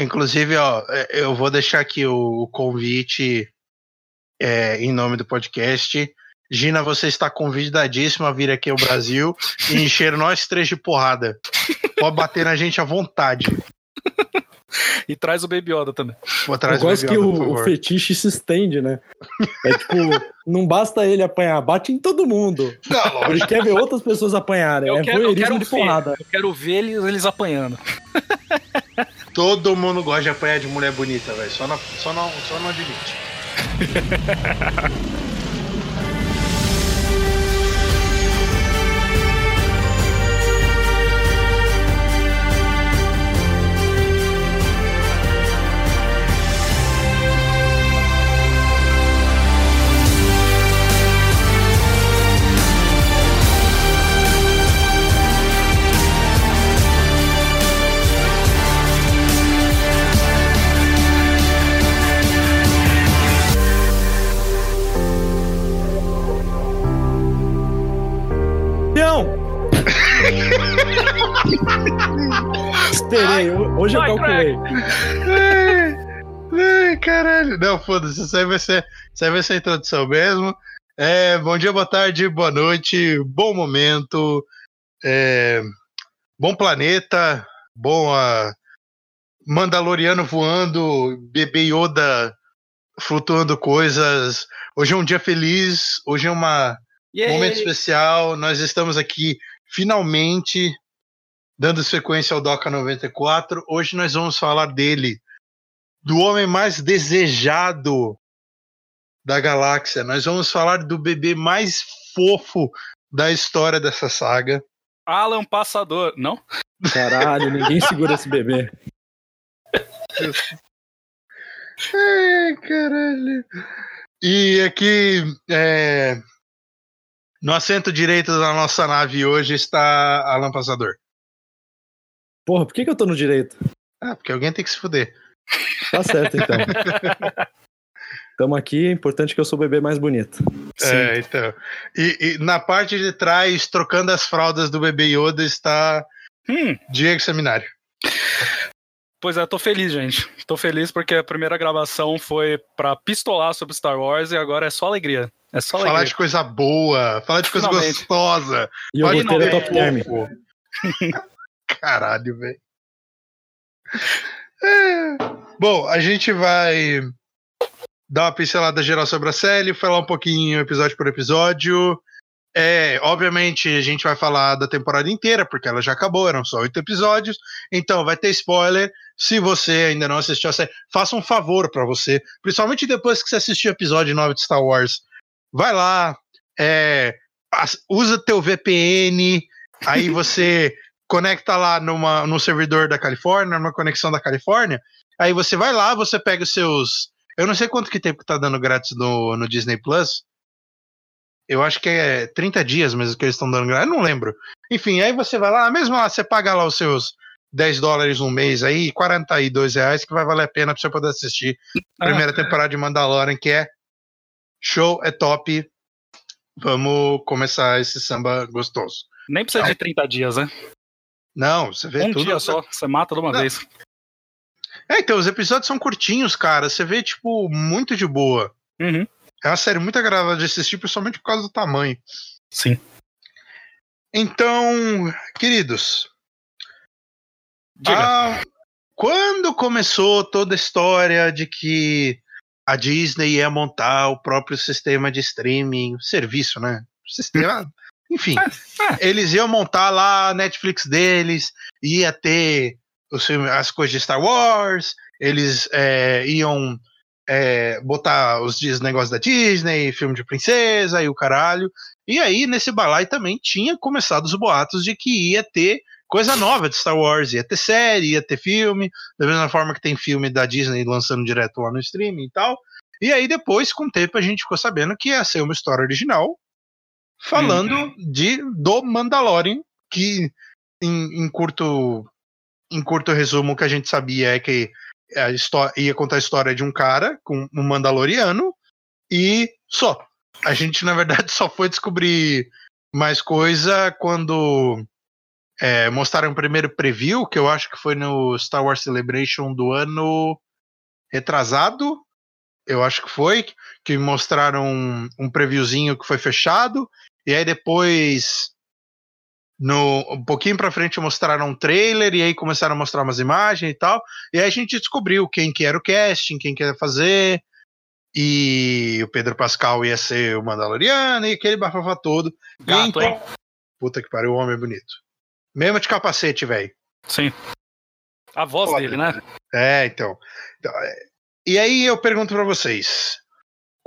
Inclusive, ó, é, eu vou deixar aqui o convite é, em nome do podcast. Gina, você está convidadíssima a vir aqui ao Brasil e encher nós três de porrada. Pode bater na gente à vontade. E traz o Baby Yoda também. Vou eu gosto que o, o, fetiche se estende, né? É tipo, não basta ele apanhar, bate em todo mundo. Não, ele quer ver outras pessoas apanharem. Eu é quero, eu quero de ver, porrada. Eu quero ver eles, eles apanhando. Todo mundo gosta de apanhar de mulher bonita, velho. Só, só, não, só não admite. hoje eu calculei. Ai, caralho. Não, foda-se, isso aí vai ser, isso aí vai ser a introdução mesmo. É, bom dia, boa tarde, boa noite, bom momento, é, bom planeta, bom a Mandaloriano voando, bebê Yoda flutuando coisas. Hoje é um dia feliz, hoje é um momento especial. Nós estamos aqui finalmente dando sequência ao Doca 94. Hoje nós vamos falar dele, do homem mais desejado da galáxia. Nós vamos falar do bebê mais fofo da história dessa saga. Alan Passador, não? Caralho, ninguém segura esse bebê. Ai, caralho. E aqui, é, no assento direito da nossa nave hoje está Alan Passador. Porra, por que, que eu tô no direito? Ah, porque alguém tem que se fuder. Tá certo, então. Tamo aqui, é importante que eu sou o bebê mais bonito. Sim. É, então. E, e, na parte de trás, trocando as fraldas do bebê Yoda, está hum. Diego Seminário. Pois é, tô feliz, gente. Tô feliz porque a primeira gravação foi pra pistolar sobre Star Wars e agora é só alegria. É só alegria. Falar de coisa boa, falar de coisa Finalmente. gostosa. E eu gostei top term. Caralho, velho. É. Bom, a gente vai dar uma pincelada geral sobre a série, falar um pouquinho episódio por episódio. É, obviamente a gente vai falar da temporada inteira, porque ela já acabou, eram só oito episódios, então vai ter spoiler. Se você ainda não assistiu a série, faça um favor para você, principalmente depois que você assistir o episódio 9 de Star Wars. Vai lá, é, usa teu VPN, aí você conecta lá numa, no servidor da Califórnia, numa conexão da Califórnia, aí você vai lá, você pega os seus. Eu não sei quanto que tempo que tá dando grátis no, no Disney Plus. Eu acho que é 30 dias mesmo que eles estão dando grátis, eu não lembro. Enfim, aí você vai lá, mesmo lá, você paga lá os seus 10 dólares um mês aí, 42 reais, que vai valer a pena pra você poder assistir a primeira temporada de Mandalorian, que é show, é top. Vamos começar esse samba gostoso. Nem precisa de 30 dias, né? Não, você vê um tudo. Um dia só, você mata de uma Não. vez. É, então, os episódios são curtinhos, cara. Você vê, tipo, muito de boa. Uhum. É uma série muito agradável de assistir, principalmente por causa do tamanho. Sim. Então, queridos. Ah, quando começou toda a história de que a Disney ia montar o próprio sistema de streaming, serviço, né? Sistema, enfim, é, é. eles iam montar lá a Netflix deles, ia ter os filmes, as coisas de Star Wars, eles é, iam é, botar os negócios da Disney, filme de princesa e o caralho. E aí, nesse balai também tinha começado os boatos de que ia ter coisa nova de Star Wars, ia ter série, ia ter filme, da mesma forma que tem filme da Disney lançando direto lá no streaming e tal. E aí depois, com o tempo, a gente ficou sabendo que ia ser uma história original, falando uhum. de do Mandalorian, que em, em, curto em curto resumo o que a gente sabia é que a história, ia contar a história de um cara com um Mandaloriano e só. A gente na verdade só foi descobrir mais coisa quando é, mostraram o primeiro preview, que eu acho que foi no Star Wars Celebration do ano retrasado. Eu acho que foi, que mostraram um, um previewzinho que foi fechado. E aí depois, no, um pouquinho pra frente, mostraram um trailer. E aí começaram a mostrar umas imagens e tal. E aí a gente descobriu quem que era o casting, quem que ia fazer. E o Pedro Pascal ia ser o Mandaloriano e aquele bafafá todo. Gato, então, hein? Puta que pariu, o homem é bonito. Mesmo de capacete, velho. Sim. A voz Foda. dele, né? É, então. então é, e aí eu pergunto para vocês: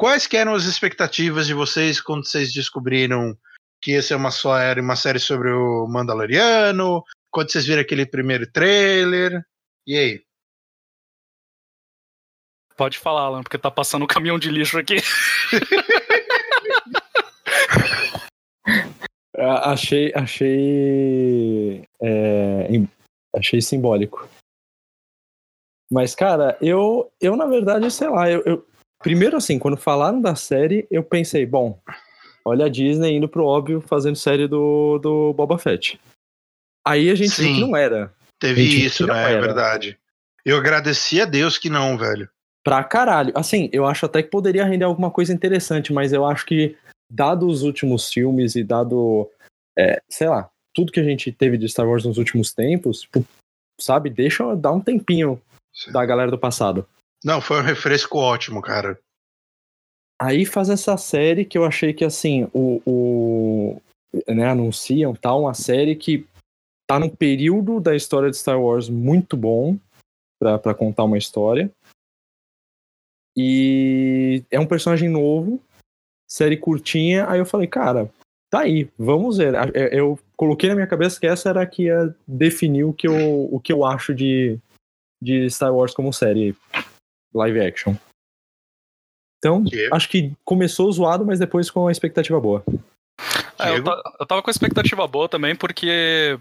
quais eram as expectativas de vocês quando vocês descobriram que ia ser uma, série, uma série sobre o Mandaloriano? Quando vocês viram aquele primeiro trailer? E aí? Pode falar, Alan, porque tá passando um caminhão de lixo aqui. achei, achei, é, achei simbólico. Mas, cara, eu, eu na verdade, sei lá, eu, eu, primeiro assim, quando falaram da série, eu pensei, bom, olha a Disney indo pro óbvio fazendo série do, do Boba Fett. Aí a gente Sim, viu que não era. Teve isso, né? É verdade. Eu agradeci a Deus que não, velho. Pra caralho. Assim, eu acho até que poderia render alguma coisa interessante, mas eu acho que, dado os últimos filmes e dado, é, sei lá, tudo que a gente teve de Star Wars nos últimos tempos, tipo, sabe, deixa dar um tempinho Sim. da galera do passado. Não, foi um refresco ótimo, cara. Aí faz essa série que eu achei que, assim, o. o né, anunciam tal, uma série que tá num período da história de Star Wars muito bom para contar uma história. E é um personagem novo, série curtinha. Aí eu falei, cara, tá aí, vamos ver. Eu coloquei na minha cabeça que essa era que ia definir o que eu, o que eu acho de, de Star Wars como série live action. Então, acho que começou zoado, mas depois com a expectativa boa. É, eu, eu tava com a expectativa boa também, porque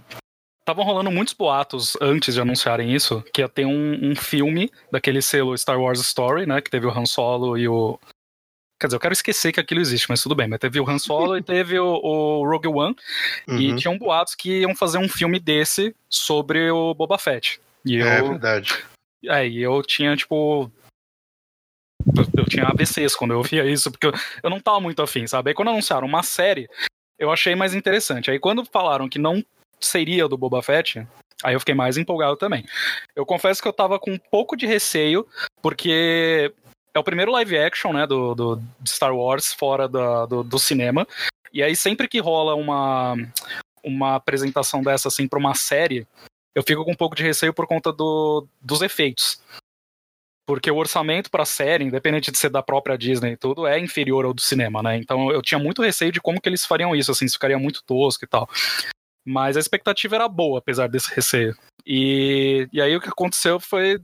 estavam rolando muitos boatos antes de anunciarem isso, que ia ter um, um, filme daquele selo Star Wars Story, né? Que teve o Han Solo e o. Quer dizer, eu quero esquecer que aquilo existe, mas tudo bem. Mas teve o Han Solo e teve o, o Rogue One. Uhum. E tinham boatos que iam fazer um filme desse sobre o Boba Fett. E é eu, verdade. É, e eu tinha, tipo. Eu, tinha ABCs quando eu via isso, porque eu, eu não tava muito afim, sabe? Aí quando anunciaram uma série, eu achei mais interessante. Aí quando falaram que não seria do Boba Fett, aí eu fiquei mais empolgado também. Eu confesso que eu tava com um pouco de receio, porque é o primeiro live action, né, do, do de Star Wars fora da, do, do cinema. E aí sempre que rola uma, uma apresentação dessa assim para uma série, eu fico com um pouco de receio por conta do, dos efeitos. Porque o orçamento para a série, independente de ser da própria Disney e tudo, é inferior ao do cinema, né? Então eu tinha muito receio de como que eles fariam isso, assim, se ficaria muito tosco e tal. Mas a expectativa era boa, apesar desse receio. E, e aí o que aconteceu foi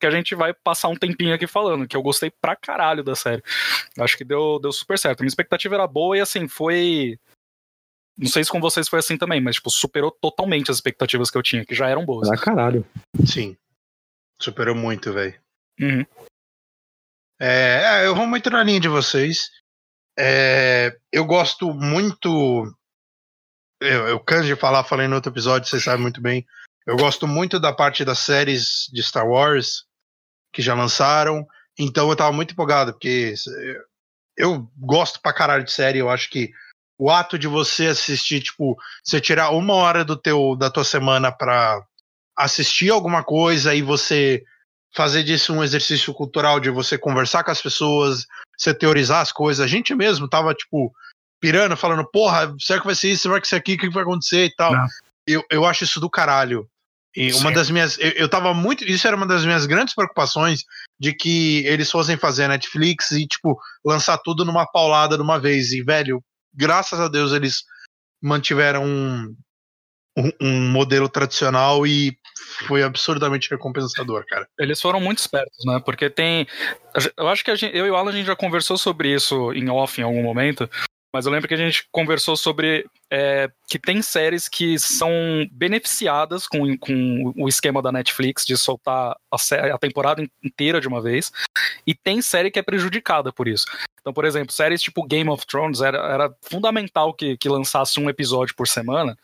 que a gente vai passar um tempinho aqui falando, que eu gostei pra caralho da série. Acho que deu, deu super certo. Minha expectativa era boa e assim, foi não sei se com vocês foi assim também, mas tipo, superou totalmente as expectativas que eu tinha, que já eram boas. Ah, caralho. Sim. Superou muito, velho. Uhum. É, é eu vou muito na linha de vocês. É, eu gosto muito. Eu, eu canso de falar, falei no outro episódio, vocês sabem muito bem. Eu gosto muito da parte das séries de Star Wars que já lançaram. Então eu tava muito empolgado, porque eu gosto pra caralho de série. Eu acho que o ato de você assistir, tipo, você tirar uma hora do teu, da tua semana para assistir alguma coisa e você fazer disso um exercício cultural de você conversar com as pessoas, você teorizar as coisas. A gente mesmo tava, tipo, pirando, falando, porra, será que vai ser isso, será que isso aqui, o que vai acontecer e tal. Eu, eu acho isso do caralho. E uma Sim. das minhas. Eu, eu tava muito. Isso era uma das minhas grandes preocupações de que eles fossem fazer Netflix e, tipo, lançar tudo numa paulada de uma vez. E, velho, graças a Deus eles mantiveram um, um, modelo tradicional e foi absurdamente recompensador, cara. Eles foram muito espertos, né? Porque tem. Eu acho que gente, eu e o Alan a gente já conversou sobre isso em off em algum momento. Mas eu lembro que a gente conversou sobre é, que tem séries que são beneficiadas com, com o esquema da Netflix de soltar a, série, a temporada inteira de uma vez, e tem série que é prejudicada por isso. Então, por exemplo, séries tipo Game of Thrones era, era fundamental que, que lançasse um episódio por semana,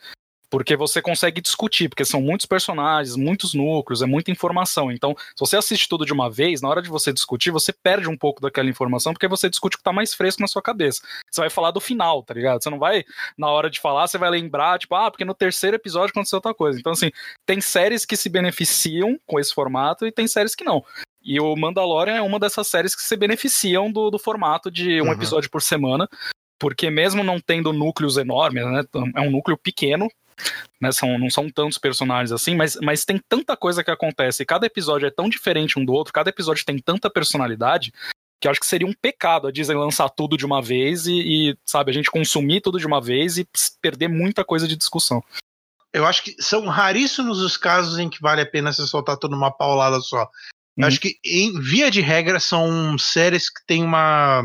porque você consegue discutir, porque são muitos personagens, muitos núcleos, é muita informação. Então, se você assiste tudo de uma vez, na hora de você discutir, você perde um pouco daquela informação, porque você discute o que tá mais fresco na sua cabeça. Você vai falar do final, tá ligado? Você não vai, na hora de falar, você vai lembrar, tipo, ah, porque no terceiro episódio aconteceu outra coisa. Então, assim, tem séries que se beneficiam com esse formato e tem séries que não. E o Mandalorian é uma dessas séries que se beneficiam do, do formato de um uhum. episódio por semana, porque mesmo não tendo núcleos enormes, né, é um núcleo pequeno, né, são, não são tantos personagens assim, mas, mas tem tanta coisa que acontece, cada episódio é tão diferente um do outro, cada episódio tem tanta personalidade, que eu acho que seria um pecado a Disney lançar tudo de uma vez e, e, sabe, a gente consumir tudo de uma vez e perder muita coisa de discussão. Eu acho que são raríssimos os casos em que vale a pena se soltar tudo numa paulada só. Eu acho que, em via de regra, são séries que tem uma.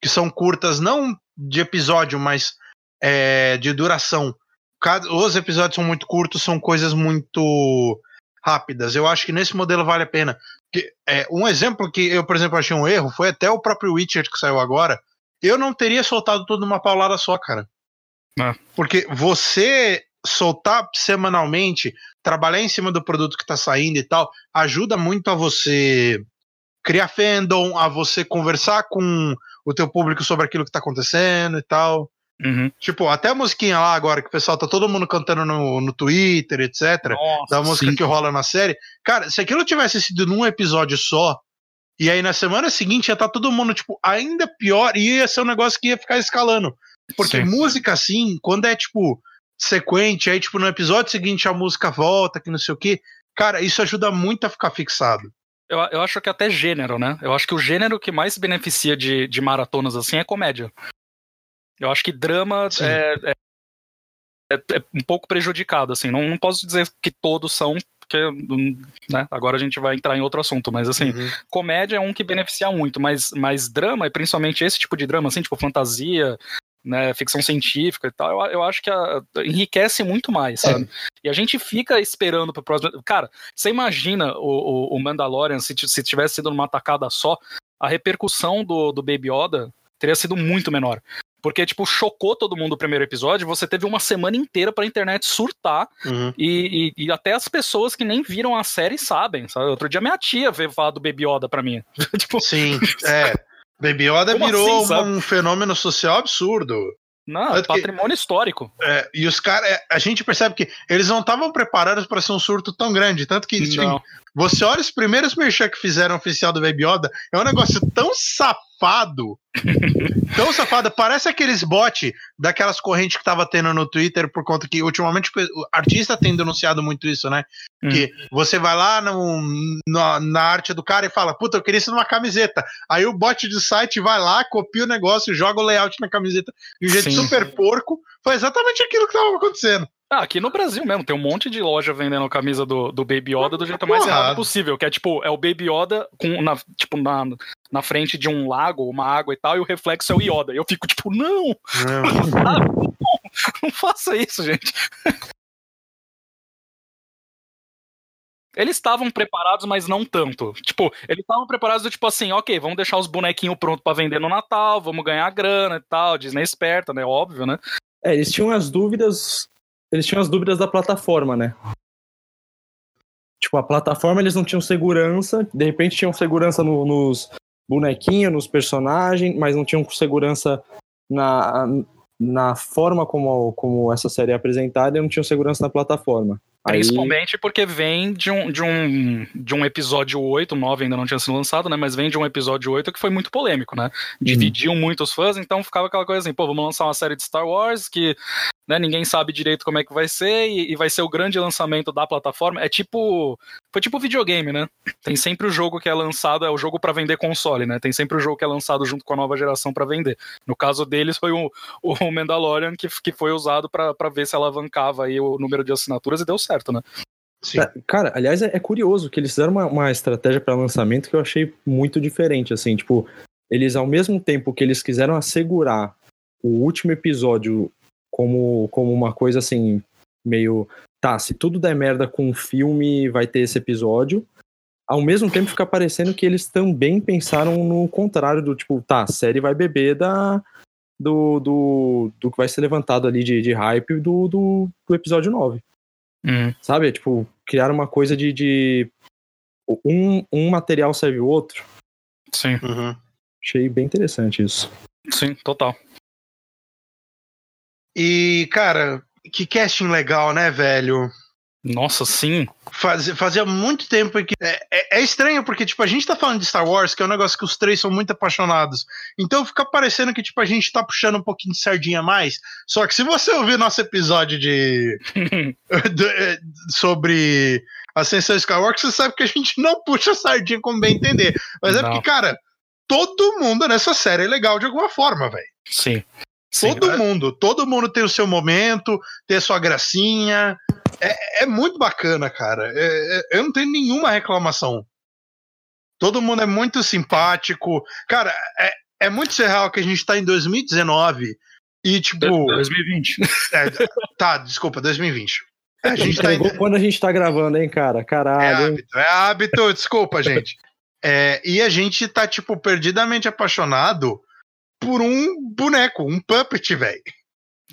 que são curtas, não de episódio, mas é, de duração cada, os episódios são muito curtos, são coisas muito rápidas. Eu acho que nesse modelo vale a pena. É, um exemplo que eu, por exemplo, achei um erro foi até o próprio Witcher que saiu agora. Eu não teria soltado tudo numa paulada só, cara. É. Porque você soltar semanalmente, trabalhar em cima do produto que está saindo e tal, ajuda muito a você criar fandom, a você conversar com o teu público sobre aquilo que está acontecendo e tal. Uhum. Tipo, até a musiquinha lá agora, que o pessoal tá todo mundo cantando no, no Twitter, etc. Nossa, da música sim. que rola na série. Cara, se aquilo tivesse sido num episódio só, e aí na semana seguinte ia estar tá todo mundo, tipo, ainda pior, e ia ser um negócio que ia ficar escalando. Porque sim. música, assim, quando é, tipo, sequente, aí, tipo, no episódio seguinte a música volta, que não sei o quê, cara, isso ajuda muito a ficar fixado. Eu, eu acho que até gênero, né? Eu acho que o gênero que mais beneficia de, de maratonas assim é comédia. Eu acho que drama é, é, é, é, um pouco prejudicado, assim. Não, não posso dizer que todos são, porque né, agora a gente vai entrar em outro assunto, mas assim, uhum. comédia é um que beneficia muito, mas, mas drama, e principalmente esse tipo de drama, assim, tipo fantasia, né, ficção científica e tal, eu, eu acho que a, enriquece muito mais, sabe? É. E a gente fica esperando pro próximo. Cara, você imagina o, o, o Mandalorian se, se tivesse sido numa tacada só, a repercussão do, do Baby Yoda teria sido muito menor. Porque, tipo, chocou todo mundo o primeiro episódio. Você teve uma semana inteira pra internet surtar. Uhum. E, e, e, até as pessoas que nem viram a série sabem. Sabe? Outro dia minha tia veio falar do Baby Yoda pra mim. tipo... Sim, é. Baby Yoda virou assim, um fenômeno social absurdo. Não, é patrimônio que, histórico. É, e os caras, é, a gente percebe que eles não estavam preparados para ser um surto tão grande. Tanto que, tipo, você olha os primeiros merchan que fizeram oficial do Baby Yoda, é um negócio tão safado Tão safada, parece aqueles bot daquelas correntes que tava tendo no Twitter, por conta que ultimamente o artista tem denunciado muito isso, né? Hum. Que você vai lá no, no, na arte do cara e fala, puta, eu queria isso numa camiseta. Aí o bot do site vai lá, copia o negócio, joga o layout na camiseta de um jeito Sim. super porco. Foi exatamente aquilo que tava acontecendo. Ah, aqui no Brasil mesmo, tem um monte de loja vendendo camisa do, do Baby Yoda do jeito mais errado possível, que é tipo, é o Baby Yoda com, na, tipo, na, na frente de um lago, uma água e tal, e o reflexo é o Yoda. E eu fico tipo, não! Não, não faça isso, gente. Eles estavam preparados, mas não tanto. Tipo, eles estavam preparados, tipo assim, ok, vamos deixar os bonequinhos prontos para vender no Natal, vamos ganhar grana e tal, Disney esperta, né? Óbvio, né? É, eles tinham as dúvidas eles tinham as dúvidas da plataforma, né? Tipo, a plataforma eles não tinham segurança, de repente tinham segurança no, nos bonequinhos, nos personagens, mas não tinham segurança na, na forma como, como essa série é apresentada e não tinham segurança na plataforma. Principalmente Aí... porque vem de um, de, um, de um episódio 8, o 9 ainda não tinha sido lançado, né? Mas vem de um episódio 8 que foi muito polêmico, né? Uhum. Dividiu uhum. muito os fãs, então ficava aquela coisa assim, pô, vamos lançar uma série de Star Wars que né, ninguém sabe direito como é que vai ser e, e, vai ser o grande lançamento da plataforma. É tipo. Foi tipo videogame, né? Tem sempre o jogo que é lançado, é o jogo para vender console, né? Tem sempre o jogo que é lançado junto com a nova geração para vender. No caso deles foi o, o Mandalorian que, que foi usado para ver se alavancava aí o número de assinaturas e deu certo, né? Sim. Cara, aliás, é, é curioso que eles fizeram uma, uma estratégia para lançamento que eu achei muito diferente, assim, tipo, eles ao mesmo tempo que eles quiseram assegurar o último episódio como, como uma coisa assim, meio. Tá, se tudo der merda com o filme, vai ter esse episódio. Ao mesmo tempo fica parecendo que eles também pensaram no contrário do tipo, tá, a série vai beber da, do, do, do que vai ser levantado ali de, de hype do, do, do episódio 9. Hum, Sabe? Tipo, criar uma coisa de. de um, um material serve o outro. sim, Uhum. Achei bem interessante isso. sim, total. E, cara, que casting legal, né, velho? Nossa, sim. Fazia, fazia muito tempo que. É, é- é estranho, porque, tipo, a gente tá falando de Star Wars, que é um negócio que os três são muito apaixonados. Então fica parecendo que, tipo, a gente tá puxando um pouquinho de sardinha a mais. Só que se você ouvir nosso episódio de. é, sobre Ascensão Skywalker, você sabe que a gente não puxa sardinha como bem entender. Mas é Não. porque, cara, todo mundo nessa série é legal de alguma forma, velho. Sim. Sim, Todo é- mundo, todo mundo tem o seu momento, tem a sua gracinha. É, é muito bacana, cara. É- é- eu não tenho nenhuma reclamação. Todo mundo é muito simpático. Cara, é, é muito surreal que a gente tá em 2019 e, tipo. 2020. é, tá, desculpa, 2020. A gente tá em, Entregou quando a gente tá gravando, hein, cara? é Caralho, hein? hábito, é hábito, desculpa, gente. É, e a gente tá, tipo, perdidamente apaixonado por um boneco, um puppet, velho.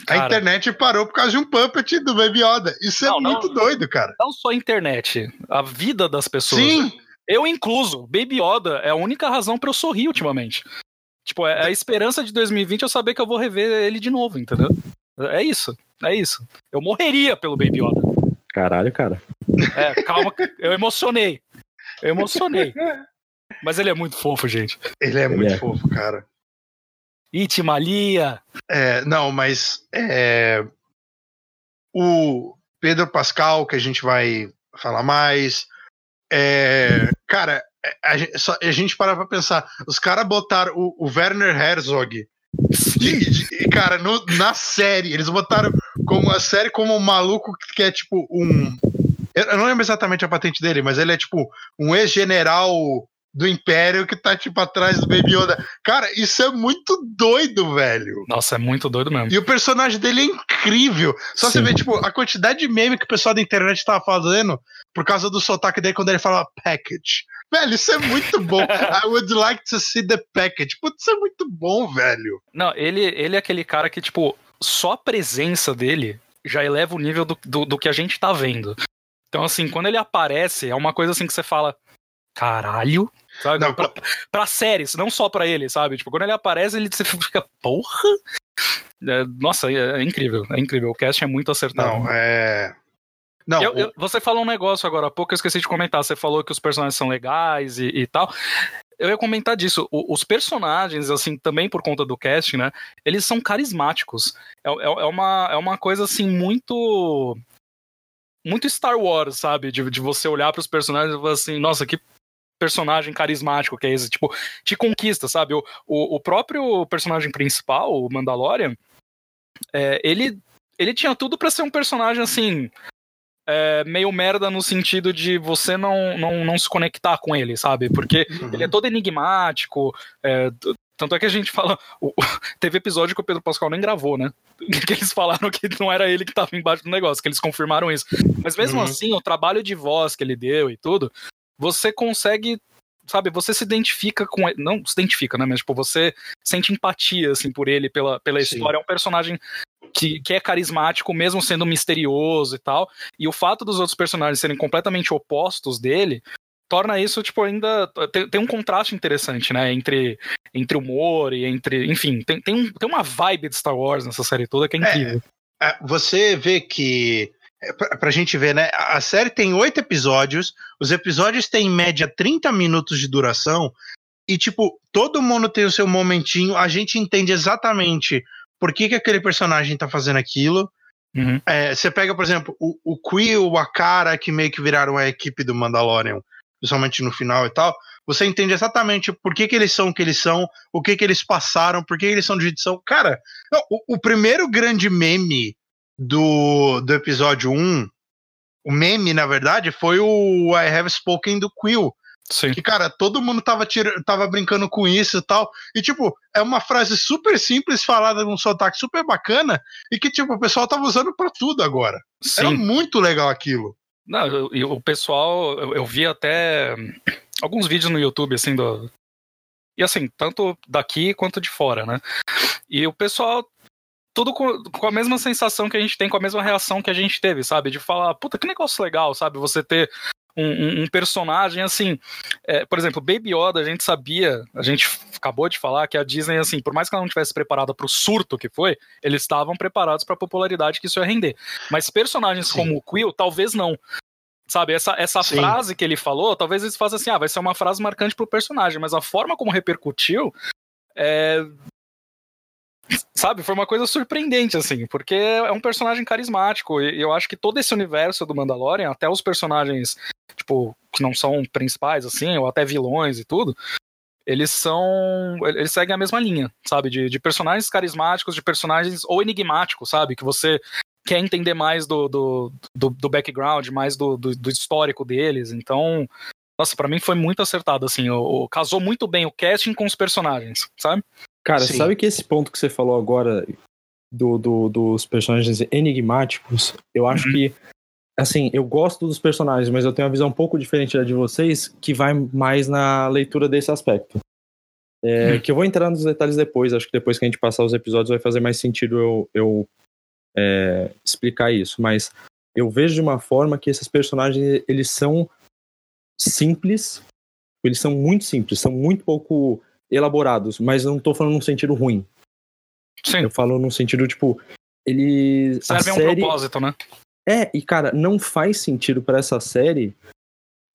A internet parou por causa de um puppet do Baby Yoda. Isso é Não, não. muito doido, cara. Não só a internet, a vida das pessoas. Sim, Eu incluso. Baby Yoda é a única razão pra eu sorrir ultimamente. Tipo, é a esperança de 2020 eu saber que eu vou rever ele de novo, entendeu? É isso. É isso. Eu morreria pelo Baby Yoda. Caralho, cara. É, calma, eu emocionei. Eu emocionei. Mas ele é muito fofo, gente. ele é muito é. fofo, cara. Itimalia. É, não, mas é, o Pedro Pascal, que a gente vai falar mais. é, cara, a, gente- só- a gente para pra pensar. Os caras botaram o, o Werner Herzog. de- de- cara, no- na série, eles botaram como a série como um maluco que é tipo um. Eu eu não lembro exatamente a patente dele, mas ele é tipo um ex-general do Império que tá tipo atrás do Baby Yoda. Cara, isso é muito doido, velho. Nossa, é muito doido mesmo. E o personagem dele é incrível. Só você Sim. vê, tipo, a quantidade de meme que o pessoal da internet tava fazendo por causa do sotaque dele quando ele fala package. Velho, isso é muito bom. I would like to see the package. Putz, isso é muito bom, velho. Não, ele, ele é aquele cara que, tipo, só a presença dele já eleva o nível do, do, do que a gente tá vendo. Então, assim, quando ele aparece, é uma coisa assim que você fala, caralho, sabe? Não, pra, pra séries, não só pra ele, sabe? Tipo, quando ele aparece, ele fica, porra! É, nossa, é, é incrível, é incrível. O cast é muito acertado. Não, é. Não, Eu- o- eu- você falou um negócio agora há pouco, eu esqueci de comentar. Você falou que os personagens são legais e, e tal. Eu ia comentar disso. O- os personagens, assim, também por conta do cast, né? Eles são carismáticos. É, é- é uma, é uma coisa, assim, muito. Muito Star Wars, sabe? De, de você olhar para os personagens e falar assim, nossa, que personagem carismático que é esse. Tipo, te conquista, sabe? O, o, o próprio personagem principal, o Mandalorian, é, ele, ele tinha tudo para ser um personagem, assim é, meio merda no sentido de você não, não, não se conectar com ele, sabe? Porque Uhum. ele é todo enigmático. é, tanto é que a gente fala. o- teve episódio que o Pedro Pascal nem gravou, né? Que eles falaram que não era ele que tava embaixo do negócio, que eles confirmaram isso. Mas mesmo Uhum. assim, o trabalho de voz que ele deu e tudo, você consegue. Sabe, você se identifica com ele. Não se identifica, né? Mas, tipo, você sente empatia, assim, por ele, pela, pela Sim. história. É um personagem que, que é carismático, mesmo sendo misterioso e tal. E o fato dos outros personagens serem completamente opostos dele torna isso, tipo, ainda. Tem, tem um contraste interessante, né? Entre, entre humor e entre. Enfim, tem, tem, um- tem uma vibe de Star Wars nessa série toda que é incrível. É, Você vê que. É, Pra, pra gente ver, né? A série tem oito episódios. Os episódios têm em média 30 minutos de duração. E, tipo, todo mundo tem o seu momentinho. A gente entende exatamente por que, que aquele personagem tá fazendo aquilo. Uhum. É, você pega, por exemplo, o, o Quill, a cara que meio que viraram a equipe do Mandalorian, principalmente no final e tal. Você entende exatamente por que, que eles são o que eles são, o que, que eles passaram, por que eles são de edição. Cara, não, o, o primeiro grande meme do, do episódio 1, o meme, na verdade, foi o I Have Spoken do Quill. Sim. Que, cara, todo mundo tava, tira, tava brincando com isso e tal. E, tipo, é uma frase super simples, falada num sotaque super bacana, e que, tipo, o pessoal tava usando pra tudo agora. Era Sim. muito legal aquilo. Não, eu- o pessoal, eu, eu vi até alguns vídeos no YouTube, assim, do, E assim, tanto daqui quanto de fora, né? E o pessoal tudo com, com, a mesma sensação que a gente tem, com a mesma reação que a gente teve, sabe? De falar, puta, que negócio legal, sabe? Você ter um, um, personagem assim. É, por exemplo, Baby Yoda, a gente sabia, a gente acabou de falar que a Disney, assim, por mais que ela não tivesse preparada para o surto que foi, eles estavam preparados para a popularidade que isso ia render. Mas personagens Sim. como o Quill, talvez não. Sabe, essa, essa frase que ele falou, talvez eles façam assim, ah, vai ser uma frase marcante pro personagem, mas a forma como repercutiu é, sabe, foi uma coisa surpreendente, assim, porque é um personagem carismático, e eu acho que todo esse universo do Mandalorian, até os personagens, tipo, que não são principais, assim, ou até vilões e tudo, eles são. Eles seguem a mesma linha, sabe? De, de personagens carismáticos, de personagens ou enigmáticos, sabe? Que você quer entender mais do, do, do, do background, mais do, do, do, histórico deles. Então, nossa, para mim foi muito acertado, assim. O, o, casou muito bem o casting com os personagens, sabe? Cara, Sim. sabe que esse ponto que você falou agora do, do, dos personagens enigmáticos, eu acho uhum. que assim, eu gosto dos personagens, mas eu tenho uma visão um pouco diferente da de vocês, que vai mais na leitura desse aspecto. É, uhum. Que eu vou entrar nos detalhes depois, acho que depois que a gente passar os episódios vai fazer mais sentido eu, eu é, explicar isso, mas eu vejo de uma forma que esses personagens, eles são simples, eles são muito simples, são muito pouco elaborados, mas não tô falando num sentido ruim. Sim. Eu falo num sentido, tipo, ele. Serve a, série... um propósito, né? É, e cara, não faz sentido para essa série,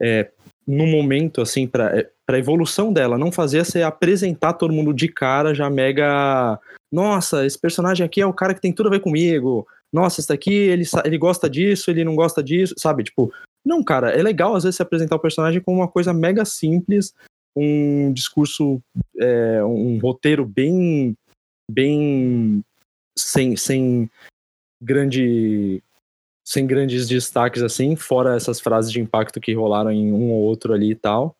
é, no momento, assim, pra, é, pra evolução dela, não fazer você apresentar todo mundo de cara já mega. Nossa, esse personagem aqui é o cara que tem tudo a ver comigo. Nossa, esse daqui, ele, ele gosta disso, ele não gosta disso, sabe? Tipo, não, cara, é legal às vezes se apresentar o personagem como uma coisa mega simples, um discurso, é, um roteiro bem, bem sem, sem grande sem grandes destaques assim, fora essas frases de impacto que rolaram em um ou outro ali e tal.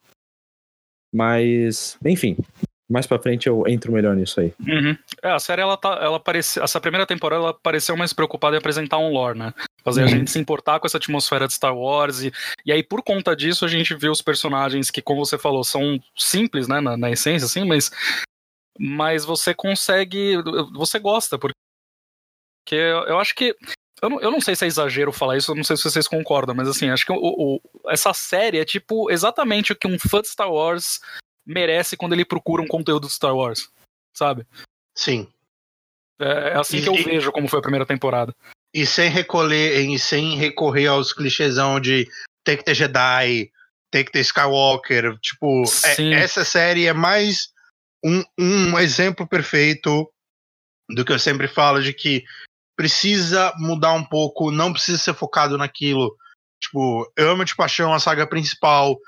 Mas, enfim, mais pra frente eu entro melhor nisso aí. Uhum. É, a série, ela tá, ela parecia, essa primeira temporada, ela pareceu mais preocupada em apresentar um lore, né? Fazer uhum. a gente se importar com essa atmosfera de Star Wars. E, e aí, por conta disso, a gente vê os personagens que, como você falou, são simples, né, na, na essência, assim, mas, mas você consegue, você gosta, porque eu acho que eu não, eu não sei se é exagero falar isso, eu não sei se vocês concordam, mas assim, acho que o, o, essa série é tipo exatamente o que um fã de Star Wars merece quando ele procura um conteúdo de Star Wars, sabe? Sim. É, é assim e, que eu e, vejo como foi a primeira temporada. E sem recolher, e sem recorrer aos clichêsão de tem que ter Jedi, tem que ter Skywalker. Tipo, é, essa série é mais um, um exemplo perfeito do que eu sempre falo de que precisa mudar um pouco, não precisa ser focado naquilo. Tipo, eu amo de paixão a saga principal,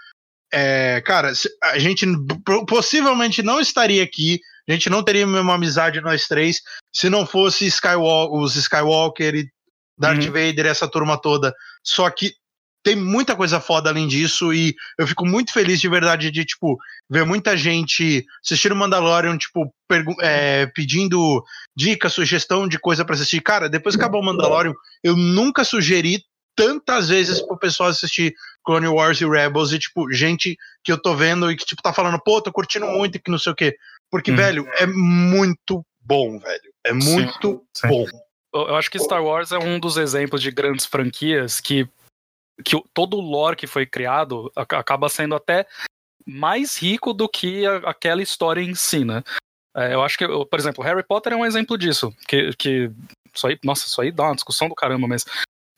é, cara, a gente possivelmente não estaria aqui, a gente não teria uma amizade nós três se não fosse Skywalker, os Skywalker e Darth uhum. Vader, essa turma toda. Só que tem muita coisa foda além disso e eu fico muito feliz de verdade de, tipo, ver muita gente assistir o Mandalorian, tipo, é, pedindo dica, sugestão de coisa para assistir. Cara, depois que acabou o Mandalorian, eu nunca sugeri tantas vezes pro pessoal assistir Clone Wars e Rebels e, tipo, gente que eu tô vendo e que, tipo, tá falando, pô, tô curtindo muito e que não sei o quê. Porque, hum. velho, é muito bom, velho. É muito sim, sim. bom. Eu acho que Star Wars é um dos exemplos de grandes franquias que, que todo o lore que foi criado acaba sendo até mais rico do que a, aquela história em si, né? É, eu acho que, por exemplo, Harry Potter é um exemplo disso. Que, que isso aí, nossa, isso aí dá uma discussão do caramba, mas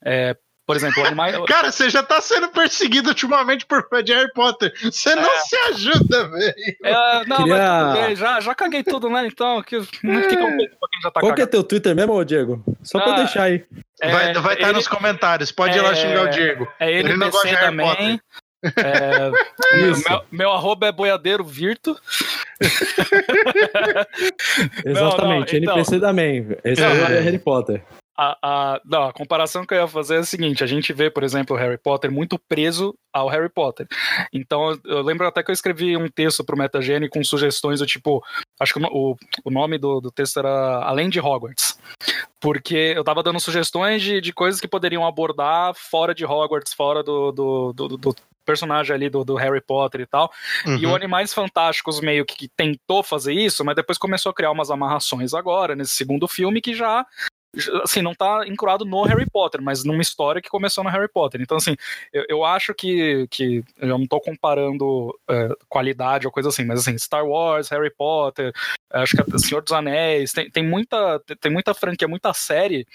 é, por exemplo, animais. Cara, você já tá sendo perseguido ultimamente por fã de Harry Potter. Você não é. se ajuda, velho. É, não, Queria... mas bem, já, já caguei tudo, né? Então, que, que, que quem já tá Qual que é teu Twitter mesmo, Diego? Só ah, pra deixar aí. É, vai estar tá nos comentários. Pode ir lá é, xingar o Diego. É ele, ele não gosta de Harry também. Potter. É, meu, meu, arroba é boiadeiro virto. Exatamente, não, não, NPC então, também. Esse é, é Harry Potter a, a, não, a comparação que eu ia fazer é a seguinte: a gente vê, por exemplo, o Harry Potter muito preso ao Harry Potter. Então, eu lembro até que eu escrevi um texto pro Metagene com sugestões do tipo. Acho que o, o nome do, do texto era Além de Hogwarts. Porque eu tava dando sugestões de, de coisas que poderiam abordar fora de Hogwarts, fora do, do, do, do personagem ali do, do Harry Potter e tal. Uhum. E o Animais Fantásticos meio que tentou fazer isso, mas depois começou a criar umas amarrações agora, nesse segundo filme, que já assim, não tá encruado no Harry Potter, mas numa história que começou no Harry Potter. Então, assim, eu, eu acho que, que eu não tô comparando é, qualidade ou coisa assim, mas assim, Star Wars, Harry Potter, acho que Senhor dos Anéis, tem, tem, muita, tem muita franquia, muita série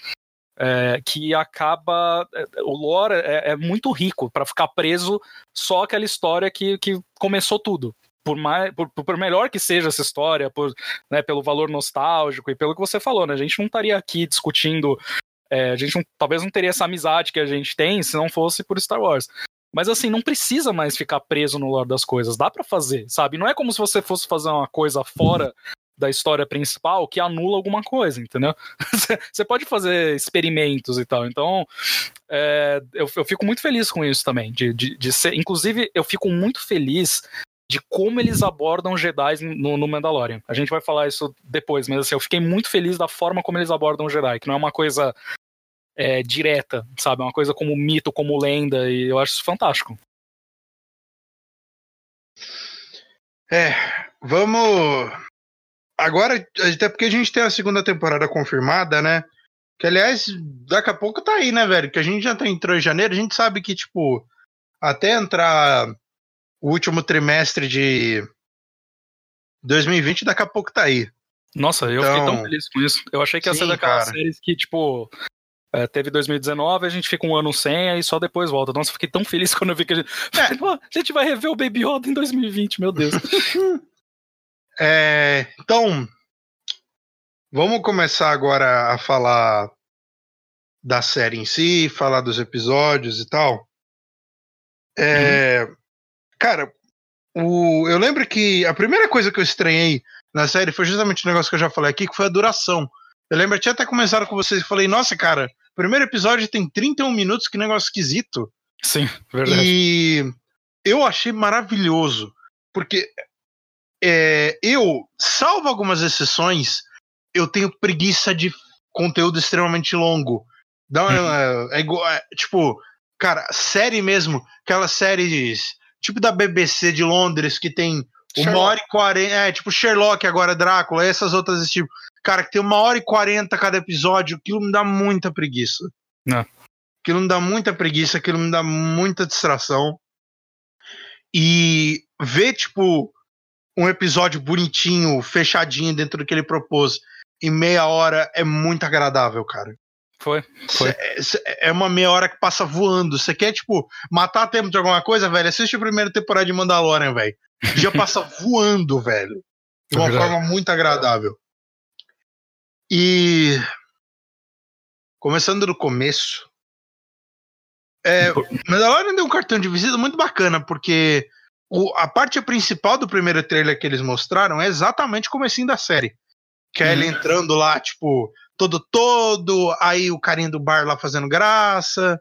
é, que acaba. É, o lore é, é muito rico para ficar preso só aquela história que, que começou tudo por, mais, por, por, melhor que seja essa história, por, né, pelo valor nostálgico e pelo que você falou, né? A gente não estaria aqui discutindo. É, a gente não, talvez não teria essa amizade que a gente tem se não fosse por Star Wars. Mas assim, não precisa mais ficar preso no lore das coisas. Dá para fazer, sabe? Não é como se você fosse fazer uma coisa fora da história principal que anula alguma coisa, entendeu? você pode fazer experimentos e tal. Então, é, eu, eu, fico muito feliz com isso também. De, de, de ser, inclusive, eu fico muito feliz de como eles abordam Jedi no, no, Mandalorian. A gente vai falar isso depois, mas assim, eu fiquei muito feliz da forma como eles abordam Jedi, que não é uma coisa é, direta, sabe? É uma coisa como mito, como lenda, e eu acho isso fantástico. É, vamos. Agora, até porque a gente tem a segunda temporada confirmada, né? Que aliás, daqui a pouco tá aí, né, velho? Que a gente já tá entrou em janeiro, a gente sabe que, tipo, até entrar o último trimestre de 2020 daqui a pouco tá aí. Nossa, eu então, fiquei tão feliz com isso. Eu achei que ia ser daquelas cara. séries que, tipo, é, teve 2019, a gente fica um ano sem, e só depois volta. Nossa, eu fiquei tão feliz quando eu vi que a gente. É. Pô, a gente vai rever o Baby Yoda em 2020, meu Deus. é, então, vamos começar agora a falar da série em si, falar dos episódios e tal. É, uhum. Cara, o, eu lembro que a primeira coisa que eu estranhei na série foi justamente o negócio que eu já falei aqui, que foi a duração. Eu lembro, eu tinha até começado com vocês e falei, nossa, cara, primeiro episódio tem 31 minutos, que negócio esquisito. Sim, verdade. E eu achei maravilhoso, porque é, eu, salvo algumas exceções, eu tenho preguiça de conteúdo extremamente longo. Dá uma, é, é, é, tipo, cara, série mesmo, aquelas séries tipo da BBC de Londres, que tem uma hora e quarenta. É, tipo Sherlock agora, Drácula, essas outras tipo. Cara, que tem uma hora e quarenta cada episódio, aquilo me dá muita preguiça. Não. Aquilo me dá muita preguiça, aquilo me dá muita distração. E ver, tipo, um episódio bonitinho, fechadinho dentro do que ele propôs em meia hora é muito agradável, cara. Foi, foi. É uma meia hora que passa voando. Você quer, tipo, matar tempo de alguma coisa, velho? Assiste a primeira temporada de Mandalorian, velho. Já passa voando, velho. De uma é forma muito agradável. E. Começando do começo. É, Mandalorian deu um cartão de visita muito bacana, porque o, a parte principal do primeiro trailer que eles mostraram é exatamente o comecinho da série. Que é ele entrando lá, tipo, todo todo, aí o carinha do bar lá fazendo graça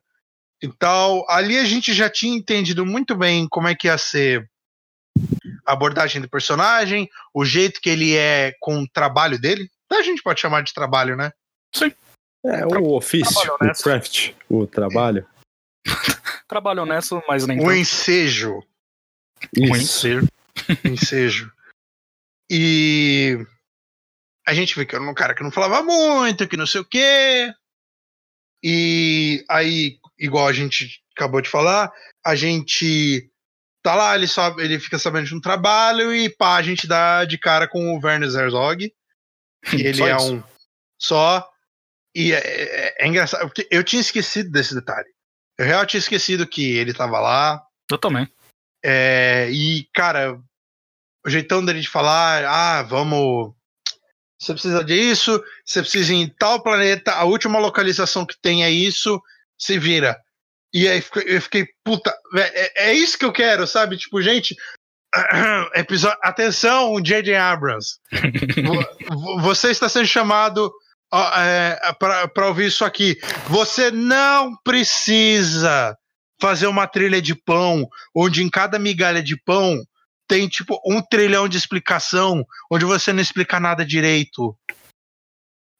e tal. Ali a gente já tinha entendido muito bem como é que ia ser a abordagem do personagem, o jeito que ele é com o trabalho dele. A gente pode chamar de trabalho, né? Sim. É, o ofício, o craft, o trabalho. trabalho honesto, mas nem O tanto. ensejo. Isso. O ensejo. ensejo. E a gente vê que era um cara que não falava muito, que não sei o quê. E aí, igual a gente acabou de falar, a gente tá lá, ele, sabe, ele fica sabendo de um trabalho e pá, a gente dá de cara com o Werner Herzog. Que ele é um só. E é, é, é, engraçado, porque eu tinha esquecido desse detalhe. Eu realmente tinha esquecido que ele tava lá. Eu também. É, e, cara, o jeitão dele de falar, ah, vamos você precisa disso, você precisa ir em tal planeta, a última localização que tem é isso, se vira. E aí eu fiquei, puta, é, é isso que eu quero, sabe? Tipo, gente, episódio, atenção, J.J. Abrams. você está sendo chamado é, para ouvir isso aqui. Você não precisa fazer uma trilha de pão, onde em cada migalha de pão tem tipo um trilhão de explicação onde você não explica nada direito.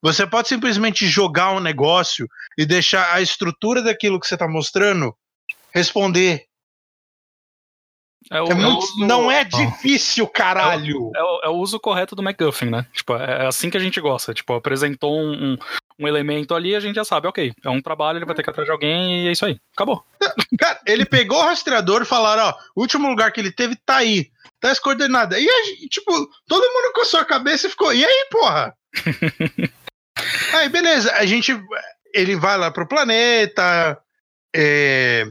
Você pode simplesmente jogar um negócio e deixar a estrutura daquilo que você está mostrando responder. É o, é muito, uso... Não é difícil, caralho! É o, é o, uso correto do MacGuffin, né? Tipo, é assim que a gente gosta. Tipo, apresentou um, um, um, elemento ali, a gente já sabe, ok, é um trabalho, ele vai ter que atrás de alguém e é isso aí. Acabou. Cara, ele pegou o rastreador e falaram, ó, o último lugar que ele teve tá aí. Tá as coordenadas. E, a, tipo, todo mundo coçou a cabeça e ficou, e aí, porra? aí, beleza, a gente... Ele vai lá pro planeta, é,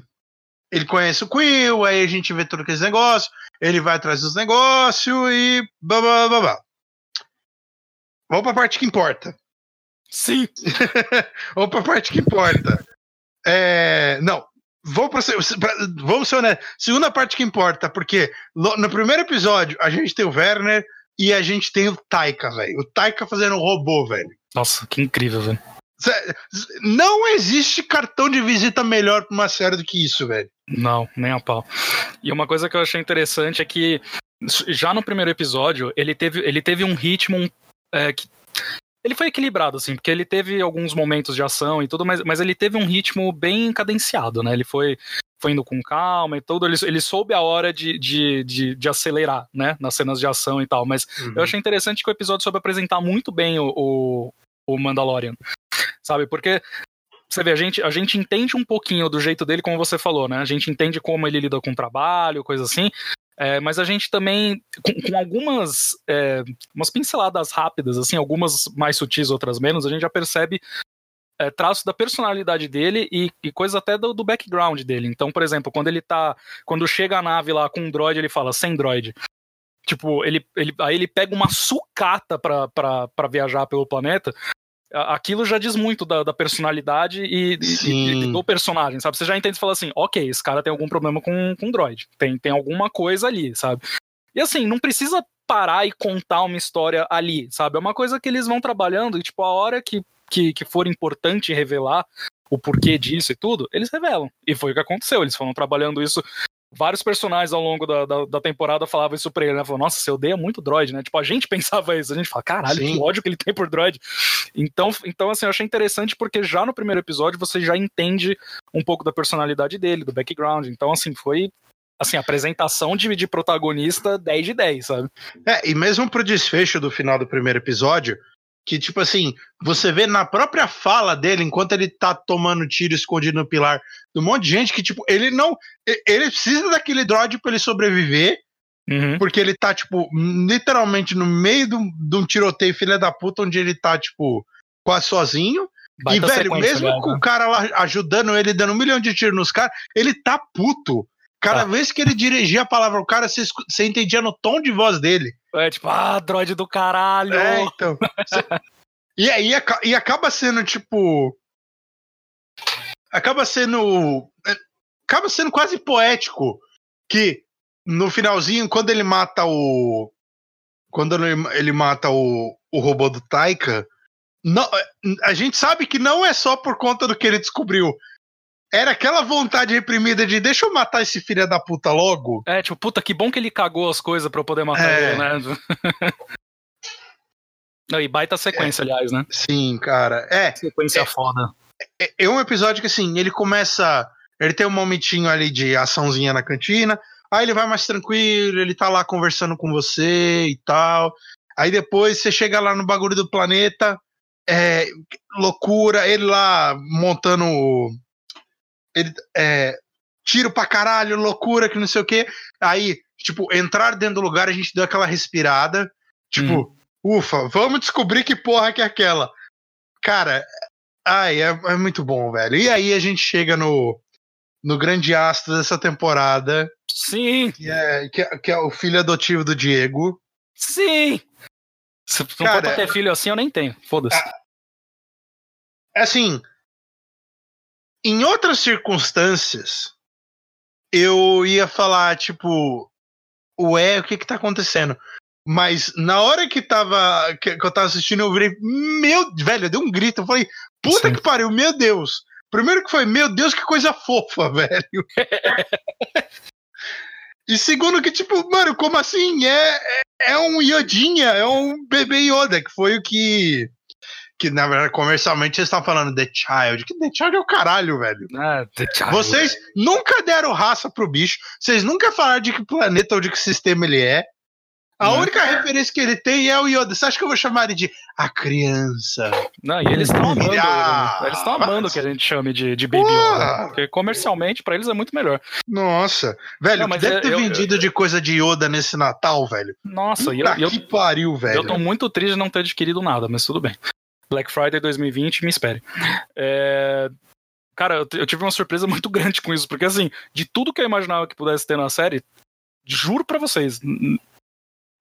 ele conhece o Quill, aí a gente vê todo aqueles negócios, ele vai atrás dos negócios e blá blá blá blá. Vamos pra parte que importa. Sim. Vamos pra parte que importa. É, não, vou pra, pra, vamos ser honestos. Segunda parte que importa, porque no primeiro episódio a gente tem o Werner e a gente tem o Taika, velho. O Taika fazendo um robô, velho. Nossa, que incrível, velho. Não existe cartão de visita melhor pra uma série do que isso, velho. Não, nem a pau. E uma coisa que eu achei interessante é que já no primeiro episódio ele teve, ele teve um ritmo é, que ele foi equilibrado, assim, porque ele teve alguns momentos de ação e tudo, mas, mas ele teve um ritmo bem cadenciado, né? Ele foi, foi indo com calma e tudo, ele, ele soube a hora de, de, de, de acelerar, né? Nas cenas de ação e tal. Mas uhum. eu achei interessante que o episódio soube apresentar muito bem o, o, o Mandalorian sabe? Porque você vê, a gente, a gente entende um pouquinho do jeito dele, como você falou, né? A gente entende como ele lida com o trabalho, coisa assim. É, mas a gente também, com, com algumas é, umas pinceladas rápidas, assim, algumas mais sutis, outras menos, a gente já percebe é, traços da personalidade dele e, e coisas até do, do, background dele. Então, por exemplo, quando ele tá. Quando chega a nave lá com um droid, ele fala sem droid. Tipo, ele, ele, aí ele pega uma sucata pra, pra, pra viajar pelo planeta aquilo já diz muito da, da personalidade e, e, e, do personagem, sabe? Você já entende e fala assim, ok, esse cara tem algum problema com, com droid, tem, tem alguma coisa ali, sabe? E assim, não precisa parar e contar uma história ali, sabe? É uma coisa que eles vão trabalhando e, tipo, a hora que, que, que for importante revelar o porquê disso e tudo, eles revelam. E foi o que aconteceu, eles foram trabalhando isso vários personagens ao longo da, da, da, temporada falavam isso pra ele, né? Falou, nossa, você odeia muito droid, né? Tipo, a gente pensava isso, a gente fala, caralho, Sim. que ódio que ele tem por droid. Então, então, assim, eu achei interessante porque já no primeiro episódio você já entende um pouco da personalidade dele, do background. Então, assim, foi assim, apresentação de, de protagonista 10 de 10, sabe? É, e mesmo pro desfecho do final do primeiro episódio, que, tipo assim, você vê na própria fala dele, enquanto ele tá tomando tiro escondido no pilar, um monte de gente que, tipo, ele não. Ele precisa daquele droid pra ele sobreviver. Uhum. Porque ele tá, tipo, literalmente no meio de um tiroteio, filha da puta, onde ele tá, tipo, quase sozinho. Baita e, velho, mesmo aliás, com né? o cara lá ajudando ele, dando um milhão de tiros nos caras, ele tá puto. Cada tá. vez que ele dirigia a palavra ao cara, você, você entendia no tom de voz dele. É tipo, ah, droid do caralho. É, então. e aí e acaba sendo tipo. Acaba sendo. É, acaba sendo quase poético que no finalzinho, quando ele mata o. Quando ele mata o, o robô do Taika, não, a gente sabe que não é só por conta do que ele descobriu era aquela vontade reprimida de deixa eu matar esse filho da puta logo. É, tipo, puta, que bom que ele cagou as coisas pra eu poder matar é. ele, né? Não, e baita sequência, é. aliás, né? Sim, cara. É. Sequência é, foda. É, é, um episódio que, assim, ele começa. Ele tem um momentinho ali de açãozinha na cantina. Aí ele vai mais tranquilo, ele tá lá conversando com você e tal. Aí depois você chega lá no bagulho do planeta. É, loucura, ele lá montando ele é, tiro pra caralho, loucura, que não sei o quê. Aí, tipo, entrar dentro do lugar, a gente deu aquela respirada. Tipo, hum. ufa, vamos descobrir que porra que é aquela. Cara, ai, é, é, muito bom, velho. E aí a gente chega no, no grande astro dessa temporada. Sim. Que é, que é, que é o filho adotivo do Diego. Sim. Se não Cara, pra ter filho assim, eu nem tenho. Foda-se. É, assim, em outras circunstâncias, eu ia falar, tipo, ué, o que que tá acontecendo? Mas na hora que tava que, que eu tava assistindo, eu virei, meu, velho, eu dei um grito, eu falei, puta Sim. que pariu, meu Deus. Primeiro que foi, meu Deus, que coisa fofa, velho. e segundo que, tipo, mano, como assim? É, é, é um Yodinha, é um bebê Yoda, que foi o que que na verdade comercialmente vocês estão falando The Child. Que The Child é o caralho, velho. Ah, The Child. Vocês nunca deram raça pro bicho, vocês nunca falaram de que planeta ou de que sistema ele é. A Não. única referência que ele tem é o Yoda. Você acha que eu vou chamar ele de a criança? Não, e eles estão amando. Ah, ele, né? Eles estão amando mas- que a gente chame de, de Baby! Yoda. Porque comercialmente, pra eles é muito melhor. Nossa, velho, Não, mas deve eu- ter eu- vendido de coisa de Yoda nesse Natal, velho. Nossa, e eu, Puta e eu, que pariu, velho. eu tô muito triste de não ter adquirido nada, mas tudo bem. Black Friday 2020, me espere. É, Cara, eu, tive uma surpresa muito grande com isso, porque assim, de tudo que eu imaginava que pudesse ter na série, juro pra vocês,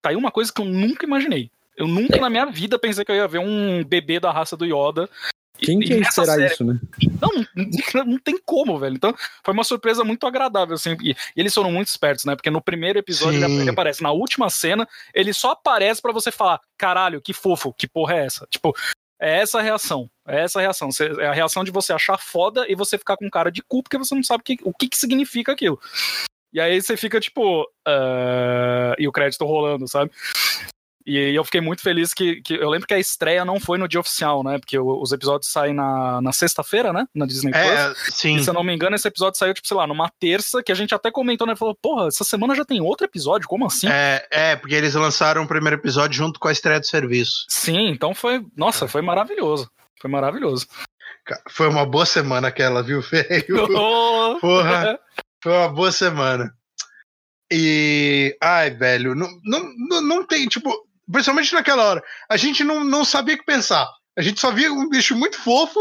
tá aí uma coisa que eu nunca imaginei. Eu nunca na minha vida pensei que eu ia ver um bebê da raça do Yoda. Quem e que nessa será série- isso, né? Não, não, não tem como, velho. Então, foi uma surpresa muito agradável, assim. E, eles foram muito espertos, né? Porque no primeiro episódio ele, ele aparece. Na última cena, ele só aparece pra você falar: caralho, que fofo, que porra é essa? Tipo, é essa a reação. É essa a reação. É a reação de você achar foda e você ficar com cara de cu porque você não sabe o que, o que, que significa aquilo. E aí você fica tipo. "Ah", e o crédito rolando, sabe? E eu fiquei muito feliz que, que. Eu lembro que a estreia não foi no dia oficial, né? Porque os episódios saem na, na sexta-feira, né? Na Disney Plus. É, sim. E se eu não me engano, esse episódio saiu, tipo, sei lá, numa terça, que a gente até comentou, né? Falou, porra, essa semana já tem outro episódio, como assim? É, é, porque eles lançaram o primeiro episódio junto com a estreia do serviço. Sim, então foi. Nossa, foi maravilhoso. Foi maravilhoso. Foi uma boa semana aquela, viu, velho? Oh, Porra, foi uma boa semana. E. Ai, velho, não, não, não, não tem, tipo, principalmente naquela hora, a gente não, não sabia o que pensar. A gente só via um bicho muito fofo,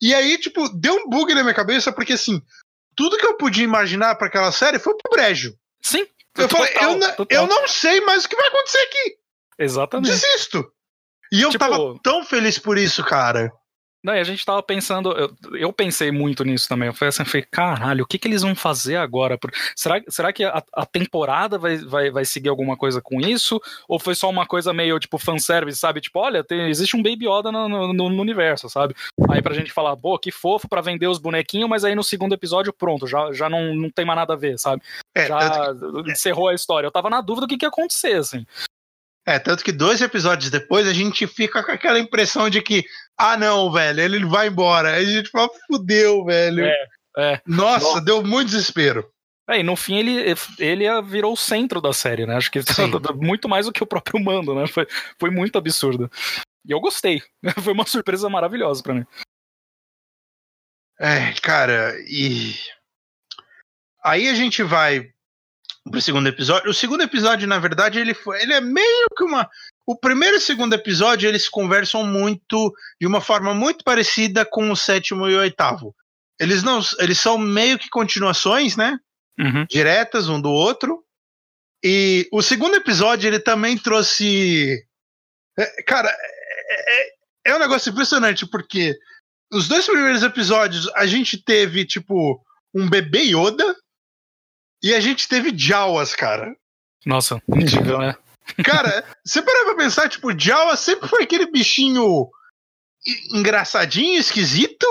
e aí, tipo, deu um bug na minha cabeça, porque assim, tudo que eu podia imaginar pra aquela série foi pro brejo. Sim. Eu falei, total, eu, na- total. eu não sei mais o que vai acontecer aqui. Exatamente. Desisto. E eu Tipo- tava tão feliz por isso, cara. E a gente tava pensando, eu, eu pensei muito nisso também. Eu falei assim, eu falei, caralho, o que, que eles vão fazer agora? Será, será que a, a temporada vai, vai, vai seguir alguma coisa com isso? Ou foi só uma coisa meio tipo fanservice, sabe? Tipo, olha, tem- existe um Baby Yoda no, no, no- universo, sabe? Aí pra gente falar, pô, que fofo pra vender os bonequinhos, mas aí no segundo episódio, pronto, já, já não, não tem mais nada a ver, sabe? É, já encerrou a história. Eu tava na dúvida do que, que ia acontecer, assim. É, tanto que dois episódios depois a gente fica com aquela impressão de que, ah, não, velho, ele vai embora. Aí a gente fala, fudeu, velho. É, é. Nossa, Nossa. deu muito desespero. É, e no fim ele, ele virou o centro da série, né? Acho que Sim. muito mais do que o próprio Mando, né? Foi, foi muito absurdo. E eu gostei. Foi uma surpresa maravilhosa pra mim. É, cara, e. Aí a gente vai pro segundo episódio. O segundo episódio, na verdade, ele foi. Ele é meio que uma. O primeiro e o segundo episódio, eles conversam muito de uma forma muito parecida com o sétimo e o oitavo. Eles não. Eles são meio que continuações, né? Uhum. diretas um do outro. E o segundo episódio ele também trouxe. É, cara, é, é- é um negócio impressionante, porque os dois primeiros episódios a gente teve, tipo, um bebê Yoda e a gente teve Jawas, cara. Nossa, incrível, né? Cara, você parar pra pensar, tipo, Jawa sempre foi aquele bichinho engraçadinho, esquisito,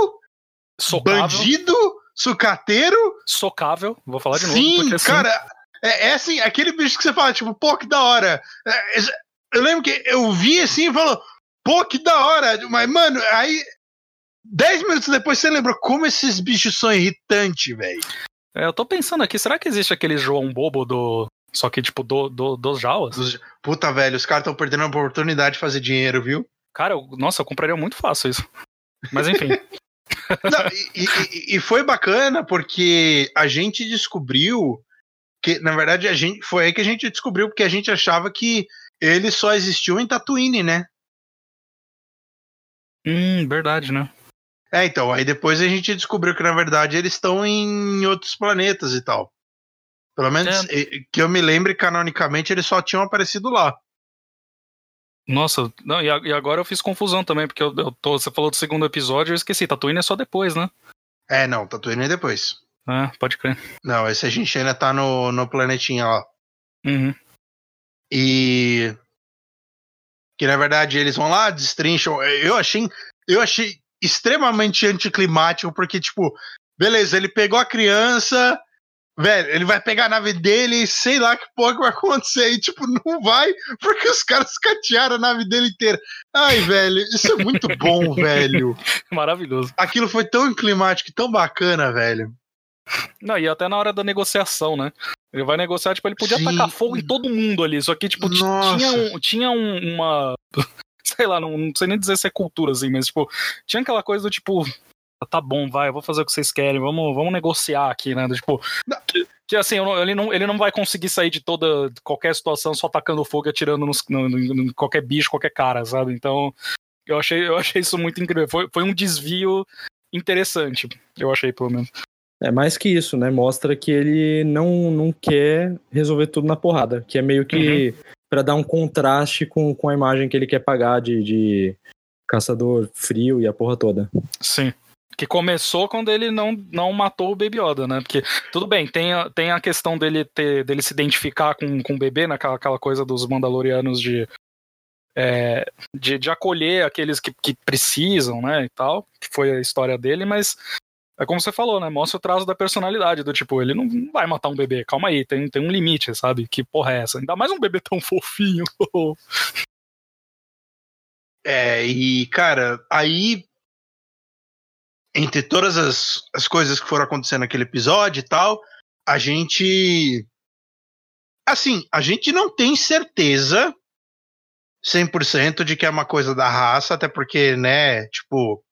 Socável. bandido, sucateiro. Socável, vou falar de novo. Sim, assim, cara, é, é assim, aquele bicho que você fala, tipo, pô, que da hora. É, é, eu lembro que eu vi assim e falou, pô, que da hora. Mas, mano, aí. Dez minutos depois você lembrou como esses bichos são irritantes, velho. É, eu tô pensando aqui, será que existe aquele João Bobo do. Só que, tipo, do, do, dos Jawas? Dos- Puta, velho, os caras estão perdendo a oportunidade de fazer dinheiro, viu? Cara, eu- nossa, eu compraria muito fácil isso. Mas enfim. Não, e, e- e foi bacana porque a gente descobriu que, na verdade, a gente foi aí que a gente descobriu porque a gente achava que eles só existiam em Tatooine, né? hum, verdade, né? É, então, aí depois a gente descobriu que na verdade eles estão em outros planetas e tal. Pelo menos eh, que eu me lembre, canonicamente, eles só tinham aparecido lá. Nossa, não, e, a- e agora eu fiz confusão também, porque eu, eu tô, você falou do segundo episódio, eu esqueci, Tatooine é só depois, né? É, não, Tatooine é depois. É, pode crer. Não, esse a gente ainda tá no, no planetinha lá. Uhum. E. Que na verdade eles vão lá, destrincham. Eu achei, eu achei extremamente anticlimático, porque, tipo, beleza, ele pegou a criança velho, ele vai pegar a nave dele e sei lá que porra que vai acontecer. E, tipo, não vai, porque os caras catearam a nave dele inteira. Ai, velho, isso é muito bom, velho. Maravilhoso. Aquilo foi tão climático e tão bacana, velho. Não, e até na hora da negociação, né? Ele vai negociar, tipo, ele podia Sim. tacar fogo em todo mundo ali, só que, tipo, Nossa. tinha, um, tinha um- uma. Sei lá, não, não sei nem dizer se é cultura, assim, mas, tipo, tinha aquela coisa do tipo. Tá bom, vai, eu vou fazer o que vocês querem, vamos, vamos negociar aqui, né? Do, Tipo, que, que, assim, ele não, ele não vai conseguir sair de toda de qualquer situação só tacando fogo e atirando nos, no, no- no- qualquer bicho, qualquer cara, sabe? Então, eu achei, eu achei isso muito incrível. Foi, foi um desvio interessante, eu achei, pelo menos. É mais que isso, né? Mostra que ele não, não quer resolver tudo na porrada. Que é meio que pra dar um contraste com, com a imagem que ele quer pagar de, de caçador frio e a porra toda. Sim. Que começou quando ele não, não matou o Baby Yoda, né? Porque, tudo bem, tem a, tem a questão dele ter dele se identificar com, com o bebê, naquela aquela coisa dos Mandalorianos de, é, de, de acolher aqueles que, que precisam, né? E tal, que foi a história dele, mas é como você falou, né? Mostra o traço da personalidade, do tipo, ele não vai matar um bebê, calma aí, tem, tem um limite, sabe? Que porra é essa? Ainda mais um bebê tão fofinho. É, e, cara, aí. Entre todas as, as coisas que foram acontecendo naquele episódio e tal, a gente. Assim, a gente não tem certeza 100% de que é uma coisa da raça, até porque, né, tipo,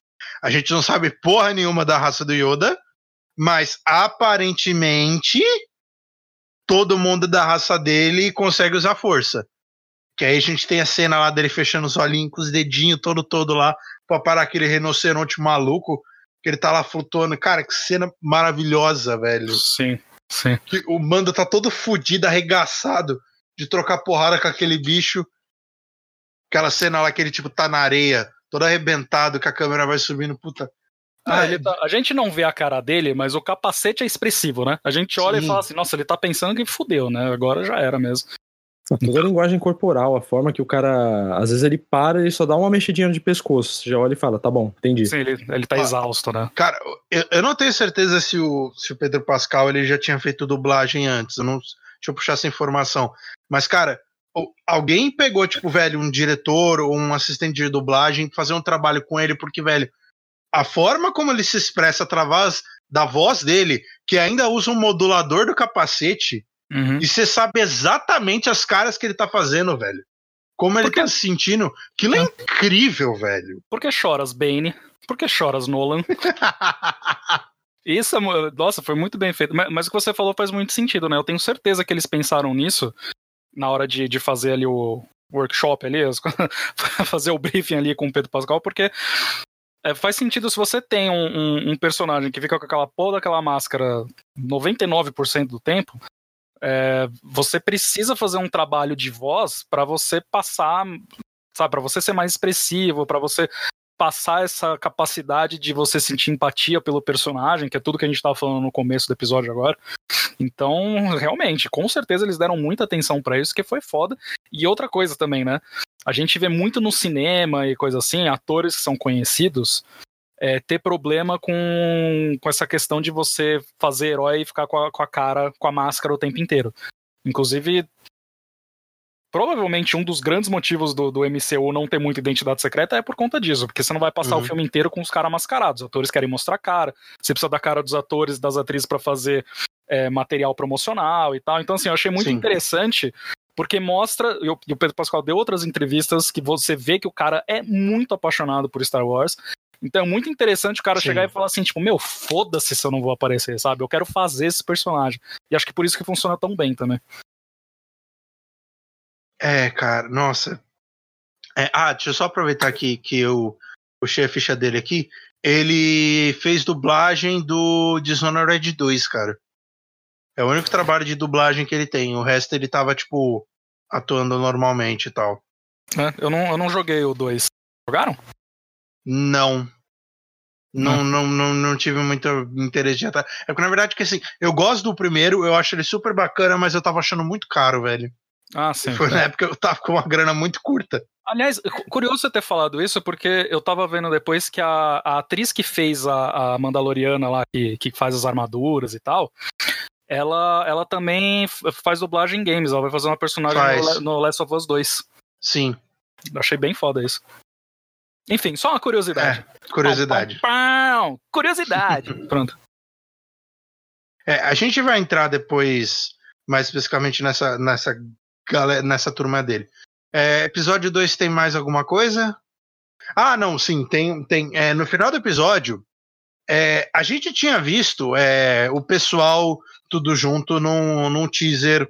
a gente não sabe porra nenhuma da raça do Yoda, mas aparentemente todo mundo da raça dele consegue usar força. Que aí a gente tem a cena lá dele fechando os olhinhos com os dedinhos todo todo lá pra parar aquele rinoceronte maluco que ele tá lá flutuando. Cara, que cena maravilhosa, velho. Sim, sim. Que o Mando tá todo fudido, arregaçado de trocar porrada com aquele bicho. Aquela cena lá que ele tipo tá na areia, todo arrebentado, que a câmera vai subindo, puta. Ah, ele tá- a gente não vê a cara dele, mas o capacete é expressivo, né? A gente olha Sim. e fala assim, nossa, ele tá pensando que fudeu, né? Agora já era mesmo. Toda a linguagem corporal, a forma que o cara. Às vezes ele para e só dá uma mexidinha de pescoço. Você já olha e fala, tá bom, entendi. Sim, ele, ele tá Ah. exausto, né? Cara, eu, eu não tenho certeza se o, se o Pedro Pascal ele já tinha feito dublagem antes. Eu não, deixa eu puxar essa informação. Mas, cara, alguém pegou, tipo, velho, um diretor ou um assistente de dublagem fazer um trabalho com ele, porque, velho, a forma como ele se expressa através da voz dele, que ainda usa um modulador do capacete, Uhum. e você sabe exatamente as caras que ele tá fazendo, velho. Como ele Porque- tá se sentindo. Aquilo é incrível, velho. Por que choras, Bane? Por que choras, Nolan? Isso, é nossa, foi muito bem feito. Mas, mas o que você falou faz muito sentido, né? Eu tenho certeza que eles pensaram nisso na hora de, de fazer ali o workshop ali, fazer o briefing ali com o Pedro Pascal, porque é, faz sentido se você tem um, um- um personagem que fica com aquela porra daquela máscara 99% do tempo, é, você precisa fazer um trabalho de voz para você passar, sabe, para você ser mais expressivo, para você passar essa capacidade de você sentir empatia pelo personagem, que é tudo que a gente tava falando no começo do episódio agora. Então, realmente, com certeza eles deram muita atenção para isso, que foi foda. E outra coisa também, né? A gente vê muito no cinema e coisa assim, atores que são conhecidos é, ter problema com, com essa questão de você fazer herói e ficar com a, com a cara, com a máscara o tempo inteiro. Inclusive, provavelmente um dos grandes motivos do, do MCU não ter muita identidade secreta é por conta disso, porque você não vai passar Uhum. o filme inteiro com os caras mascarados. Os atores querem mostrar cara, você precisa da cara dos atores e das atrizes para fazer é, material promocional e tal. Então, assim, eu achei muito Sim. interessante. Porque mostra, e o Pedro Pascal deu outras entrevistas que você vê que o cara é muito apaixonado por Star Wars. Então é muito interessante o cara Sim. chegar e falar assim, tipo, meu, foda-se se eu não vou aparecer, sabe? Eu quero fazer esse personagem. E acho que por isso que funciona tão bem também. É, cara, nossa. É, ah, deixa eu só aproveitar aqui que eu puxei a ficha dele aqui. Ele fez dublagem do Dishonored 2, cara. É o único trabalho de dublagem que ele tem. O resto ele tava, tipo, atuando normalmente e tal. né? Eu, não, eu não joguei o 2. Jogaram? Não. Não, não, não, não tive muito interesse de atrás. É porque, na verdade, que assim, eu gosto do primeiro, eu acho ele super bacana, mas eu tava achando muito caro, velho. Ah, sim. Foi na época que eu tava com uma grana muito curta. Aliás, cu- curioso você ter falado isso, porque eu tava vendo depois que a, a atriz que fez a, a Mandaloriana lá, que, que faz as armaduras e tal, ela, ela também faz dublagem em games. Ela vai fazer uma personagem no, no Last of Us 2. Sim. Eu achei bem foda isso. Enfim, só uma curiosidade. É, curiosidade. Pau, pau, pau. Curiosidade. Pronto. É, a gente vai entrar depois, mais especificamente nessa, nessa, nessa turma dele. É, episódio 2 tem mais alguma coisa? Ah, não, sim, tem. tem é, no final do episódio, é, a gente tinha visto é, o pessoal tudo junto num, num teaser,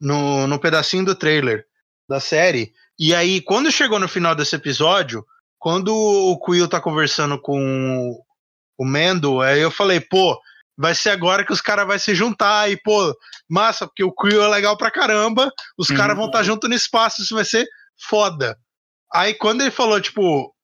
no, no pedacinho do trailer da série. E aí, quando chegou no final desse episódio, quando o Quill tá conversando com o Mendo, aí eu falei, pô, vai ser agora que os caras vão se juntar e, pô, massa, porque o Quill é legal pra caramba, os uhum. caras vão estar tá junto no espaço, isso vai ser foda. Aí quando ele falou, tipo,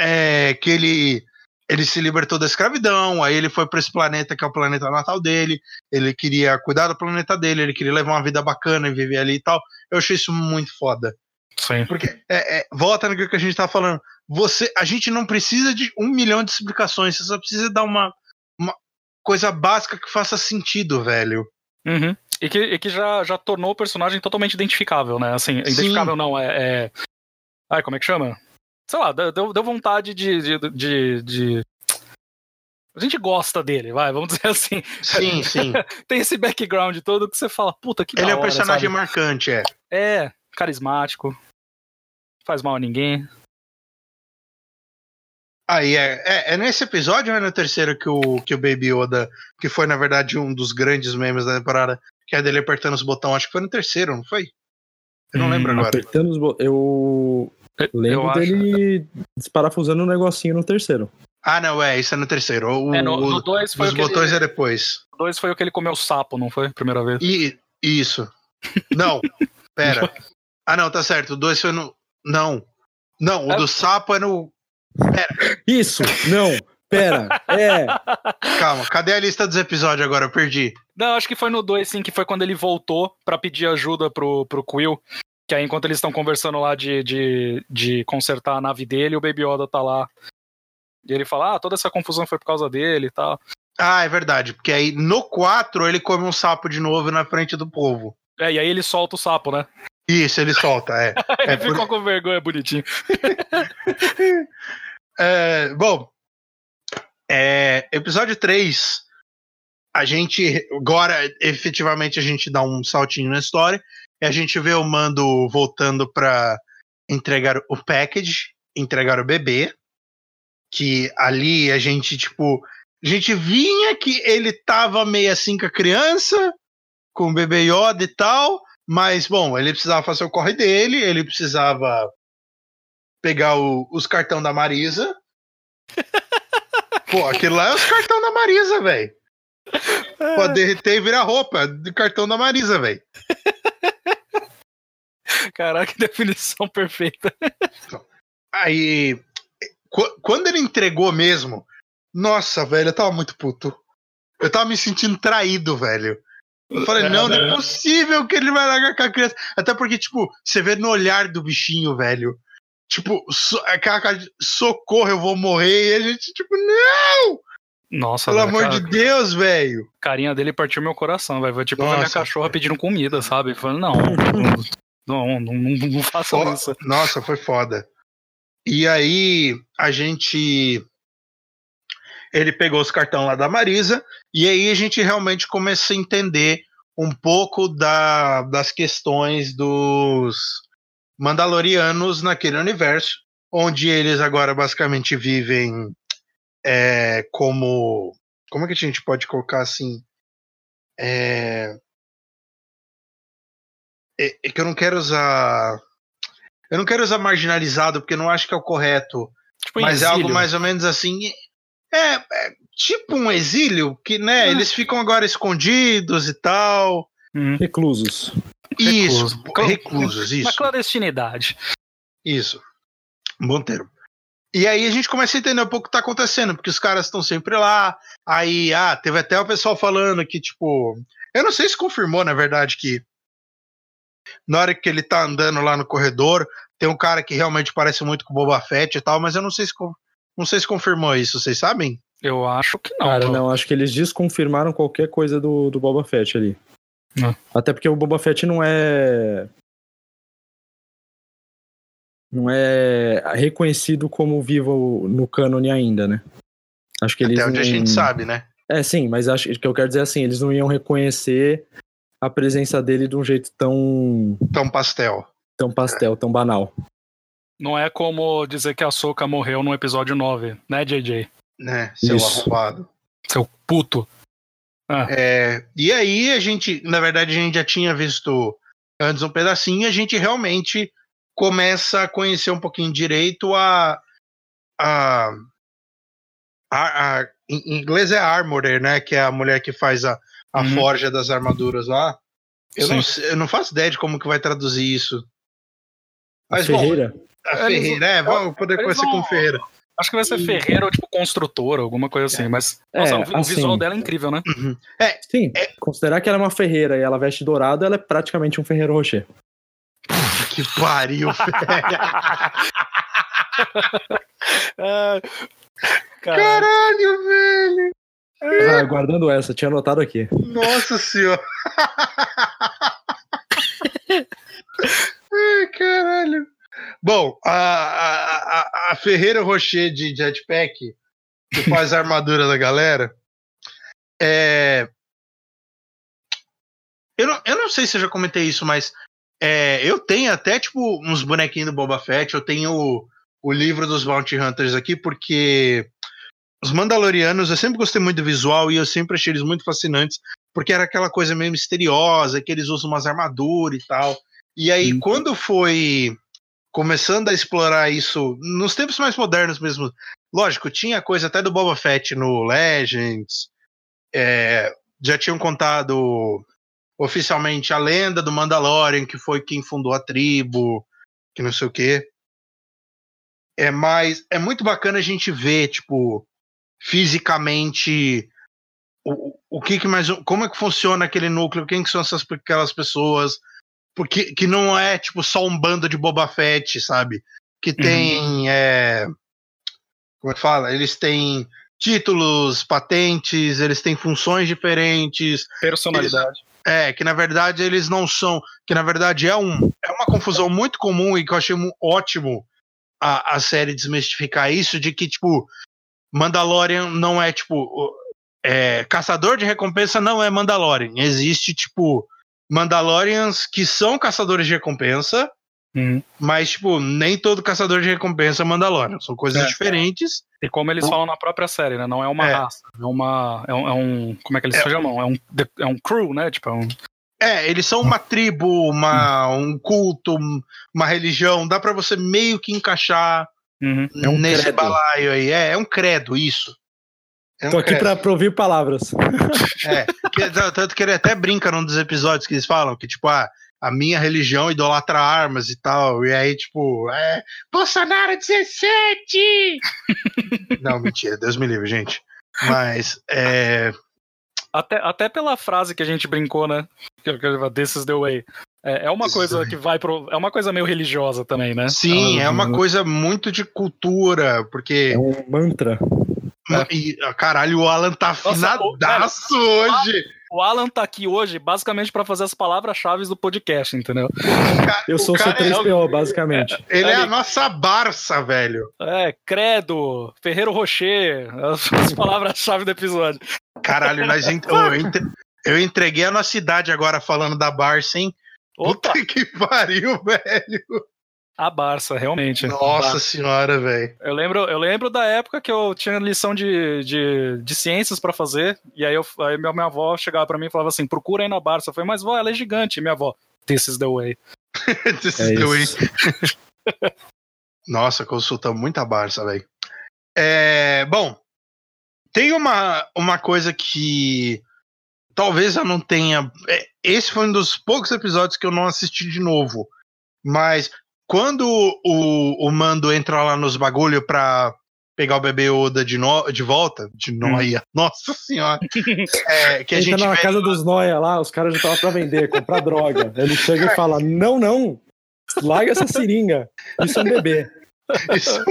é, que ele ele se libertou da escravidão, aí ele foi para esse planeta que é o planeta natal dele, ele queria cuidar do planeta dele, ele queria levar uma vida bacana e viver ali e tal. Eu achei isso muito foda. Sim. Porque, é, é, volta no que a gente tá falando, você, a gente não precisa de um milhão de explicações, você só precisa dar uma, uma coisa básica que faça sentido, velho. Uhum. E que, e que já, já tornou o personagem totalmente identificável, né? Assim, identificável Sim. não, é, é. Ai, como é que chama? sei lá, deu, deu vontade de, de, de, de, A gente gosta dele, vai, vamos dizer assim. Sim, sim. Tem esse background todo que você fala, puta que Ele é um personagem sabe? marcante, é. É, carismático. Faz mal a ninguém. Aí é, é, é, nesse episódio ou é no terceiro que o, que o Baby Yoda, que foi na verdade um dos grandes memes da temporada, que é dele apertando os botões, acho que foi no terceiro, não foi? Eu não hum, lembro agora. Apertando os botões. Eu. Lembro eu dele acho... desparafusando um negocinho no terceiro. Ah, não, é, isso é no terceiro. O, é, no, no dois foi os botões ele... é depois. No dois foi o que ele comeu sapo, não foi? Primeira vez. E, isso. Não, pera. Ah, não, tá certo. O dois foi no. Não. Não, o é... do sapo é no. Pera. Isso, não. Pera, é. Calma, cadê a lista dos episódios agora? Eu perdi. Não, acho que foi no 2, sim, que foi quando ele voltou para pedir ajuda pro, pro Quill. Que aí, enquanto eles estão conversando lá de, de, de consertar a nave dele, o Baby Yoda tá lá. E ele fala, ah, toda essa confusão foi por causa dele e tal. Ah, é verdade. Porque aí no 4 ele come um sapo de novo na frente do povo. É, e aí ele solta o sapo, né? Isso, ele solta, é. ele é ficou por... com vergonha, bonitinho. é, bom, é, episódio 3, a gente, agora efetivamente a gente dá um saltinho na história e a gente vê o Mando voltando para entregar o package, entregar o bebê, que ali a gente, tipo, a gente vinha que ele tava meio assim com a criança, com o bebê Yoda e tal, mas, bom, ele precisava fazer o corre dele, ele precisava pegar o, os cartão da Marisa. Pô, aquilo lá é os cartão da Marisa, velho. Pode derreter e virar roupa do cartão da Marisa, velho. Caraca, que definição perfeita. Aí, quando ele entregou mesmo, nossa, velho, eu tava muito puto. Eu tava me sentindo traído, velho. Eu falei, não, não é possível que ele vai largar com a criança. Até porque, tipo, você vê no olhar do bichinho, velho. Tipo, so, aquela cara de socorro, eu vou morrer. E a gente, tipo, não! Nossa, Pelo amor cara, de Deus, velho. Carinha dele partiu meu coração, velho. Tipo, a minha cachorra pedindo comida, sabe? Falando, não, não, não, não, não façam isso. Nossa, foi foda. E aí, a gente. Ele pegou os cartões lá da Marisa, e aí a gente realmente começa a entender um pouco da, das questões dos Mandalorianos naquele universo, onde eles agora basicamente vivem é, como. Como é que a gente pode colocar assim? É, é, é, que eu não quero usar. Eu não quero usar marginalizado, porque não acho que é o correto. Tipo mas exílio. é algo mais ou menos assim. É, é tipo um exílio, que, né, ah. eles ficam agora escondidos e tal. Hum. Reclusos. Isso, reclusos, reclusos isso. Na clandestinidade. Isso. Bom termo. E aí a gente começa a entender um pouco o que tá acontecendo, porque os caras estão sempre lá. Aí, ah, teve até o pessoal falando que, tipo. Eu não sei se confirmou, na verdade, que na hora que ele tá andando lá no corredor, tem um cara que realmente parece muito com o Boba Fett e tal, mas eu não sei se, não sei se confirmou isso, vocês sabem? Eu acho que não. Cara, não, acho que eles desconfirmaram qualquer coisa do, do Boba Fett ali. Não. Até porque o Boba Fett não é. Não é reconhecido como vivo no cânone ainda, né? Acho que eles. Até onde a não- gente sabe, né? É, sim, mas acho que eu quero dizer assim, eles não iam reconhecer a presença dele de um jeito tão, Tão pastel. tão pastel, tão banal. Não é como dizer que a Soca morreu no episódio 9, né, JJ? Né? Seu Isso. arrombado. Seu puto. É, e aí a gente, na verdade, a gente já tinha visto antes um pedacinho e a gente realmente começa a conhecer um pouquinho direito a. a, a, a- em inglês é Armorer, né? Que é a mulher que faz a, a Uhum. forja das armaduras lá. Eu não, Sim. eu não faço ideia de como que vai traduzir isso. A Mas bom, Ferreira? A Ferreira, é, vamos poder conhecer vão- com Ferreira. Acho que vai ser Ferreira ou tipo construtora, alguma coisa assim. Mas nossa, É, o assim- visual dela é incrível, né? Uhum. Sim, considerar que ela é uma ferreira e ela veste dourado, ela é praticamente um Ferreiro Rocher. Que pariu, velho. É, cara, Caralho, velho. Ah, guardando essa, tinha anotado aqui. Nossa senhora. Ai, caralho. Bom, a, a, a, Ferreira Rocher de Jetpack, que faz a armadura da galera, é. Eu não, eu não sei se eu já comentei isso, mas é, eu tenho até, tipo, uns bonequinhos do Boba Fett, eu tenho o, o livro dos Bounty Hunters aqui, porque os Mandalorianos, eu sempre gostei muito do visual e eu sempre achei eles muito fascinantes, porque era aquela coisa meio misteriosa, que eles usam umas armaduras e tal. E aí, Uhum. quando foi começando a explorar isso, nos tempos mais modernos mesmo, lógico, tinha coisa até do Boba Fett no Legends, é, já tinham contado oficialmente a lenda do Mandalorian, que foi quem fundou a tribo, que não sei o quê. É, mas é muito bacana a gente ver, tipo, fisicamente o, o que que mais como é que funciona aquele núcleo, quem que são essas aquelas pessoas, porque que não é tipo só um bando de Boba Fett, sabe? Que tem é, como é que fala? Eles têm títulos, patentes, eles têm funções diferentes, personalidade. é, que na verdade eles não são. Que na verdade é, um, é uma confusão muito comum e que eu achei ótimo a, a série desmistificar isso, de que, tipo, Mandalorian não é, tipo. É, caçador de recompensa não é Mandalorian. Existe, tipo, Mandalorians que são caçadores de recompensa, Uhum. mas, tipo, nem todo caçador de recompensa é Mandalorian. São coisas É. diferentes. E como eles falam na própria série, né? Não é uma É. raça, é uma. É um, é um- Como é que eles É. se chamam? É um, é um crew, né? Tipo, é um. É, eles são uma tribo, uma, um culto, um- uma religião. Dá pra você meio que encaixar Uhum. É um nesse balaio aí. É, é um credo, isso. É um Tô aqui pra ouvir palavras. É, que- tanto que ele até brinca num dos episódios que eles falam que, tipo, ah, a minha religião idolatra armas e tal. E aí, tipo, é. Bolsonaro 17! Não, mentira, Deus me livre, gente. Mas, é. Até, até pela frase que a gente brincou, né? Que- que- This is the way. É, é uma coisa que vai pro. É uma coisa meio religiosa também, né? Sim, é uma coisa muito de cultura, porque. É um mantra. E, ah, caralho, o Alan tá afinadaço hoje. O Alan tá aqui hoje basicamente pra fazer as palavras-chave do podcast, entendeu? Eu sou o cara é C3PO, basicamente. Ele é a nossa Barça, velho. É, Credo, Ferreiro Rocher, as, as palavras-chave do episódio. Caralho, nós ent- eu entreguei a nossa idade agora falando da Barça, hein? Opa, Puta que pariu, velho. A Barça, realmente. Nossa senhora, velho. Eu lembro, eu lembro da época que eu tinha lição de, de, de ciências pra fazer, e aí, eu, aí minha, minha avó chegava pra mim e falava assim: procura aí na Barça. Eu falei, mas vó, ela é gigante. E minha avó, this is the way. This É is the way. Nossa, consulta muita Barça, velho. É, bom, tem uma, uma coisa que talvez eu não tenha. é, Esse foi um dos poucos episódios que eu não assisti de novo. Mas quando o, o Mando entra lá nos bagulho pra pegar o bebê Oda de, no, de volta, de noia, nossa senhora. É, que a gente na casa dos Noia lá, os caras já estavam pra vender, comprar droga. Ele chega e fala: Não, não, larga essa seringa. Isso é um bebê. Isso-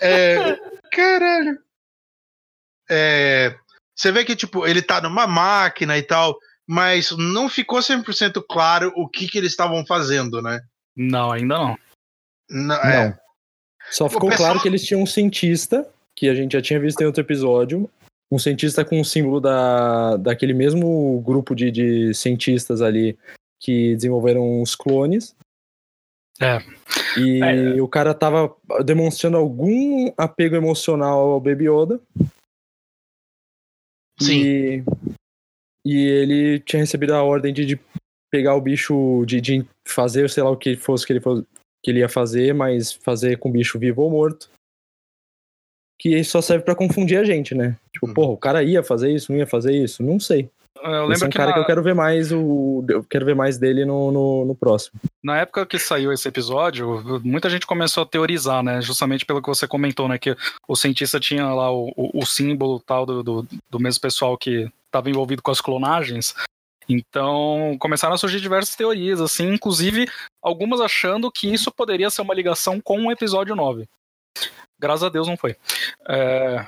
É, caralho. É, você vê que, tipo, ele tá numa máquina e tal, mas não ficou 100% claro o que, que eles estavam fazendo, né? Não, ainda não. Não, é. Não. Só ficou pessoal- claro que eles tinham um cientista, que a gente já tinha visto em outro episódio, um cientista com o símbolo da, daquele mesmo grupo de, de cientistas ali que desenvolveram os clones. É. E É. o cara tava demonstrando algum apego emocional ao Baby Yoda. Sim. E, e ele tinha recebido a ordem de, de pegar o bicho, de, de fazer, sei lá o que fosse que ele, fosse, que ele ia fazer, mas fazer com o bicho vivo ou morto. Que só serve pra confundir a gente, né? Tipo, Uhum. porra, o cara ia fazer isso, não ia fazer isso? Não sei. Eu Esse lembro é um que cara na, que eu quero ver mais o. Eu quero ver mais dele no, no, no próximo. na época que saiu esse episódio, muita gente começou a teorizar, né? Justamente pelo que você comentou, né? Que o cientista tinha lá o, o, o símbolo tal do, do, do mesmo pessoal que estava envolvido com as clonagens. Então começaram a surgir diversas teorias, assim, inclusive algumas achando que isso poderia ser uma ligação com o episódio 9. Graças a Deus não foi. É...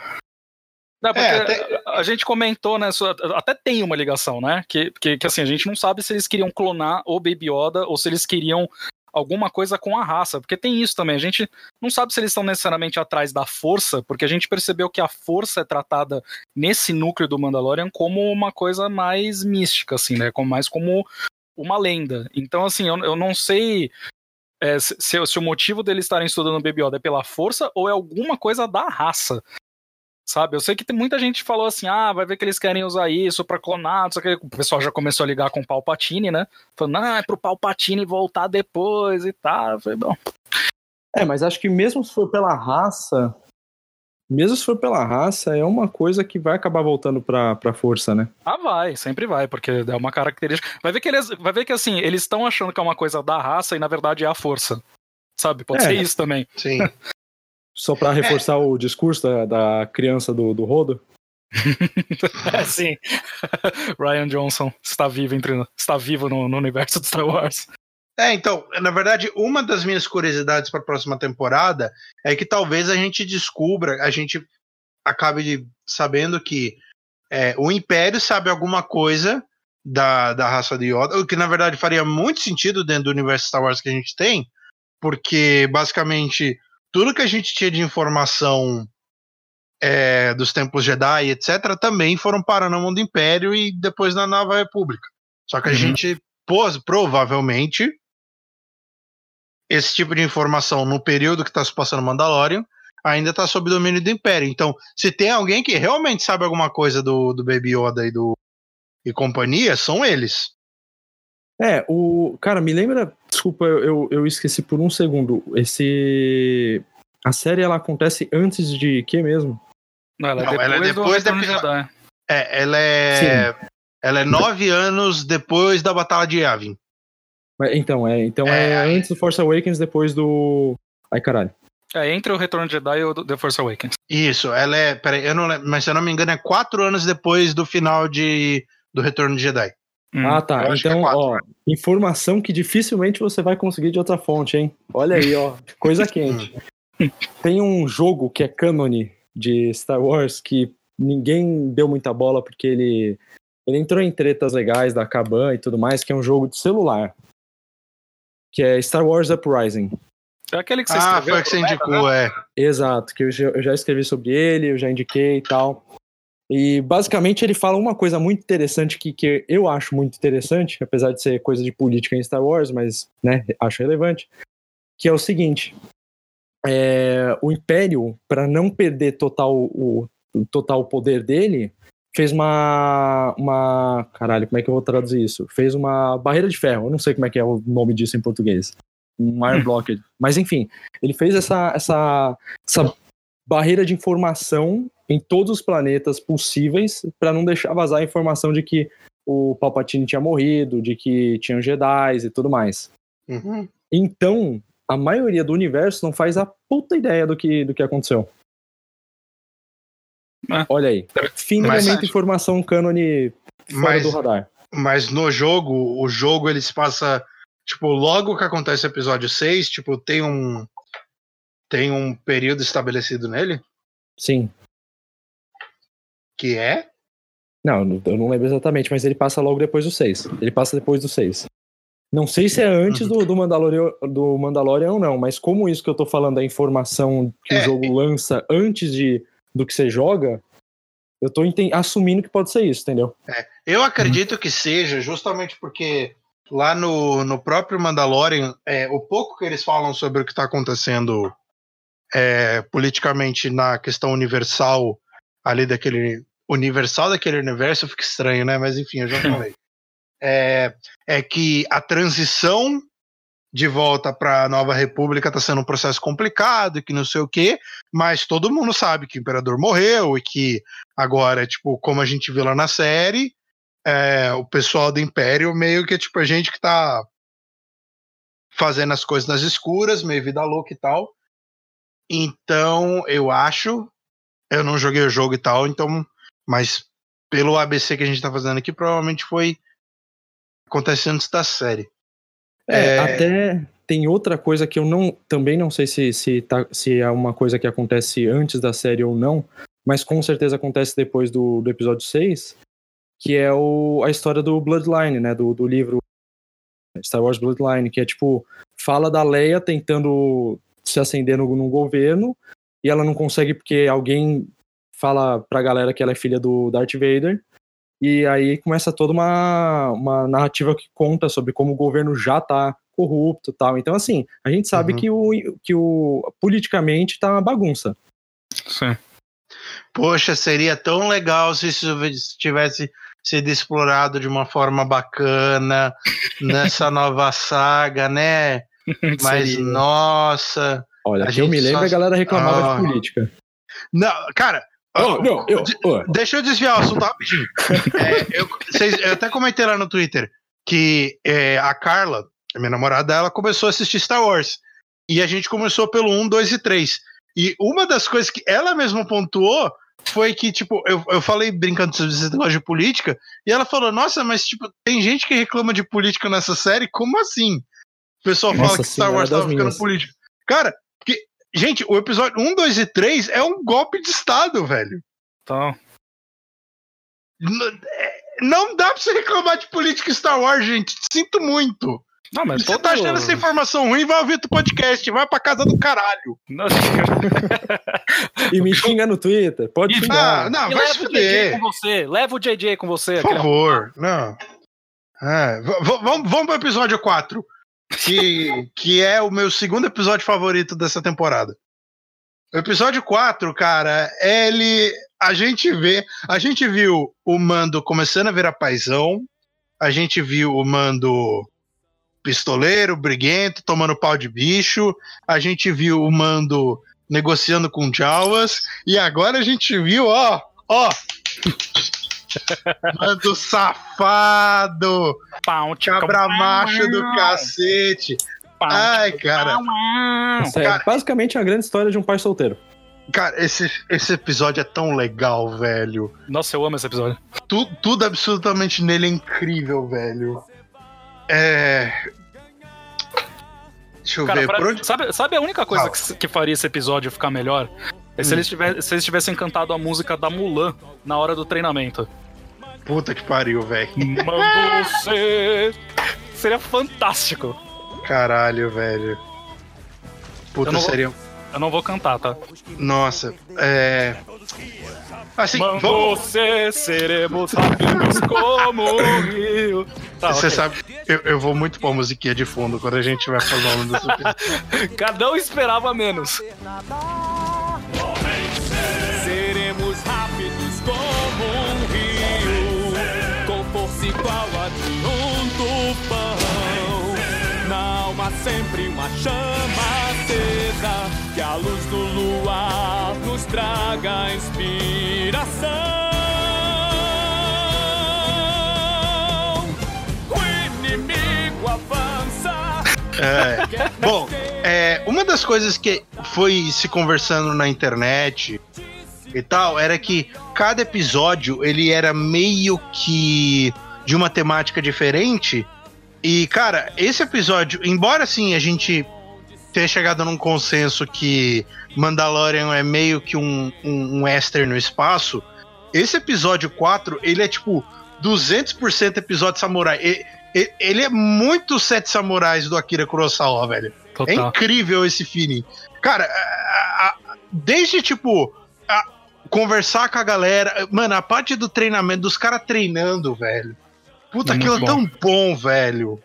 Não, porque É, até- a gente comentou, né? Até tem uma ligação, né? Que, que, que assim, a gente não sabe se eles queriam clonar o Baby Yoda ou se eles queriam alguma coisa com a raça, porque tem isso também. A gente não sabe se eles estão necessariamente atrás da força, porque a gente percebeu que a força é tratada nesse núcleo do Mandalorian como uma coisa mais mística, assim, né? Como, mais como uma lenda. Então, assim, eu, eu não sei é, se, se- o motivo deles estarem estudando o Baby Yoda é pela força ou é alguma coisa da raça. Sabe, eu sei que tem muita gente que falou assim: ah, vai ver que eles querem usar isso pra clonar, o que. O pessoal já começou a ligar com o Palpatine, né? Falando, ah, é pro Palpatine voltar depois e tal. Falei, bom, É, mas acho que mesmo se for pela raça. Mesmo se for pela raça, é uma coisa que vai acabar voltando pra, pra força, né? ah, vai, sempre vai, porque é uma característica. Vai ver que eles, vai ver que assim, eles estão achando que é uma coisa da raça e na verdade é a força. Sabe? Pode É. ser isso também. Sim. Só pra reforçar o discurso da, da criança do, do rodo. É, sim. Ryan Johnson está vivo entre, está vivo no, no universo de Star Wars. É, então, na verdade, uma das minhas curiosidades para a próxima temporada é que talvez a gente descubra, a gente acabe de- sabendo que é, o Império sabe alguma coisa da, da raça de Yoda, o que na verdade faria muito sentido dentro do universo Star Wars que a gente tem, porque basicamente tudo que a gente tinha de informação é, dos tempos Jedi, etc., também foram parar no mundo Império e depois na Nova República. Só que a Uhum. gente, pos- provavelmente, esse tipo de informação no período que está se passando Mandalorian ainda está sob domínio do Império. Então, se tem alguém que realmente sabe alguma coisa do, do Baby Yoda e do e companhia, são eles. É, o. Cara, me lembra. Desculpa, eu, eu, esqueci por um segundo. Esse. A série ela acontece antes de que mesmo? Não, ela é Não, depois, ela é do depois da Jedi. É, ela é. Ela é nove anos depois da Batalha de Yavin. Então, é, então é, É, antes do Force Awakens, depois do. Ai, caralho. É, entre o Retorno de Jedi e o The Force Awakens. Isso, ela é. Peraí, eu não lembro, mas se eu não me engano, é quatro anos depois do final de, do Retorno de Jedi. Hum. Ah, tá. é Então, quatro, ó, informação que dificilmente você vai conseguir de outra fonte, hein? Olha aí, ó. Coisa quente. Tem um jogo que é cânone de Star Wars que ninguém deu muita bola porque ele, ele entrou em tretas legais da Kaban e tudo mais, que é um jogo de celular. Que é Star Wars Uprising. É aquele que você Ah, escreveu foi o que você indicou, né? é. Exato, que eu já, eu já escrevi sobre ele, eu já indiquei e tal. E basicamente ele fala uma coisa muito interessante que, que eu acho muito interessante, apesar de ser coisa de política em Star Wars, mas né, acho relevante, que é o seguinte: é, o Império, para não perder total o, o total poder dele, fez uma, uma. Caralho, como é que eu vou traduzir isso? Fez uma barreira de ferro, eu não sei como é que é o nome disso em português. Um Iron Blockade. Mas enfim, ele fez essa, essa, essa barreira de informação em todos os planetas possíveis para não deixar vazar a informação de que o Palpatine tinha morrido, de que tinham Jedi e tudo mais. Uhum. Então, a maioria do universo não faz a puta ideia do que, do que aconteceu. É. Olha aí. Finalmente Mas- informação cânone fora Mas- do radar. Mas no jogo, o jogo ele se passa. Tipo, logo que acontece o episódio 6, tipo, tem um. tem um período estabelecido nele? Sim. Que é? Não, eu não lembro exatamente, mas ele passa logo depois do 6. Ele passa depois do 6. Não sei se é antes do, do, Mandalorian, do Mandalorian ou não, mas como isso que eu tô falando é informação que é, o jogo lança antes de, do que você joga, eu tô assumindo que pode ser isso, entendeu? É, eu acredito que seja, justamente porque lá no, no próprio Mandalorian, é, o pouco que eles falam sobre o que está acontecendo é, politicamente na questão universal ali daquele universal daquele universo fica estranho, né? Mas enfim, eu já falei é, é que a transição de volta para a nova república está sendo um processo complicado, que não sei o quê, mas todo mundo sabe que o imperador morreu e que agora, tipo, como a gente viu lá na série, é, o pessoal do império meio que é tipo a gente que está fazendo as coisas nas escuras, meio vida louca e tal. Então, eu acho, eu não joguei o jogo e tal, então, mas pelo ABC que a gente está fazendo aqui, provavelmente foi acontece antes da série. É, é, até tem outra coisa que eu não também não sei se, se, tá, se é uma coisa que acontece antes da série ou não, mas com certeza acontece depois do, do episódio 6, que é o, a história do Bloodline, né? Do, do livro Star Wars Bloodline, que é tipo, fala da Leia tentando se acender no, no governo e ela não consegue porque alguém fala pra galera que ela é filha do Darth Vader e aí começa toda uma, uma narrativa que conta sobre como o governo já está corrupto tal. Então, assim, a gente sabe uhum. que, o, que o politicamente tá uma bagunça. Sim. Poxa, seria tão legal se isso tivesse sido explorado de uma forma bacana nessa nova saga, né? Mas, seria. nossa. Olha, que eu me lembro, só... a galera reclamava ah. de política. Não, cara, Oh, não, eu, oh. Deixa eu desviar o assunto rapidinho. é, eu, cês, eu, até comentei lá no Twitter que é, a Carla, minha namorada, ela começou a assistir Star Wars. E a gente começou pelo 1, 2 e 3. E uma das coisas que ela mesma pontuou foi que, tipo, eu, eu falei brincando sobre esse negócio de política, e ela falou, nossa, mas, tipo, tem gente que reclama de política nessa série, como assim? O pessoal nossa, fala que Star Wars tava ficando político. Cara, que Gente, o episódio 1, 2 e 3 é um golpe de Estado, velho. Então. Não dá pra você reclamar de política Star Wars, gente. Sinto muito. Não, mas você todo... tá achando essa informação ruim, vai ouvir o podcast, vai pra casa do caralho. e me xinga no Twitter, pode xingar. Ah, não, e vai se fuder. com você, leva o JJ com você. Por favor, não. É, vamos, vamos pro episódio 4 que, que é o meu segundo episódio favorito dessa temporada. O episódio 4, cara, ele. A gente vê. A gente viu o Mando começando a virar paizão. A gente viu o Mando pistoleiro, briguento, tomando pau de bicho. A gente viu o Mando negociando com Jawas. E agora a gente viu, ó, ó. Mando safado! Pau, cabra macho do cacete! Ai, cara. Nossa, é basicamente a grande história de um pai solteiro. Cara, esse, esse episódio é tão legal, velho. Nossa, eu amo esse episódio. Tu, tudo absolutamente nele é incrível, velho. É. Deixa eu Cara, ver. Pra, onde... sabe, sabe a única coisa que, que, faria esse episódio ficar melhor? É se, hum. eles tivessem, se eles tivessem cantado a música da Mulan na hora do treinamento. Puta que pariu, velho. Mando você. Seria fantástico. Caralho, velho. Puta, eu seria. Vou, eu não vou cantar, tá? Nossa, é. Assim, Mando vamos... você, seremos rápidos como o rio. Tá, você okay. sabe, eu, eu vou muito pôr musiquinha de fundo quando a gente vai falando desse Cada um esperava menos. Alma sempre uma chama acesa, que a luz do luar nos traga inspiração. O inimigo avança. É. Bom, é, uma das coisas que foi se conversando na internet e tal era que cada episódio ele era meio que de uma temática diferente. E, cara, esse episódio, embora assim a gente ter chegado num consenso que Mandalorian é meio que um, um, um western no espaço, esse episódio 4, ele é tipo 200% episódio samurai. Ele, ele é muito Sete Samurais do Akira Kurosawa, velho. Total. É incrível esse feeling. Cara, a- a- desde tipo. a- conversar com a galera. Mano, a parte do treinamento, dos caras treinando, velho. Puta, É aquilo é tão bom, velho.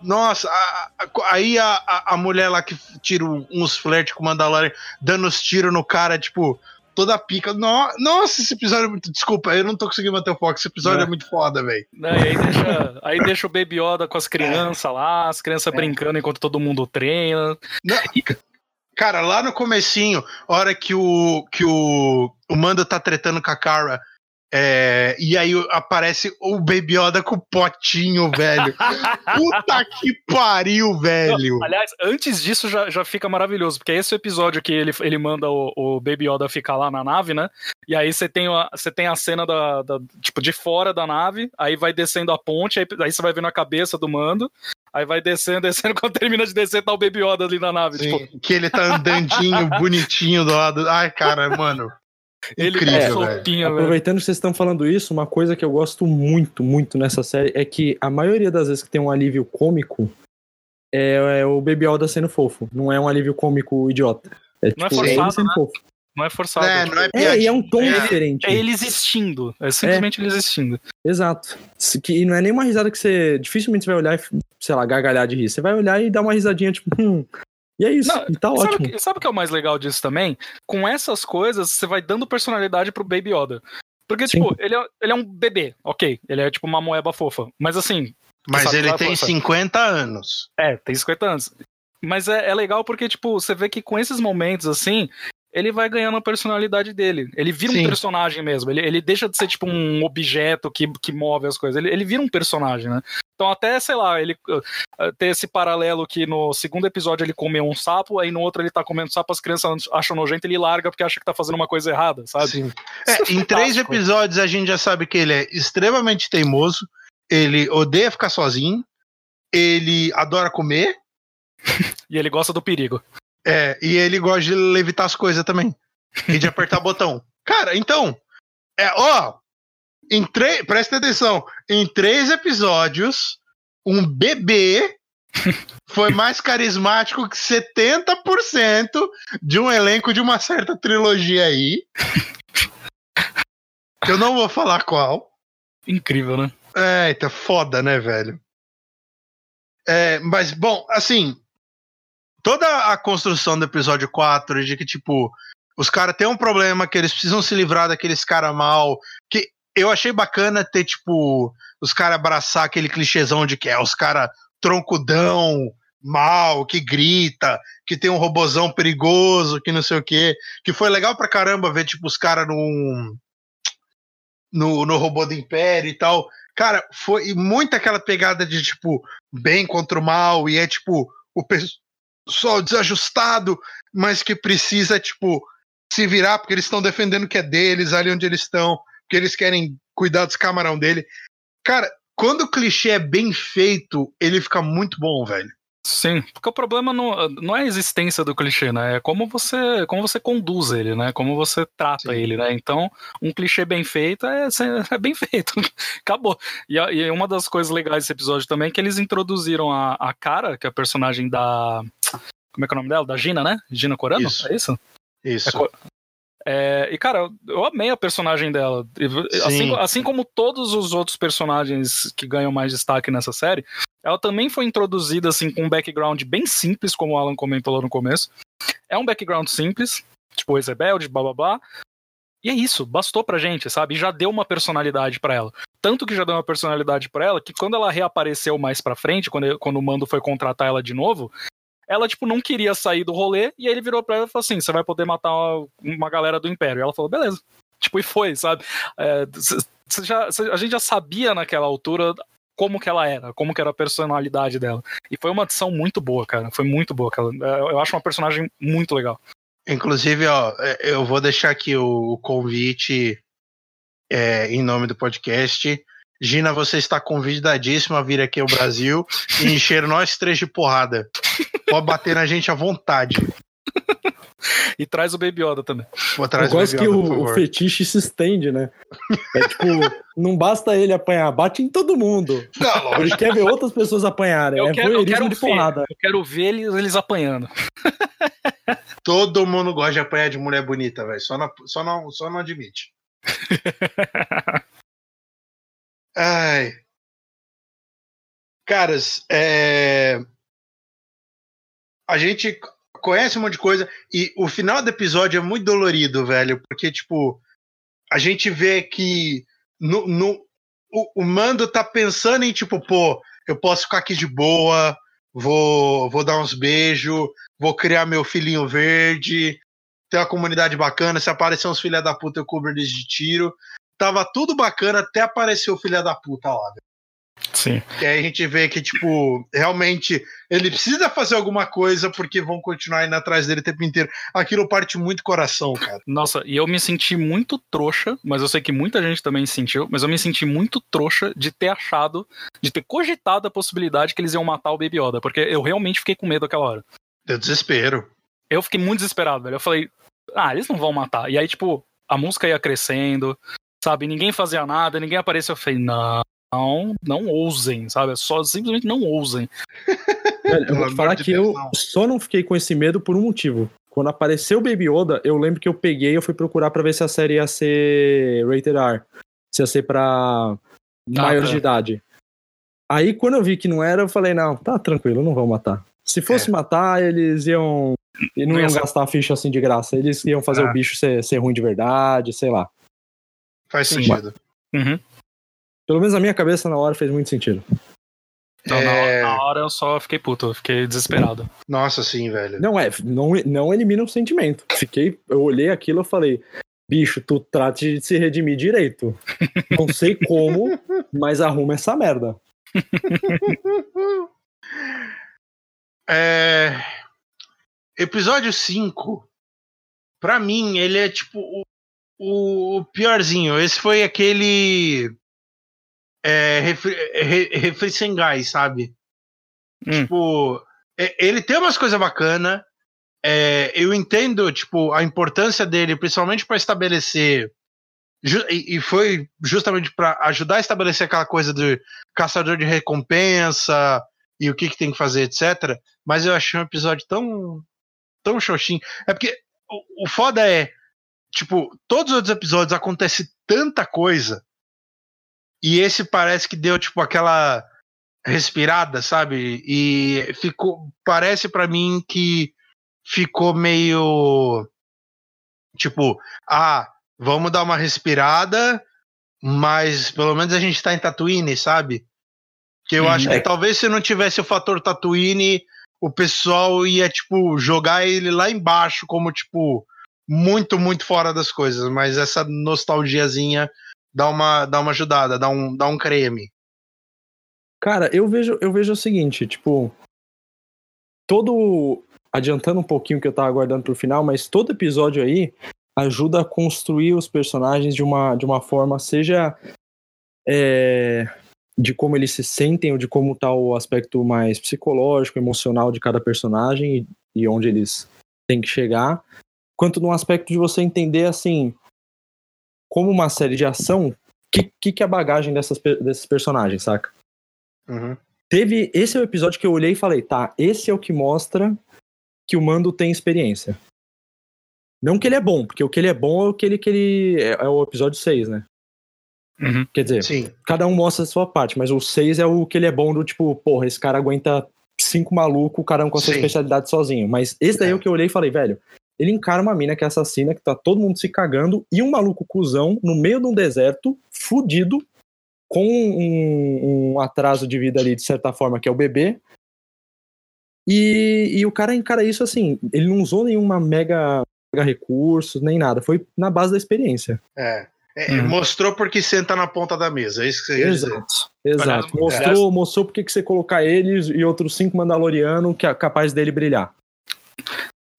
Nossa, a- a- aí a, a, mulher lá que tira uns flerte com o Mandalorian, dando os tiros no cara, tipo, toda pica. No- nossa, esse episódio é muito. Desculpa, eu não tô conseguindo manter o foco. Esse episódio é, É. muito foda, velho. Aí deixa, aí deixa o Baby Yoda com as crianças lá, as crianças brincando enquanto todo mundo treina. Não, Cara, lá no comecinho, hora que o que o, o Mando tá tretando com a Kara, é, e aí aparece o Baby Yoda com o potinho, velho. Puta que pariu, velho. Aliás, antes disso já, já fica maravilhoso, porque esse episódio que ele, ele manda o, o Baby Yoda ficar lá na nave, né? E aí você tem a, você tem a cena da, da- tipo, de fora da nave, aí vai descendo a ponte, aí, aí você vai vendo a cabeça do mando, aí vai descendo, descendo, quando termina de descer, tá o Baby Yoda ali na nave. Sim, Tipo, que ele tá andandinho, bonitinho do lado. Ai, cara, mano. Ele Incrível, sopinha, velho. Aproveitando que vocês estão falando isso, uma coisa que eu gosto muito, muito nessa série é que a maioria das vezes que tem um alívio cômico é, é o Baby Yoda sendo fofo. Não é um alívio cômico idiota. É, Não é tipo, forçado, ele sendo né? fofo. Não é forçado. É, tipo, não é É, e é um tom É. diferente. é ele existindo. É simplesmente ele existindo. Exato. E não é nenhuma risada que você. Dificilmente você vai olhar e, sei lá, gargalhar de rir. Você vai olhar e dar uma risadinha, tipo, hum. E é isso. Não, e tá sabe, ótimo. o que- sabe o que é o mais legal disso também? Com essas coisas, você vai dando personalidade pro Baby Yoda. Porque, Sim. tipo, ele é, ele é um bebê, ok. Ele é tipo uma moeba fofa. Mas assim, Mas ele tem força? 50 anos. é, tem 50 anos. Mas é, é legal porque, tipo, você vê que com esses momentos assim. Ele vai ganhando a personalidade dele. Ele vira Sim. um personagem mesmo. Ele, ele deixa de ser, tipo, um objeto que, que move as coisas. Ele, ele vira um personagem, né? Então, até, sei lá, ele uh, uh, ter esse paralelo que no segundo episódio ele comeu um sapo, aí no outro ele tá comendo sapo, as crianças acham nojento, ele larga porque acha que tá fazendo uma coisa errada, sabe? Sim. É, é em três episódios a gente já sabe que ele é extremamente teimoso, ele odeia ficar sozinho, ele adora comer, E ele gosta do perigo. É, e ele gosta de levitar as coisas também. E de apertar botão. Cara, então, é, ó, em três, presta atenção, em três episódios, um bebê foi mais carismático que 70% de um elenco de uma certa trilogia aí. Eu não vou falar qual. Incrível, né? É, tá foda, né, velho? É, mas, bom, assim, toda a construção do episódio 4 de que, tipo, os caras têm um problema, que eles precisam se livrar daqueles caras mal, que eu achei bacana ter, tipo, os caras abraçar aquele clichêzão de que é os caras troncudão, mal, que grita, que tem um robozão perigoso, que não sei o quê, que foi legal pra caramba ver, tipo, os caras num... No, no robô do Império e tal. Cara, foi muito aquela pegada de, tipo, bem contra o mal, e é, tipo, o pessoal desajustado, mas que precisa, tipo, se virar, porque eles estão defendendo o que é deles, ali onde eles estão, porque eles querem cuidar dos camarão dele. Cara, quando o clichê é bem feito, ele fica muito bom, velho. Sim, porque o problema não, não é a existência do clichê, né? É como você, como você conduz ele, né? Como você trata Sim. ele, né? Então, um clichê bem feito é, é bem feito. Acabou. E, e uma das coisas legais desse episódio também é que eles introduziram a, a cara, que é a personagem da. Como é que é o nome dela? Da Gina, né? Gina Corano? Isso. É isso? Isso. É co- É, e, cara, eu amei a personagem dela. Sim. Assim, assim como todos os outros personagens que ganham mais destaque nessa série, ela também foi introduzida assim com um background bem simples, como o Alan comentou lá no começo. É um background simples, tipo ex-rebelde, blá blá blá. E é isso, bastou pra gente, sabe? E já deu uma personalidade pra ela. Tanto que já deu uma personalidade pra ela que quando ela reapareceu mais pra frente, quando, quando o Mando foi contratar ela de novo, ela, tipo, não queria sair do rolê, e aí ele virou pra ela e falou assim: você vai poder matar uma, uma galera do Império. E ela falou, beleza. Tipo, e foi, sabe? É, já, a gente já sabia naquela altura como que ela era, como que era a personalidade dela. E foi uma adição muito boa, cara. Foi muito boa. Cara. É, Eu acho uma personagem muito legal. Inclusive, ó, é, eu vou deixar aqui o, o convite é, em nome do podcast. Gina, você está convidadíssima a vir aqui ao Brasil e encher nós três de porrada. Pode bater na gente à vontade. E traz o Baby Yoda também. Vou Eu atrás gosto que Yoda, o, por o favor. fetiche se estende, né? É tipo, não basta ele apanhar, bate em todo mundo. Não, Ele quer ver outras pessoas apanharem. Eu é quero, eu quero de ver, porrada. eu quero ver eles, eles apanhando. Todo mundo gosta de apanhar de mulher bonita, velho. Só, não- só, não, só não admite. Ai. Caras, é... a gente conhece um monte de coisa e o final do episódio é muito dolorido, velho, porque, tipo, a gente vê que no, no- o, o Mando tá pensando em, tipo, pô, eu posso ficar aqui de boa, vou, vou dar uns beijos, vou criar meu filhinho verde, ter uma comunidade bacana, se aparecer uns filha da puta eu cubro eles de tiro. Tava tudo bacana até aparecer o filha da puta lá. velho. Sim. E aí a gente vê que, tipo, realmente ele precisa fazer alguma coisa porque vão continuar indo atrás dele o tempo inteiro. Aquilo parte muito coração, cara. Nossa, e eu me senti muito trouxa, mas eu sei que muita gente também sentiu, mas eu me senti muito trouxa de ter achado, de ter cogitado a possibilidade que eles iam matar o Baby Yoda, porque eu realmente fiquei com medo aquela hora. Deu desespero. Eu fiquei muito desesperado, velho. Eu falei, ah, eles não vão matar. E aí, tipo, a música ia crescendo, sabe? Ninguém fazia nada, ninguém apareceu. Eu falei, não, não, não ousem, sabe? Só simplesmente não ousem. Velho, eu vou te falar que eu só não fiquei com esse medo por um motivo. Quando apareceu o Baby Yoda, eu lembro que eu peguei e eu fui procurar pra ver se a série ia ser rated R. Se ia ser pra maiores tá. de idade. Aí quando eu vi que não era, eu falei, não, tá tranquilo, não vão matar. Se fosse matar, eles iam. E não Não ia iam gastar a ficha assim de graça. Eles iam fazer Ah. o bicho ser, ser ruim de verdade, sei lá. Faz Sim. sentido. Uhum. Pelo menos na minha cabeça, na hora, fez muito sentido. Então, na, É. hora, na hora eu só fiquei puto, eu fiquei desesperado. Nossa, sim, velho. Não é, não, não elimina o sentimento. Fiquei, eu olhei aquilo e falei, bicho, tu trate de se redimir direito. Não sei como, mas arruma essa merda. É... Episódio 5, pra mim, ele é tipo o, o piorzinho. Esse foi aquele. É, refri, re, refri sem gás, sabe? Hum. Tipo, é- ele tem umas coisas bacanas. É, eu entendo, tipo, a importância dele, principalmente para estabelecer. ju- E, e foi justamente para ajudar a estabelecer aquela coisa do caçador de recompensa e o que, que tem que fazer, etc. Mas eu achei um episódio tão. tão xoxinho. É porque o, o foda é. Tipo, todos os outros episódios acontece tanta coisa. E esse parece que deu, tipo, aquela respirada, sabe? E ficou. Parece pra mim que ficou meio. Tipo, ah, vamos dar uma respirada, mas pelo menos a gente tá em Tatooine, sabe? Que eu Uhum. acho que É. talvez se não tivesse o fator Tatooine, o pessoal ia, tipo, jogar ele lá embaixo, como, tipo, muito, muito fora das coisas. Mas essa nostalgiazinha dá uma, dá uma ajudada, dá um, dá um creme. Cara, eu vejo, eu vejo o seguinte, tipo, todo adiantando um pouquinho que eu tava aguardando pro final, mas todo episódio aí ajuda a construir os personagens de uma, de uma forma, seja é, de como eles se sentem ou de como tá o aspecto mais psicológico, emocional de cada personagem e, e onde eles têm que chegar, quanto no aspecto de você entender, assim, como uma série de ação, o que, que, que é a bagagem dessas, desses personagens, saca? Uhum. Teve. Esse é o episódio que eu olhei e falei, tá, esse é o que mostra que o Mando tem experiência. Não que ele é bom, porque o que ele é bom é o que ele. Que ele é, é o episódio 6, né? Uhum. Quer dizer, Sim. cada um mostra a sua parte, mas o 6 é o que ele é bom do tipo, porra, esse cara aguenta cinco malucos, cada um com a sua Sim. especialidade sozinho. Mas esse daí é. É. o que eu olhei e falei, velho, ele encara uma mina que é assassina, que tá todo mundo se cagando, e um maluco cuzão no meio de um deserto, fudido, com um, um atraso de vida ali, de certa forma, que é o bebê. E, e o cara encara isso assim, ele não usou nenhuma mega, mega recurso, nem nada, foi na base da experiência. É. É, Uhum. Mostrou porque senta na ponta da mesa, é isso que você. Exato. Exato. Mostrou, mostrou porque que você colocar eles e outros cinco Mandalorianos que é capaz dele brilhar.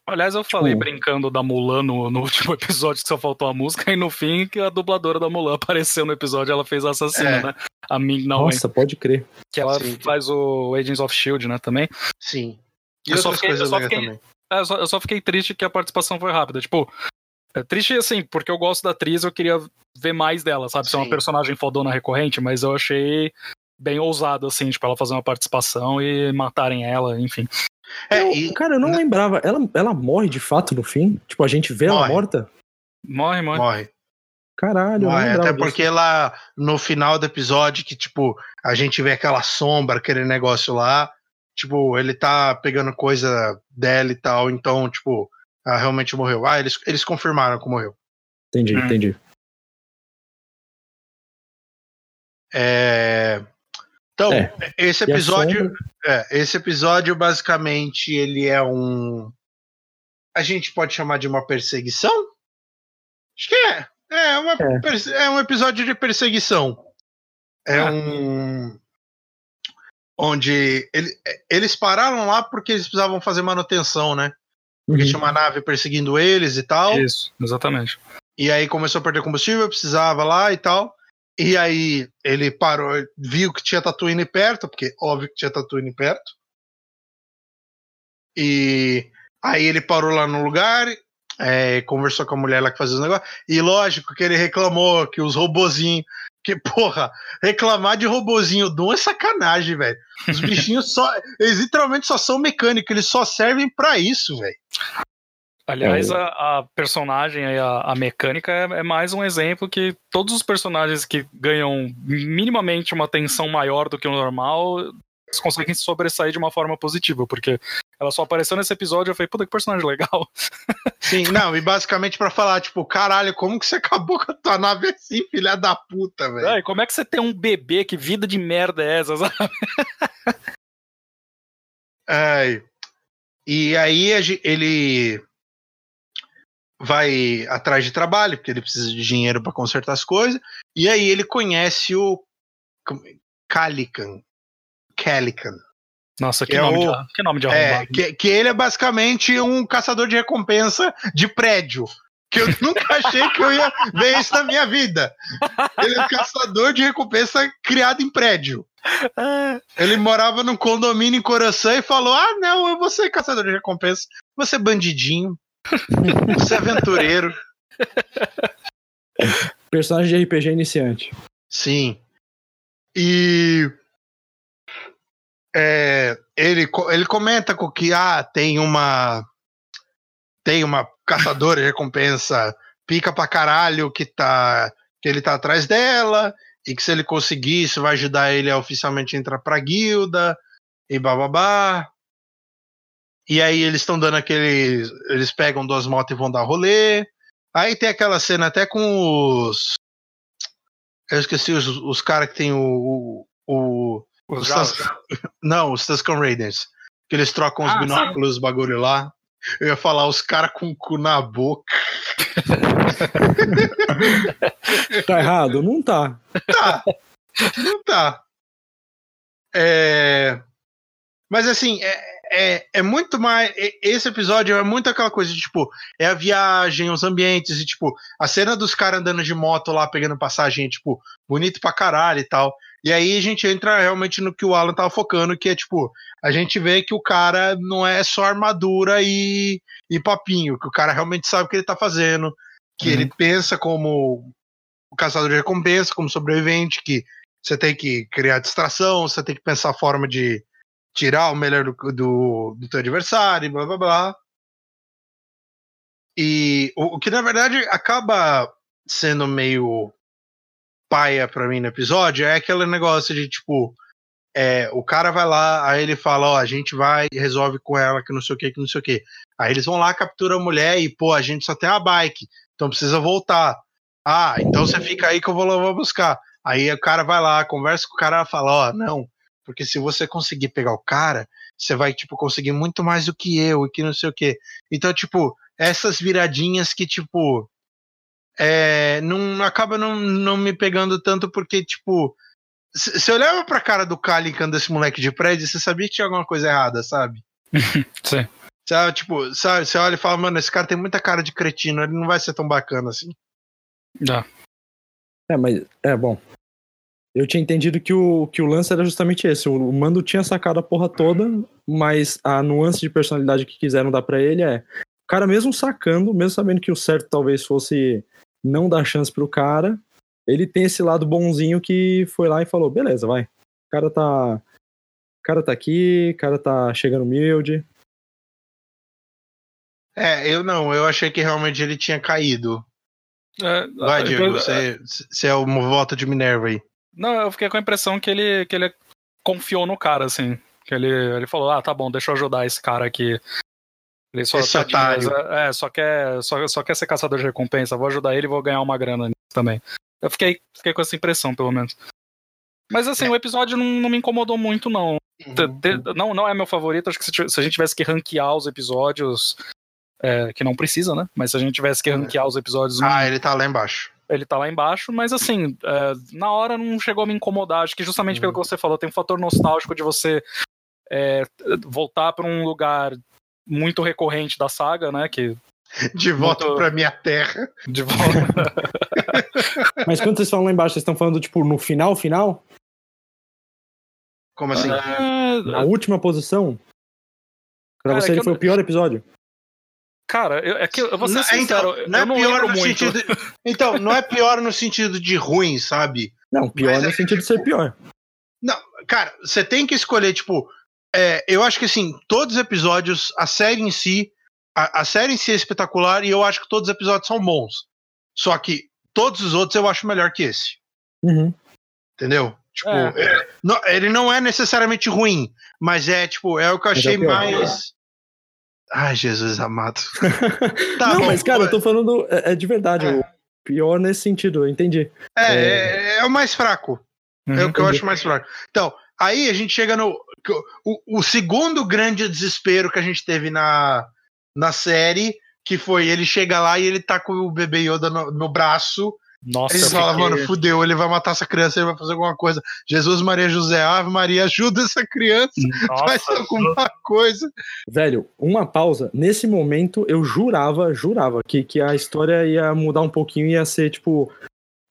Aliás, eu falei Tipo- brincando da Mulan no, no último episódio que só faltou a música, e no fim que a dubladora da Mulan apareceu no episódio ela fez a assassina, É. né? A Ming Na Wen, Nossa, pode crer. que ela Sim. faz o Agents of Shield, né, também. Sim. E Eu só fiquei- eu só fiquei- também. É, eu, só, eu só fiquei triste que a participação foi rápida. Tipo, é triste assim, porque eu gosto da atriz, eu queria ver mais dela, sabe? Ser uma Sim. personagem fodona recorrente, mas eu achei bem ousado, assim, tipo, ela fazer uma participação e matarem ela, enfim. É, Eu- e Cara, eu não lembrava. Ela, ela morre de fato no fim? Tipo, a gente vê ela Morre. morta? Morre, morre. morre. Caralho, eu não morre. Até porque disso. lá no final do episódio, que, tipo, a gente vê aquela sombra, aquele negócio lá. Tipo, ele tá pegando coisa dela e tal, então, tipo, ela realmente morreu. Ah, eles, eles confirmaram que morreu. Entendi, Hum. entendi. É... Então, É. esse episódio. sombra- É, esse episódio, basicamente, ele é um. A gente pode chamar de uma perseguição? Acho que é. É, uma É. é um episódio de perseguição. É Ah. um. Onde ele- eles pararam lá porque eles precisavam fazer manutenção, né? Porque Uhum. tinha uma nave perseguindo eles e tal. Isso, exatamente. E aí começou a perder combustível, precisava lá e tal. E aí ele parou, viu que tinha Tatooine perto, porque óbvio que tinha Tatooine perto. E aí ele parou lá no lugar, é, conversou com a mulher lá que fazia os negócios. E lógico que ele reclamou que os robozinhos. Que, porra, reclamar de robozinho Doom é sacanagem, velho. Os bichinhos só. Eles literalmente só são mecânicos, eles só servem pra isso, velho. Aliás, É. a, a personagem, a, a mecânica, é, é mais um exemplo que todos os personagens que ganham minimamente uma atenção maior do que o normal, eles conseguem se sobressair de uma forma positiva, porque ela só apareceu nesse episódio e eu falei, puta, que personagem legal. Sim, não, e basicamente pra falar, tipo, caralho, como que você acabou com a tua nave assim, filha da puta, velho? Ai, como é que você tem um bebê? Que vida de merda é essa? sabe? Ai. E aí ele vai atrás de trabalho, porque ele precisa de dinheiro pra consertar as coisas. E aí ele conhece o Calican. Calican. Nossa, que, É nome, o- de, que nome de É, arrombado. que, que ele é basicamente um caçador de recompensa de prédio. Que eu nunca achei que eu ia ver isso na minha vida. Ele é um caçador de recompensa criado em prédio. Ele morava num condomínio em Coração e falou: Ah, não, eu vou ser caçador de recompensa. Você é bandidinho. Você é aventureiro. Personagem de RPG iniciante. Sim. E. é, ele, ele comenta com que ah, tem uma. Tem uma caçadora de recompensa pica pra caralho que tá. que ele tá atrás dela. E que se ele conseguir, isso vai ajudar ele a oficialmente entrar pra guilda. E bababá. E aí eles estão dando aquele. Eles pegam duas motos e vão dar rolê. Aí tem aquela cena até com os. Eu esqueci os, os caras que tem o. o, o- os. Tusken- não, os Tusken Raiders. Que eles trocam os Ah, binóculos, os bagulho lá. Eu ia falar os caras com o cu na boca. Tá errado? Não tá. Tá. Não tá. É... Mas assim, é, é, é muito mais. Esse episódio é muito aquela coisa de, tipo, é a viagem, os ambientes, e, tipo, a cena dos caras andando de moto lá, pegando passagem, é, tipo, bonito pra caralho e tal. E aí a gente entra realmente no que o Alan tava focando, que é, tipo, a gente vê que o cara não é só armadura e, e papinho, que o cara realmente sabe o que ele tá fazendo, que Uhum. ele pensa como o caçador de recompensa, como sobrevivente, que você tem que criar distração, você tem que pensar a forma de tirar o melhor do, do, do teu adversário, blá blá blá. E o, o que na verdade acaba sendo meio paia pra mim no episódio é aquele negócio de tipo. É, o cara vai lá, aí ele fala, ó, a gente vai resolve com ela que não sei o que, que não sei o que. Aí eles vão lá, capturam a mulher e, pô, a gente só tem a bike, então precisa voltar. Ah, então você fica aí que eu vou lá vou buscar. Aí o cara vai lá, conversa com o cara fala, ó, não, porque se você conseguir pegar o cara, você vai, tipo, conseguir muito mais do que eu e que não sei o quê. Então, tipo, essas viradinhas que, tipo, é, não acaba não, não me pegando tanto porque, tipo, eu olhava pra cara do Calican desse moleque de prédio, você sabia que tinha alguma coisa errada, sabe? Sim. Sabe, tipo, sabe, você olha e fala, mano, esse cara tem muita cara de cretino, ele não vai ser tão bacana assim. Dá. É, mas. É bom. Eu tinha entendido que o, que o lance era justamente esse. O Mando tinha sacado a porra toda, mas a nuance de personalidade que quiseram dar pra ele é. O cara, mesmo sacando, mesmo sabendo que o certo talvez fosse não dar chance pro cara, ele tem esse lado bonzinho que foi lá e falou: beleza, vai. O cara tá. O cara tá aqui, o cara tá chegando humilde. É, eu não, eu achei que realmente ele tinha caído. É, Vai, eu- Diego, eu- você, você é o voto de Minerva aí. Não, eu fiquei com a impressão que ele, que ele confiou no cara, assim. Que ele, ele falou, ah, tá bom, deixa eu ajudar esse cara aqui. Ele só, Esse otário. mas, é, só quer, só, só quer ser caçador de recompensa. Vou ajudar ele e vou ganhar uma grana nisso também. Eu fiquei, fiquei com essa impressão, pelo menos. Mas assim, o episódio não, não me incomodou muito, não. Te- Não, não é meu favorito. Acho que se, se a gente tivesse que ranquear os episódios. é, que não precisa, né? Mas se a gente tivesse que ranquear os episódios. Ah, ele tá lá embaixo. Ele tá lá embaixo, mas assim, é, na hora não chegou a me incomodar. Acho que justamente pelo que você falou, tem um fator nostálgico de você é, voltar pra um lugar muito recorrente da saga, né? Que De volta Muito- pra minha terra. de volta. Mas quando vocês falam lá embaixo, vocês estão falando, tipo, no final, final? Como assim? Na última posição? Pra Cara, você é ele foi o pior episódio? Cara, eu, é que eu vou ser Não, sincero, então, não é eu não pior no muito. sentido. Então, não é pior no sentido de ruim, sabe? Não, pior Mas no é- sentido de ser pior. Cara, você tem que escolher, tipo. é, eu acho que assim, todos os episódios, a série em si, a, a série em si é espetacular e eu acho que todos os episódios são bons. Só que todos os outros eu acho melhor que esse. Uhum. Entendeu? Tipo, É. é, não- ele não é necessariamente ruim, mas é, tipo, é o que eu é achei mais. Ai, Jesus amado. Tá não, bom, mas cara, eu tô falando. É, é de verdade. É. O pior nesse sentido, eu entendi. É, é, é o mais fraco. É o Uhum. que eu acho mais fraco. Então, aí a gente chega no. O, o segundo grande desespero que a gente teve na, na série, que foi ele chega lá e ele tá com o bebê Yoda no, no braço. Nossa, Aí eu você fala, fiquei- mano, fudeu, ele vai matar essa criança, ele vai fazer alguma coisa. Jesus, Maria, José, Ave Maria, ajuda essa criança, faz Nossa, alguma coisa. Velho, uma pausa. Nesse momento, eu jurava, jurava que, que a história ia mudar um pouquinho e ia ser, tipo,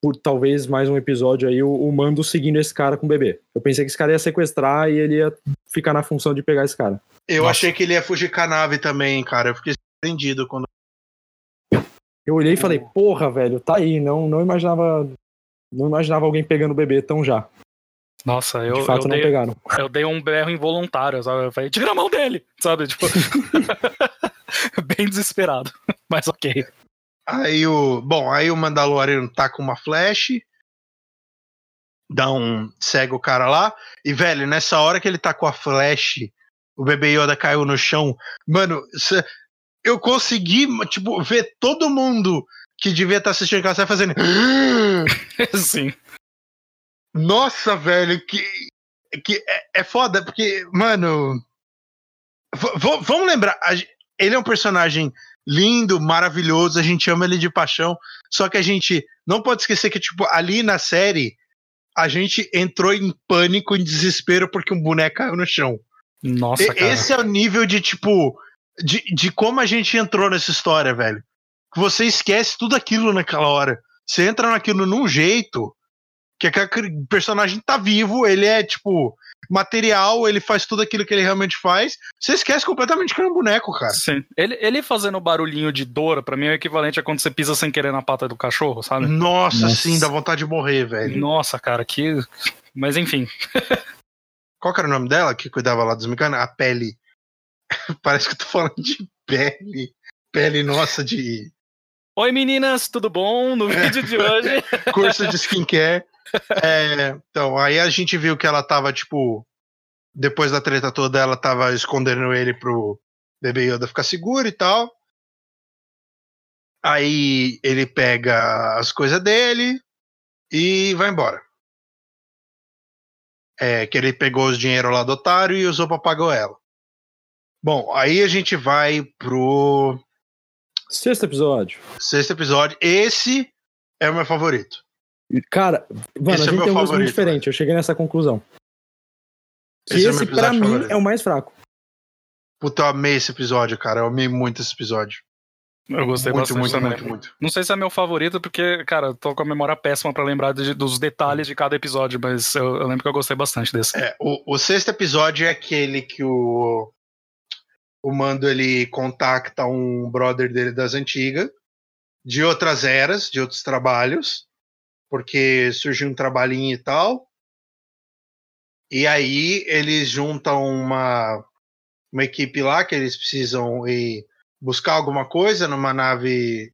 por talvez mais um episódio aí, o, o Mando seguindo esse cara com o bebê. Eu pensei que esse cara ia sequestrar e ele ia ficar na função de pegar esse cara. Eu Nossa. achei que ele ia fugir com a nave também, cara. Eu fiquei surpreendido quando. Eu olhei e falei, porra, velho, tá aí. Não, não imaginava. Não imaginava alguém pegando o bebê tão já. Nossa, eu, De fato, eu, não dei, pegaram. eu dei um berro involuntário, sabe? Eu falei, tira a mão dele, sabe? Tipo, bem desesperado, mas ok. Aí o. Bom, aí o Mandalorian tá com uma flash. Dá um. Cega o cara lá. E, velho, nessa hora que ele tá com a flash, o bebê Yoda caiu no chão. Mano, eu consegui, tipo, ver todo mundo que devia estar assistindo aquela série fazendo. Sim. Nossa, velho, que. que é, é foda, porque, mano. vamos lembrar, a ele é um personagem lindo, maravilhoso, a gente ama ele de paixão, só que a gente não pode esquecer que, tipo, ali na série, a gente entrou em pânico, em desespero, porque um boneco caiu no chão. Nossa, E- cara. Esse é o nível de, tipo, de, de como a gente entrou nessa história, velho. Que Você esquece tudo aquilo naquela hora. Você entra naquilo num jeito que aquele personagem tá vivo, ele é, tipo, material, ele faz tudo aquilo que ele realmente faz. Você esquece completamente que é um boneco, cara. Sim. Ele, ele fazendo barulhinho de dor, pra mim, é o equivalente a quando você pisa sem querer na pata do cachorro, sabe? Nossa, Nossa. sim, dá vontade de morrer, velho. Nossa, cara, que. Mas enfim. Qual que era o nome dela que cuidava lá dos mecanos? A Pele. Parece que eu tô falando de pele. Pele nossa de Oi meninas, tudo bom? No vídeo de hoje. curso de skincare. É, então, aí a gente viu que ela tava, tipo, depois da treta toda, ela tava escondendo ele pro bebê Yoda ficar seguro e tal. Aí ele pega as coisas dele e vai embora. É, que ele pegou os dinheiro lá do otário e usou pra pagar ela. Bom, aí a gente vai pro Sexto episódio. sexto episódio. Esse é o meu favorito. Cara, mano, Esse é a gente meu tem um gosto muito diferente. Eu cheguei nessa conclusão. Que Esse é esse, meu pra mim, favorito. é o mais fraco. Puta, eu amei esse episódio, cara. Eu amei muito esse episódio. Eu gostei muito, bastante muito, também. muito, muito. Não sei se é meu favorito, porque, cara, eu tô com a memória péssima pra lembrar de- dos detalhes de cada episódio, mas eu, eu lembro que eu gostei bastante desse. É, o, o sexto episódio é aquele que o, o Mando ele contacta um brother dele das antigas, de outras eras, de outros trabalhos, porque surgiu um trabalhinho e tal. E aí eles juntam uma, uma equipe lá que eles precisam ir buscar alguma coisa numa nave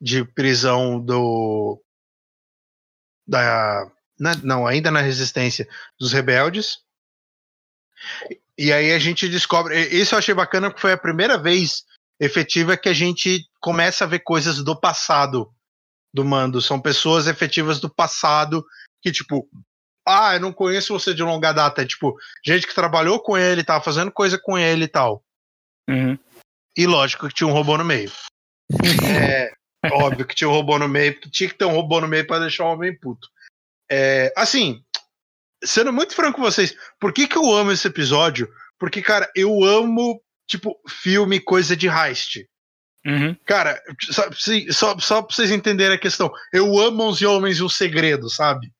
de prisão do da na- não, ainda na resistência dos rebeldes. E aí a gente descobre. Isso eu achei bacana porque foi a primeira vez efetiva que a gente começa a ver coisas do passado do mando. São pessoas efetivas do passado que, tipo, ah, eu não conheço você de longa data. É, tipo, gente que trabalhou com ele, tava fazendo coisa com ele e tal. Uhum. E lógico que tinha um robô no meio. É óbvio que tinha um robô no meio, porque tinha que ter um robô no meio pra deixar o homem puto. É, assim, sendo muito franco com vocês, por que, que eu amo esse episódio? Porque, cara, eu amo, tipo, filme, coisa de heist. Uhum. Cara, só, só, só pra vocês entenderem a questão, eu amo 11 Homens e um Segredo, sabe?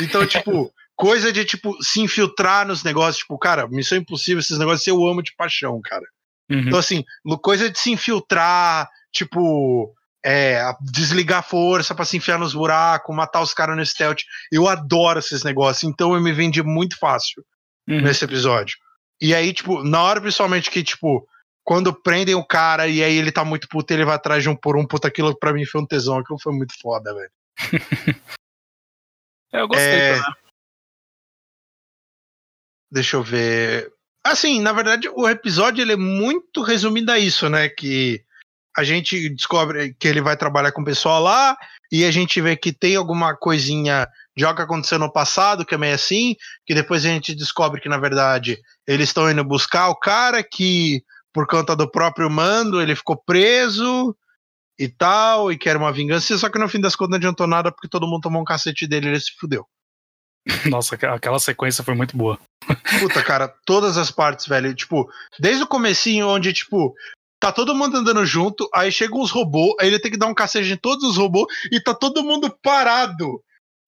Então, tipo, coisa de, tipo, se infiltrar nos negócios, tipo, cara, Missão Impossível, esses negócios eu amo de paixão, cara. Uhum. Então, assim, coisa de se infiltrar, tipo, é, desligar a força pra se enfiar nos buracos, matar os caras no stealth. Eu adoro esses negócios, então eu me vendi muito fácil Uhum. nesse episódio. E aí, tipo, na hora principalmente que, tipo, quando prendem o cara e aí ele tá muito puto, ele vai atrás de um por um, puta, aquilo pra mim foi um tesão, aquilo foi muito foda, velho. É, eu gostei É, também. Deixa eu ver. Assim, na verdade, o episódio ele é muito resumido a isso, né? Que a gente descobre que ele vai trabalhar com o pessoal lá e a gente vê que tem alguma coisinha de algo que aconteceu no passado, que é meio assim, que depois a gente descobre que, na verdade, eles estão indo buscar o cara que, por conta do próprio mando, ele ficou preso e tal, e quer uma vingança, só que no fim das contas não adiantou nada porque todo mundo tomou um cacete dele e ele se fudeu. Nossa, aquela sequência foi muito boa. Puta, cara, todas as partes, velho. Tipo, desde o comecinho, onde, tipo, tá todo mundo andando junto, aí chegam os robôs, aí ele tem que dar um cacete em todos os robôs e tá todo mundo parado.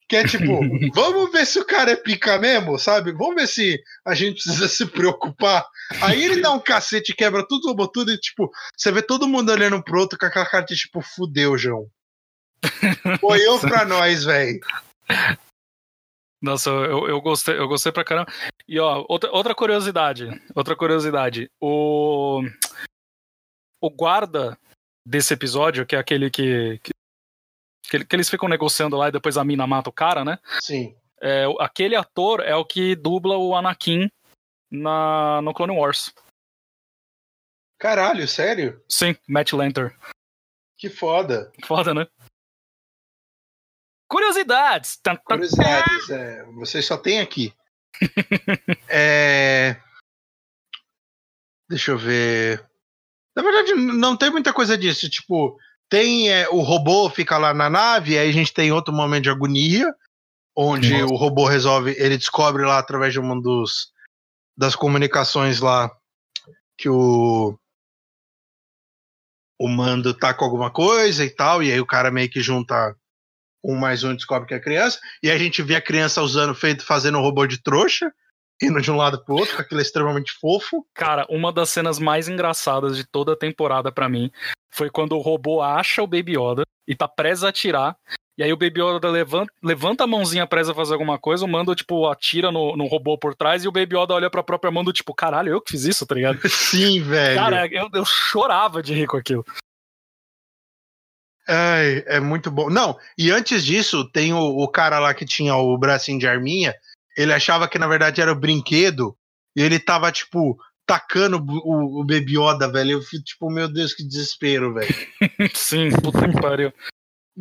Que é tipo, vamos ver se o cara é pica mesmo, sabe? Vamos ver se a gente precisa se preocupar. Aí ele dá um cacete, quebra tudo, robô tudo, e tipo, você vê todo mundo olhando pro outro com aquela cara de tipo, fudeu, João. Foi eu pra nós, velho. Nossa, eu, eu gostei, eu gostei pra caramba. E ó, outra, outra curiosidade, outra curiosidade. O o guarda desse episódio, que é aquele que que, que ele- que eles ficam negociando lá e depois a mina mata o cara, né? Sim. É, aquele ator é o que dubla o Anakin na no Clone Wars. Caralho, sério? Sim, Matt Lanter. Que foda. Foda, né? Curiosidades. Curiosidades, é, vocês só tem aqui. É, Deixa eu ver. Na verdade, não tem muita coisa disso. Tipo, tem é, o robô fica lá na nave, aí a gente tem outro momento de agonia, onde Nossa. o robô resolve, ele descobre lá através de uma dos das comunicações lá que o o mando tá com alguma coisa e tal, e aí o cara meio que junta um mais um e descobre que é criança, e aí a gente vê a criança usando, feito, fazendo um robô de trouxa, indo de um lado pro outro, aquilo extremamente fofo. Cara, uma das cenas mais engraçadas de toda a temporada pra mim foi quando o robô acha o Baby Yoda e tá prestes a atirar. E aí o Baby Yoda levanta, levanta a mãozinha presa a fazer alguma coisa, o Mando, tipo, atira no, no robô por trás e o Baby Yoda olha pra própria Mando, tipo, caralho, eu que fiz isso, tá ligado? Sim, velho. Cara, eu, eu chorava de rir com aquilo. Ai, é muito bom. Não, e antes disso, tem o, o cara lá que tinha o bracinho de arminha, ele achava que na verdade era o brinquedo, e ele tava, tipo, tacando o, o Baby Yoda, velho. Eu fui, tipo, meu Deus, que desespero, velho. Sim, puta que pariu.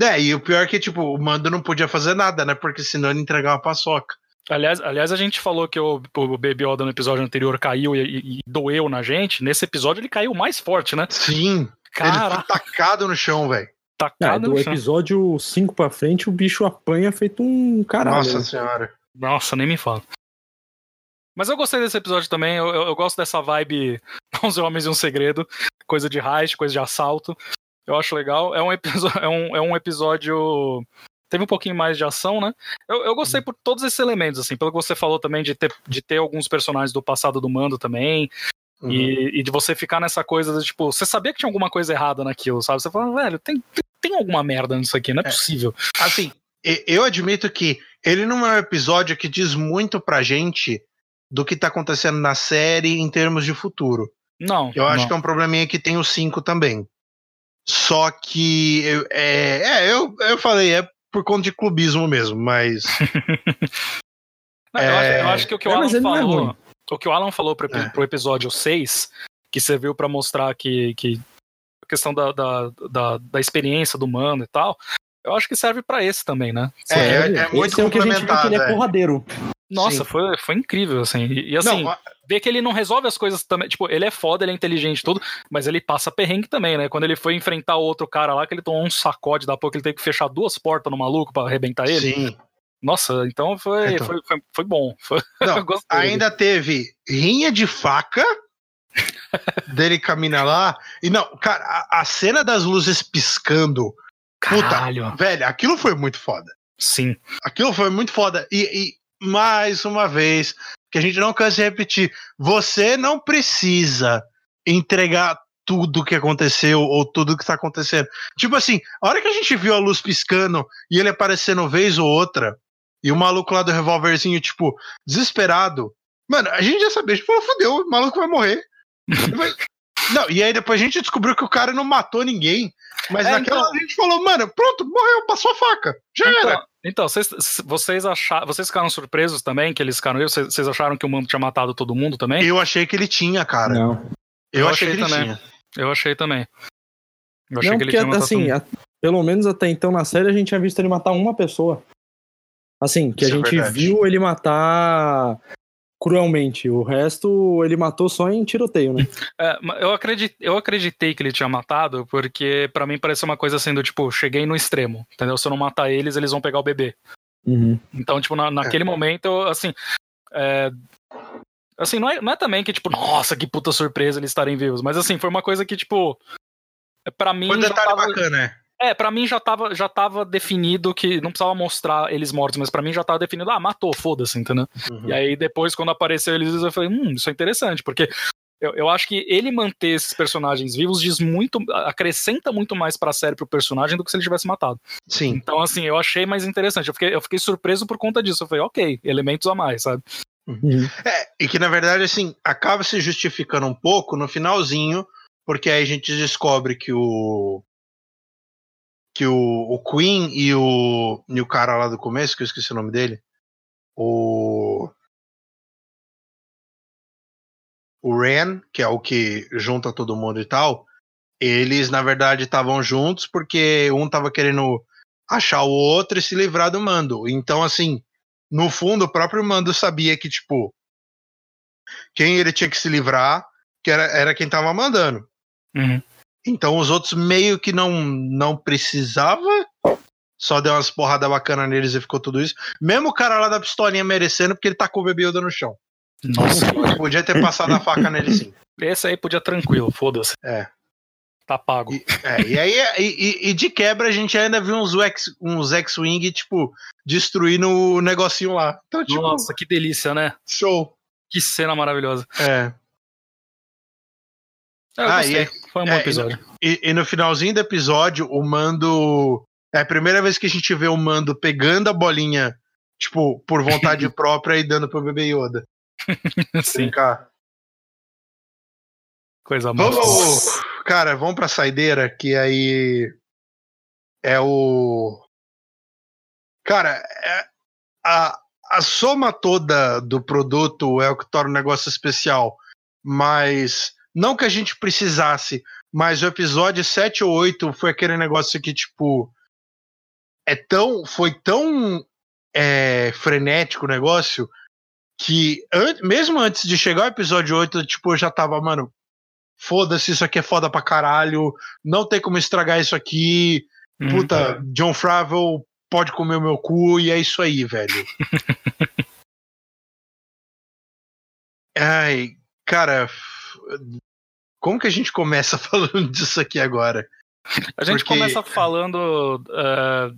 É, e o pior é que, tipo, o Mando não podia fazer nada, né? Porque senão ele entregava uma paçoca. Aliás, aliás, a gente falou que o, o Baby Yoda no episódio anterior caiu e, e- e doeu na gente. Nesse episódio ele caiu mais forte, né? Sim, ele Cara, foi tacado no chão, velho. Tacado do no chão. episódio 5 pra frente, o bicho apanha feito um caralho. Nossa né? senhora. Nossa, nem me fala. Mas eu gostei desse episódio também. Eu, eu, eu gosto dessa vibe 11 Homens e um Segredo. Coisa de heist, coisa de assalto. Eu acho legal. É um, episódio, é um, é um episódio. Teve um pouquinho mais de ação, né? Eu, eu gostei por todos esses elementos, assim. Pelo que você falou também de ter, de ter alguns personagens do passado do mando também. Uhum. E, e de você ficar nessa coisa de, tipo, você sabia que tinha alguma coisa errada naquilo, sabe? Você fala, velho, tem, tem, tem alguma merda nisso aqui, não é, É. possível. Assim, eu admito que ele não é um episódio que diz muito pra gente do que tá acontecendo na série em termos de futuro. Não. Eu acho não. que é um probleminha que tem o 5 também. Só que eu- é, é, eu, eu falei, é por conta de clubismo mesmo, mas Não, eu, acho, É. eu acho que o que o É, Alan é falou. o que o Alan falou pro, É. pro episódio 6, que serviu pra mostrar que, que a questão da, da, da, da experiência do mano e tal, eu acho que serve pra esse também, né? É, é- é Esse muito é o que a gente viu que ele complementado, é é. porradeiro. Nossa, Sim. foi, foi incrível, assim. E, e, assim, não, ver que ele não resolve as coisas também. Tipo, ele é foda, ele é inteligente e tudo, mas ele passa perrengue também, né? Quando ele foi enfrentar o outro cara lá, que ele tomou um sacode da pouco, ele teve que fechar duas portas no maluco pra arrebentar ele. sim. Nossa, então foi, Então. Foi, foi, foi bom. Foi, Não, ainda teve rinha de faca dele caminha lá. E não, cara, a, a cena das luzes piscando, puta, Caralho. velho, aquilo foi muito foda. Sim. Aquilo foi muito foda. E, e mais uma vez, que a gente não cansa de repetir, você não precisa entregar tudo que aconteceu ou tudo que tá acontecendo. Tipo assim, a hora que a gente viu a luz piscando e ele aparecendo vez ou outra, e o maluco lá do revólverzinho, tipo, desesperado. Mano, a gente já sabia, falou, fudeu, o maluco vai morrer. Vai- Não, e aí depois a gente descobriu que o cara não matou ninguém. Mas É, naquela então- hora a gente falou, mano, pronto, morreu, passou a faca. Já era. Então, então vocês, vocês acharam. Vocês ficaram surpresos também que eles ficaram. Vocês, vocês acharam que o mundo tinha matado todo mundo também? Eu achei que ele tinha, cara. Não. Eu, Eu achei, achei que ele também. tinha. Eu achei também. Eu achei Não, que ele porque tinha matado assim, a- pelo menos até então na série a gente tinha visto ele matar uma pessoa. Assim, que Isso é a gente verdade. viu ele matar cruelmente. O resto ele matou só em tiroteio, né? É, eu, acredit, eu acreditei que ele tinha matado, porque pra mim pareceu uma coisa assim do tipo, cheguei no extremo, entendeu? Se eu não matar eles, eles vão pegar o bebê. Uhum. Então, tipo, na- naquele momento, eu, assim. é, assim, não é, não é também que, tipo, nossa, que puta surpresa eles estarem vivos, mas assim, foi uma coisa que, tipo. Pra mim. Foi um detalhe tava- bacana, né? É, pra mim já tava, já tava definido que não precisava mostrar eles mortos, mas pra mim já tava definido, ah, matou, foda-se, entendeu? Uhum. E aí depois, quando apareceu eles, eu falei, hum, isso é interessante, porque eu, eu acho que ele manter esses personagens vivos diz muito, acrescenta muito mais pra série pro personagem do que se ele tivesse matado. Sim. Então, assim, eu achei mais interessante. Eu fiquei, eu fiquei surpreso por conta disso. Eu falei, ok, elementos a mais, sabe? Uhum. É, e que na verdade, assim, acaba se justificando um pouco no finalzinho, porque aí a gente descobre que o. Que o, o Queen e o, e o cara lá do começo, que eu esqueci o nome dele, o. O Ren, que é o que junta todo mundo e tal, eles na verdade estavam juntos porque um tava querendo achar o outro e se livrar do mando. Então, assim, no fundo, o próprio Mando sabia que, tipo, quem ele tinha que se livrar que era, era quem tava mandando. Uhum. Então os outros meio que não, não precisava, só deu umas porradas bacanas neles e ficou tudo isso. Mesmo o cara lá da pistolinha merecendo, porque ele tacou o bebê Yoda no chão. Nossa, Podia ter passado a faca nele sim. esse aí podia tranquilo, foda-se. É. Tá pago. E, é, e aí, e, e- de quebra, a gente ainda viu uns X- uns X-Wing, tipo, destruindo o negocinho lá. Então, tipo, Nossa, que delícia, né? show. Que cena maravilhosa. É. Eu Ah, gostei. e- Foi um bom é, episódio. E, e no finalzinho do episódio, o Mando. É a primeira vez que a gente vê o Mando pegando a bolinha, tipo, por vontade própria e dando pro bebê Yoda. Sim, Brincar. coisa boa. Vamos, cara, vamos pra saideira, que aí é o. Cara, é- a, a soma toda do produto é o que torna o negócio especial. Mas não que a gente precisasse, mas o episódio 7 ou 8 foi aquele negócio que, tipo, é tão. Foi tão é, frenético o negócio que an- mesmo antes de chegar o episódio 8, tipo, eu já tava, mano, foda-se, isso aqui é foda pra caralho, não tem como estragar isso aqui, Uhum. puta, John Favreau pode comer o meu cu e é isso aí, velho. Ai, cara, como que a gente começa falando disso aqui agora? A gente Porque- começa falando eh,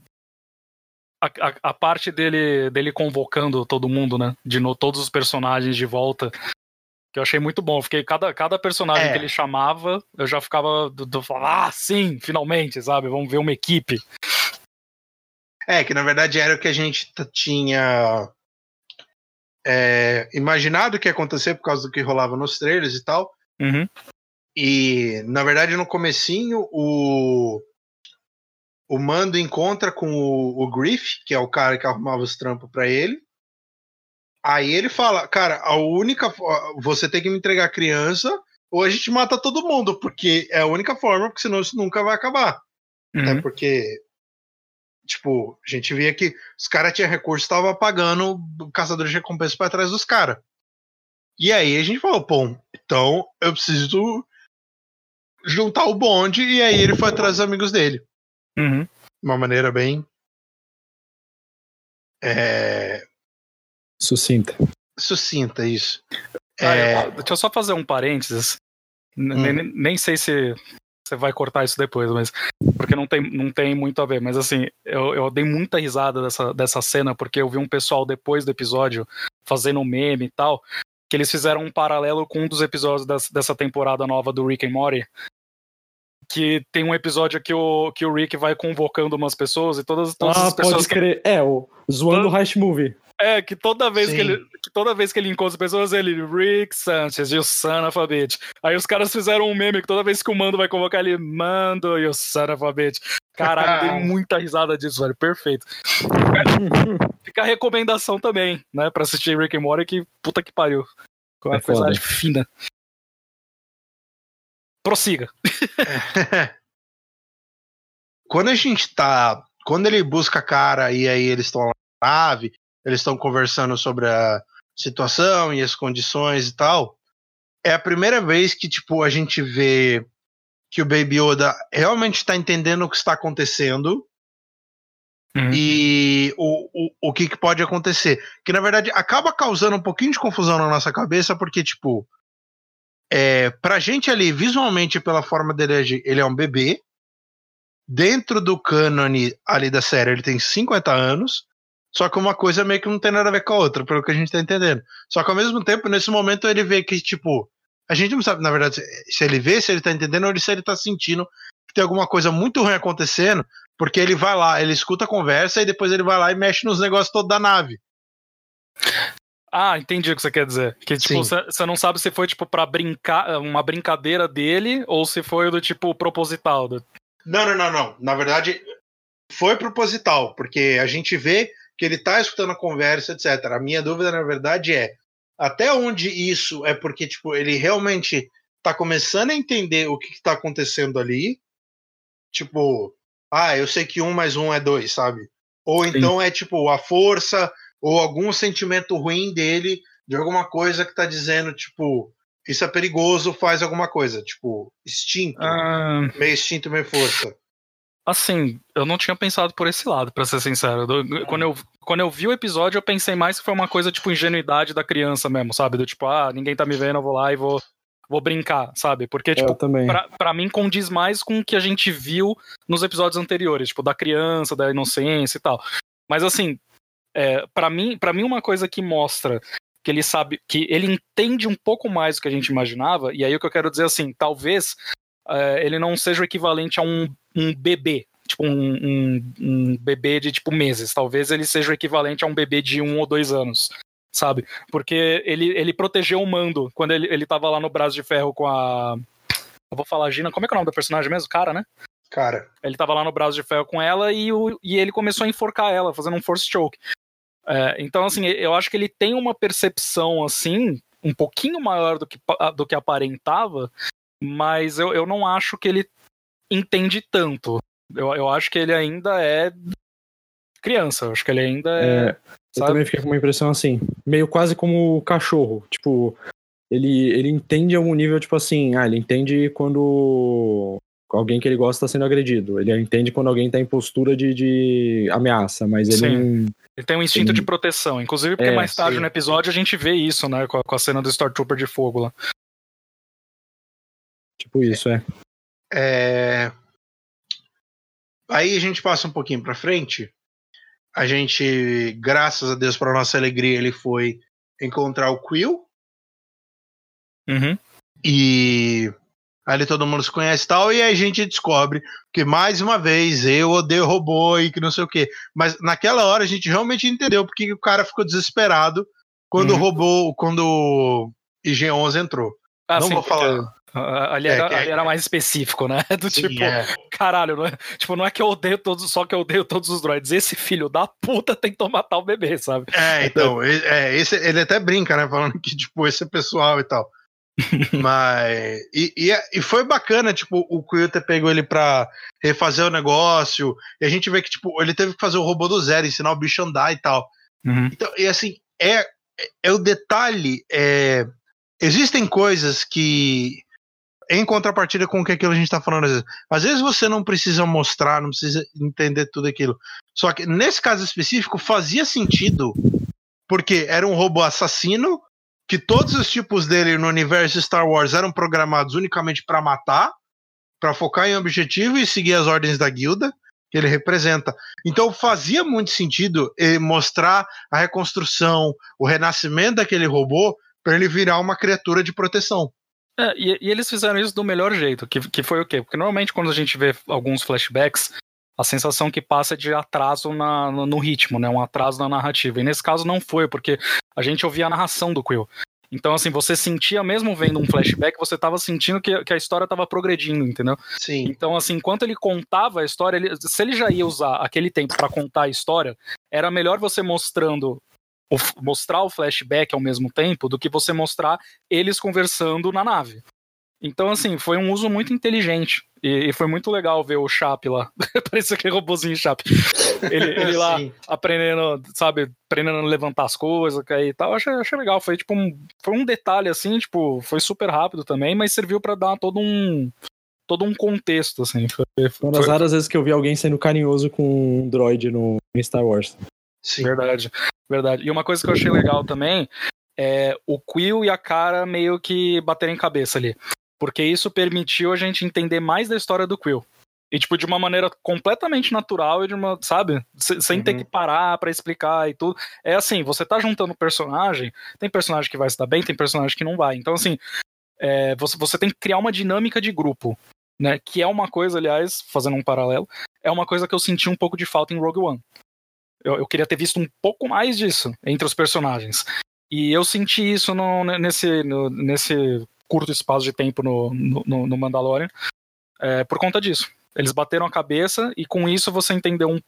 a, a- a parte dele, dele convocando todo mundo, né? De no, todos os personagens de volta. Que eu achei muito bom. Eu Fiquei, cada, cada personagem É. que ele chamava, eu já ficava do, do falar, ah, sim, finalmente, sabe? Vamos ver uma equipe. É, que na verdade era o que a gente tinha é, imaginado que ia acontecer por causa do que rolava nos trailers e tal. Uhum. E na verdade no comecinho o o Mando encontra com o, o Griff, que é o cara que arrumava os trampos pra ele. Aí ele fala, cara, a única você tem que me entregar a criança ou a gente mata todo mundo, porque é a única forma, porque senão isso nunca vai acabar. né? Uhum. Porque, tipo, a gente via que os caras tinham recurso e estavam pagando o caçador de recompensa pra trás dos caras. E aí a gente falou, pô, então eu preciso juntar o bonde, e aí ele foi atrás dos amigos dele. Uhum. De uma maneira bem. É, Sucinta. sucinta, isso. Ah, É, eu- deixa eu só fazer um parênteses. Hum. Nem, nem sei se você vai cortar isso depois, mas. Porque não tem, não tem muito a ver. Mas assim, eu, eu dei muita risada dessa, dessa cena, porque eu vi um pessoal depois do episódio fazendo um meme e tal. Que eles fizeram um paralelo com um dos episódios das- dessa temporada nova do Rick and Morty. Que tem um episódio que o, que o Rick vai convocando umas pessoas e todas, todas Ah, as pessoas pode que crer. É, o zoando o Heist Movie. É, que toda vez que Sim. ele que toda vez que ele encontra as pessoas, ele Rick Sanchez e o son of a bitch. Aí os caras fizeram um meme que toda vez que o Mando vai convocar ele, Mando e o son of a bitch. Caralho, dei muita risada disso, velho. Perfeito. Fica, a recomendação também, né, pra assistir Rick and Morty, que puta que pariu. Com uma É coisa fina. Prossiga. quando a gente tá. Quando ele busca a cara e aí eles estão lá na nave, eles estão conversando sobre a situação e as condições e tal. É a primeira vez que, tipo, a gente vê que o Baby Yoda realmente está entendendo o que está acontecendo Uhum. e o, o, o que, que pode acontecer. Que na verdade acaba causando um pouquinho de confusão na nossa cabeça, porque, tipo, é, pra gente ali, visualmente, pela forma dele agir, ele é um bebê. Dentro do cânone ali da série, ele tem 50 anos. Só que uma coisa meio que não tem nada a ver com a outra, pelo que a gente tá entendendo. Só que ao mesmo tempo, nesse momento, ele vê que, tipo, a gente não sabe, na verdade, se- ele vê, se ele tá entendendo, ou se ele tá sentindo que tem alguma coisa muito ruim acontecendo, porque ele vai lá, ele escuta a conversa e depois ele vai lá e mexe nos negócios todos da nave. Ah, entendi o que você quer dizer. Que, tipo, você não sabe se foi, tipo, pra brincar, uma brincadeira dele ou se foi do, tipo, proposital. do- Não, não, não, não. Na verdade, foi proposital, porque a gente vê que ele tá escutando a conversa, etc. A minha dúvida, na verdade, é até onde isso é porque, tipo, ele realmente tá começando a entender o que, que tá acontecendo ali. Tipo, ah, eu sei que um mais um é dois, sabe? Ou então é tipo a força ou algum sentimento ruim dele de alguma coisa que tá dizendo, tipo, isso é perigoso, faz alguma coisa. Tipo, instinto. Ah, Meio instinto, meio força. Assim, eu não tinha pensado por esse lado, pra ser sincero. Do- Quando eu, quando eu vi o episódio, eu pensei mais que foi uma coisa tipo ingenuidade da criança mesmo, sabe? Do tipo, ah, ninguém tá me vendo, eu vou lá e vou, vou brincar, sabe? Porque, eu tipo, também. pra, pra mim condiz mais com o que a gente viu nos episódios anteriores, tipo, da criança, da inocência e tal. Mas assim, é, para mim, para mim uma coisa que mostra que ele sabe, que ele entende um pouco mais do que a gente imaginava, e aí o que eu quero dizer assim, talvez é, ele não seja o equivalente a um, um bebê, tipo um, um- um bebê de tipo meses, talvez ele seja o equivalente a um bebê de um ou dois anos, sabe? Porque ele, ele protegeu o Mando quando ele, ele tava lá no braço de ferro com a. Eu vou falar Gina, como é que é o nome da personagem mesmo? Cara, né? Cara, Ele tava lá no braço de ferro com ela e, o, e ele começou a enforcar ela, fazendo um force choke. É, então, assim, eu acho que ele tem uma percepção, assim, um pouquinho maior do que, do que aparentava, mas eu, eu não acho que ele entende tanto. Eu, eu acho que ele ainda é criança, eu acho que ele ainda é. É, eu também fiquei com uma impressão assim, meio quase como o cachorro. Tipo, ele, ele entende a um nível, tipo assim, ah, ele entende quando alguém que ele gosta está sendo agredido. Ele entende quando alguém tá em postura de, de ameaça, mas ele Sim. Ele tem um instinto de proteção, inclusive porque É, mais tarde sim. no episódio a gente vê isso, né, com a, com a cena do Stormtrooper de fogo lá. Tipo isso, é. É, Aí a gente passa um pouquinho pra frente. A gente, graças a Deus, para nossa alegria, ele foi encontrar o Quill. Uhum. E ali todo mundo se conhece e tal. E aí a gente descobre que, mais uma vez, eu odeio robô e que não sei o quê. Mas naquela hora a gente realmente entendeu porque o cara ficou desesperado quando Uhum. o robô, quando o IG-11 entrou. Ah, não sim, vou falar. Ah, Ali É, era, que é- ali era mais específico, né? Do Sim, tipo, é. caralho, não é, tipo, não é que eu odeio todos, só que eu odeio todos os droids. Esse filho da puta tentou matar o bebê, sabe? É, então, é, esse, ele até brinca, né? Falando que, tipo, esse é pessoal e tal. Mas. E, e, e foi bacana, tipo, o Quill ter pego ele pra refazer o negócio. E a gente vê que, tipo, ele teve que fazer o robô do zero, ensinar o bicho a andar e tal. Uhum. Então, e assim, é, é- é o detalhe. É, existem coisas que. Em contrapartida com o que aquilo a gente tá falando às vezes. Às vezes você não precisa mostrar, não precisa entender tudo aquilo. Só que nesse caso específico fazia sentido, porque era um robô assassino, que todos os tipos dele no universo Star Wars eram programados unicamente para matar, para focar em objetivo e seguir as ordens da guilda que ele representa. Então fazia muito sentido mostrar a reconstrução, o renascimento daquele robô para ele virar uma criatura de proteção. É, e, e eles fizeram isso do melhor jeito, que, que foi o quê? Porque normalmente quando a gente vê alguns flashbacks, a sensação que passa é de atraso na, no, no ritmo, né? Um atraso na narrativa. E nesse caso não foi, porque a gente ouvia a narração do Quill. Então, assim, você sentia, mesmo vendo um flashback, você tava sentindo que, que a história tava progredindo, entendeu? Sim. Então, assim, enquanto ele contava o mostrar o flashback ao mesmo tempo do que você mostrar eles conversando na nave. Então, assim, foi um uso muito inteligente. E, e foi muito legal ver o Chap lá. Parecia aquele robôzinho Chap. Ele, ele lá aprendendo, sabe, aprendendo a levantar as coisas e tal. Achei, achei legal. Foi tipo um, foi um detalhe assim, tipo, foi super rápido também, mas serviu pra dar todo um todo um contexto assim. Foi, Uma das foi- raras vezes que eu vi alguém sendo carinhoso com um droid no Star Wars. Sim. Verdade, verdade. E uma coisa que eu achei legal também é o Quill e a cara meio que baterem cabeça ali. Porque isso permitiu a gente entender mais da história do Quill. E, tipo, de uma maneira completamente natural e de uma, sabe? Se- Sem ter Uhum. que parar pra explicar e tudo. É assim, você tá juntando personagem, tem personagem que vai se dar bem, tem personagem que não vai. Então, assim, é, você, você tem que criar uma dinâmica de grupo, né? Que é uma coisa, aliás, fazendo um paralelo, é uma coisa que eu senti um pouco de falta em Rogue One. Eu, eu queria ter visto um pouco mais disso entre os personagens. E eu senti isso no- nesse, no- nesse curto espaço de tempo no, no, no Mandalorian é, por conta disso. Eles bateram a cabeça e com isso você entendeu um,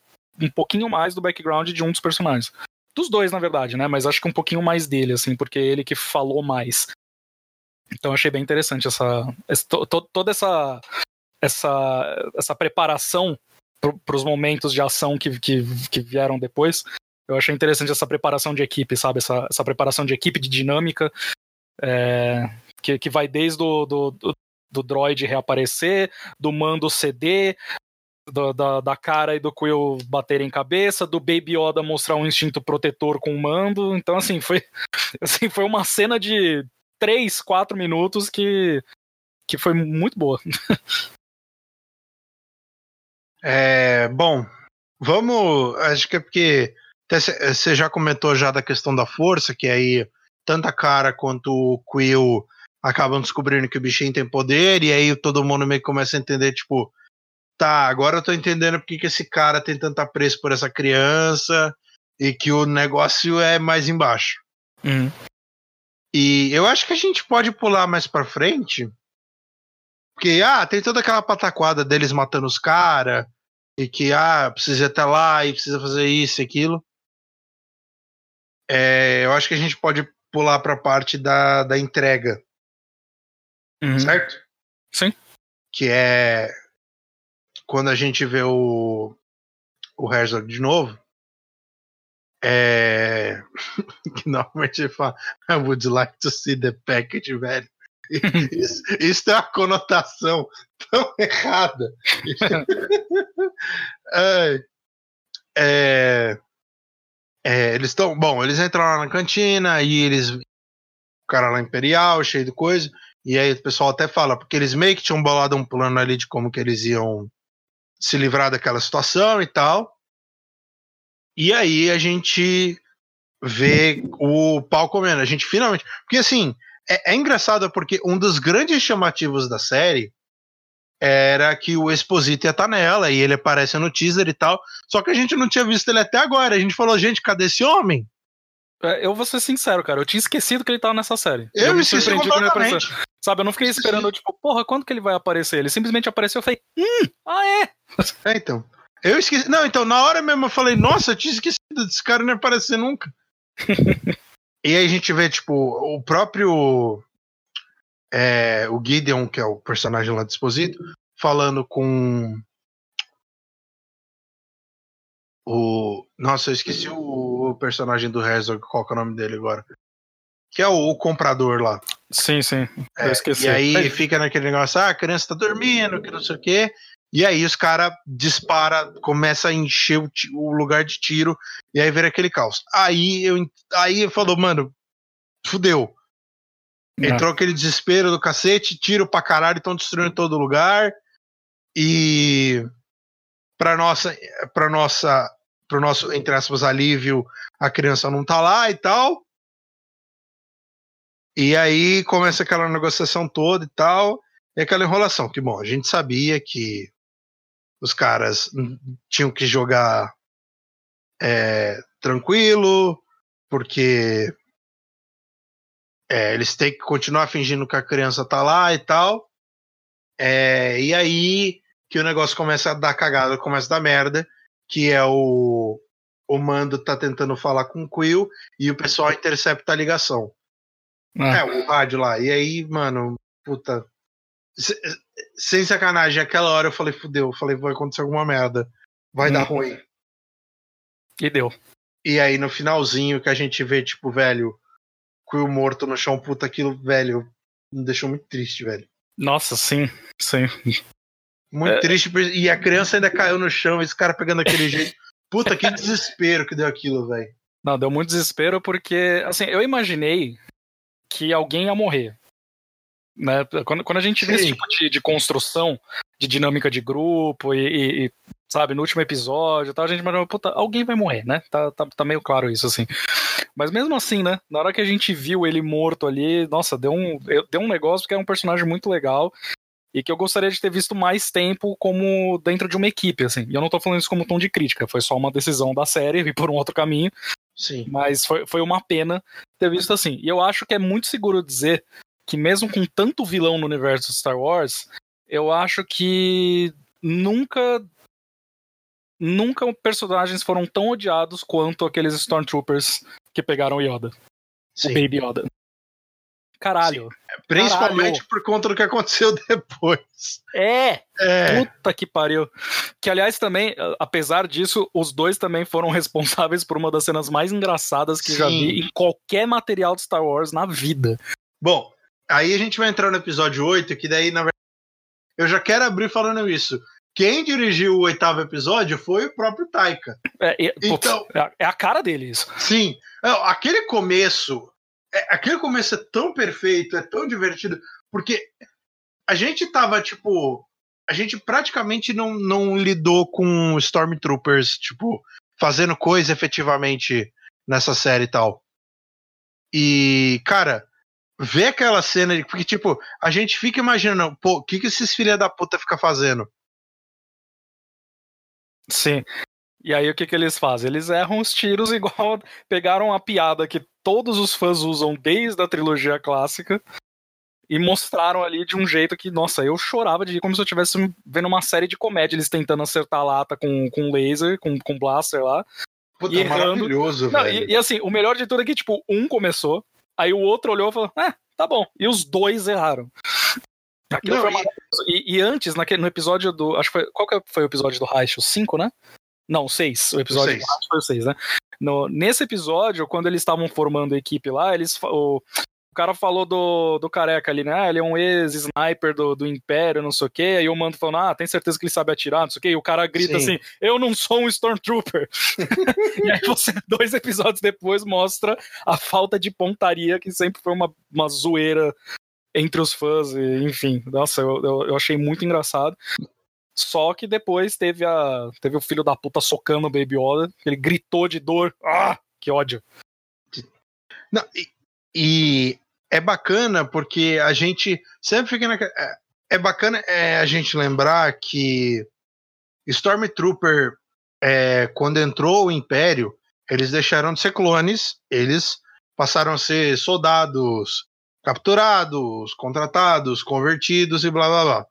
um pouquinho mais do background de um dos personagens. Dos dois, na verdade, né? Mas acho que um pouquinho mais dele, assim, porque é ele que falou mais. Então achei bem interessante essa, essa- to- toda essa essa, essa preparação para os momentos de ação que, que, que vieram depois. Eu achei interessante essa preparação de equipe, sabe? Essa, essa preparação de equipe, de dinâmica, é, que, que vai desde o do, do, do droid reaparecer, do mando ceder, do- da, da cara e do Quill baterem cabeça, do Baby Yoda mostrar um instinto protetor com o mando. Então, assim, foi, assim, foi uma cena de 3, 4 minutos que, que foi muito boa. É, bom, vamos. Acho que é porque você já comentou já da questão da força, que aí tanto a cara quanto o Quill acabam descobrindo que o bichinho tem poder, e aí todo mundo meio que começa a entender, tipo, tá, agora eu tô entendendo porque que esse cara tem tanta preço por essa criança e que o negócio é mais embaixo. Uhum. E eu acho que a gente pode pular mais pra frente. Porque, ah, tem toda aquela pataquada deles matando os caras. E que, ah, precisa ir até lá e precisa fazer isso e aquilo. É, eu acho que a gente pode pular pra parte da, da entrega, Uhum. certo? Sim. Que é quando a gente vê o, o Herzog de novo. É. que normalmente ele fala, I would like to see the package, velho. Isso, isso tem uma conotação tão errada. Ai. é, É, eles estão. Bom, eles entram lá na cantina e eles. O cara lá imperial, cheio de coisa. E aí o pessoal até fala, porque eles meio que tinham bolado um plano ali de como que eles iam se livrar daquela situação e tal. E aí a gente vê o pau comendo. A gente finalmente. Porque assim, é, é engraçado porque um dos grandes chamativos da série era que o Exposito ia estar tá nela e ele aparece no teaser e tal. Só que a gente não tinha visto ele até agora. A gente falou, gente, cadê esse homem? É, eu vou ser sincero, cara. Eu tinha esquecido que ele tava nessa série. Eu, eu me surpreendi quando ele apareceu. Sabe, eu não fiquei esperando, tipo, porra, quando que ele vai aparecer? Ele simplesmente apareceu e falei, hum, ah é? É, então. Eu esqueci. Não, então, na hora mesmo eu falei, nossa, eu tinha esquecido desse cara não ia aparecer nunca. e aí a gente vê, tipo, o próprio. É, o Gideon, que é o personagem lá do Exposito, falando com. O. Nossa, eu esqueci o, personagem do Herzog, qual que é o nome dele agora? Que é o, o comprador lá. Sim, sim. É, e aí fica naquele negócio, ah, a criança tá dormindo, que não sei o quê. E aí os caras dispara, começa a encher o, o, lugar de tiro e aí vira aquele caos. Aí eu aí falou, mano, fudeu. Entrou aquele desespero do cacete, tiro pra caralho, estão destruindo todo lugar. E pra nossa para nossa pro nosso entre aspas alívio, a criança não tá lá e tal. E aí começa aquela negociação toda e tal, e aquela enrolação, que bom, a gente sabia que os caras tinham que jogar é, tranquilo, porque é, eles têm que continuar fingindo que a criança tá lá e tal. É, e aí que o negócio começa a dar cagada, começa a dar merda, que é o, o Mando tá tentando falar com o Quill e o pessoal intercepta a ligação. Ah. É, o rádio lá. E aí, mano, puta, sem sacanagem, aquela hora eu falei, fudeu, eu falei, vai acontecer alguma merda. Vai hum. dar ruim. E deu. E aí no finalzinho que a gente vê, tipo, velho, Quill morto no chão, puta, aquilo, velho, me deixou muito triste, velho. Nossa, sim, sim. Muito é... triste, e a criança ainda caiu no chão, esse cara pegando aquele jeito. Puta, que desespero que deu aquilo, velho. Não, deu muito desespero porque, assim, eu imaginei que alguém ia morrer. Né? Quando, quando a gente Sim. vê esse tipo de, de, construção, de dinâmica de grupo e, e sabe, no último episódio tal, a gente imagina, puta, alguém vai morrer, né? Tá, tá, tá meio claro isso, assim. Mas mesmo assim, né? Na hora que a gente viu ele morto ali, nossa, deu um, deu um negócio porque é um personagem muito legal e que eu gostaria de ter visto mais tempo como dentro de uma equipe, assim. E eu não tô falando isso como tom de crítica, foi só uma decisão da série e por um outro caminho. Sim. Mas foi, foi uma pena ter visto assim. E eu acho que é muito seguro dizer que mesmo com tanto vilão no universo Star Wars, eu acho que nunca nunca personagens foram tão odiados quanto aqueles Stormtroopers que pegaram Yoda. Sim. O Baby Yoda. Caralho. Sim. Principalmente Caralho. por conta do que aconteceu depois. É. é! Puta que pariu. Que, aliás, também, apesar disso, os dois também foram responsáveis por uma das cenas mais engraçadas que Sim. já vi em qualquer material de Star Wars na vida. Bom, Aí a gente vai entrar no episódio 8, que daí, na verdade, eu já quero abrir falando isso. Quem dirigiu o oitavo episódio foi o próprio Taika. É, é, então, é a cara dele isso. Sim. Aquele começo, é, aquele começo é tão perfeito, é tão divertido, porque a gente tava, tipo, a gente praticamente não, não lidou com Stormtroopers, tipo, fazendo coisa efetivamente nessa série e tal. E, cara, ver aquela cena, porque, tipo, a gente fica imaginando, pô, o que, que esses filha da puta ficam fazendo? Sim. E aí o que, que eles fazem? Eles erram os tiros igual pegaram a piada que todos os fãs usam desde a trilogia clássica e mostraram ali de um jeito que, nossa, eu chorava de como se eu estivesse vendo uma série de comédia, eles tentando acertar a lata com, com laser, com, com blaster lá. Puta, e maravilhoso, Não, velho. E, e, assim, o melhor de tudo é que, tipo, um começou, Aí o outro olhou e falou: É, tá bom. E os dois erraram. Não, foi e... e... antes, naquele, no episódio do. Acho que foi. Qual que foi o episódio do Reich? O 5, né? Não, o 6. O episódio seis. do foi o 6, né? No, nesse episódio, quando eles estavam formando a equipe lá, eles. O, cara falou do, do careca ali, né? Ah, ele é um ex-sniper do, do Império, não sei o quê. Aí o mando falando, ah, tem certeza que ele sabe atirar, não sei o quê. E o cara grita Sim. assim: eu não sou um Stormtrooper. e aí você, dois episódios depois, mostra a falta de pontaria, que sempre foi uma, uma zoeira entre os fãs, e, enfim. Nossa, eu, eu, eu achei muito engraçado. Só que depois teve, a, teve o filho da puta socando o Baby Yoda, ele gritou de dor. Ah, que ódio. Não, e, e é bacana porque a gente sempre fica naquela. É, é bacana é, a gente lembrar que Stormtrooper, é, quando entrou o Império, eles deixaram de ser clones, eles passaram a ser soldados capturados, contratados, convertidos e blá blá blá.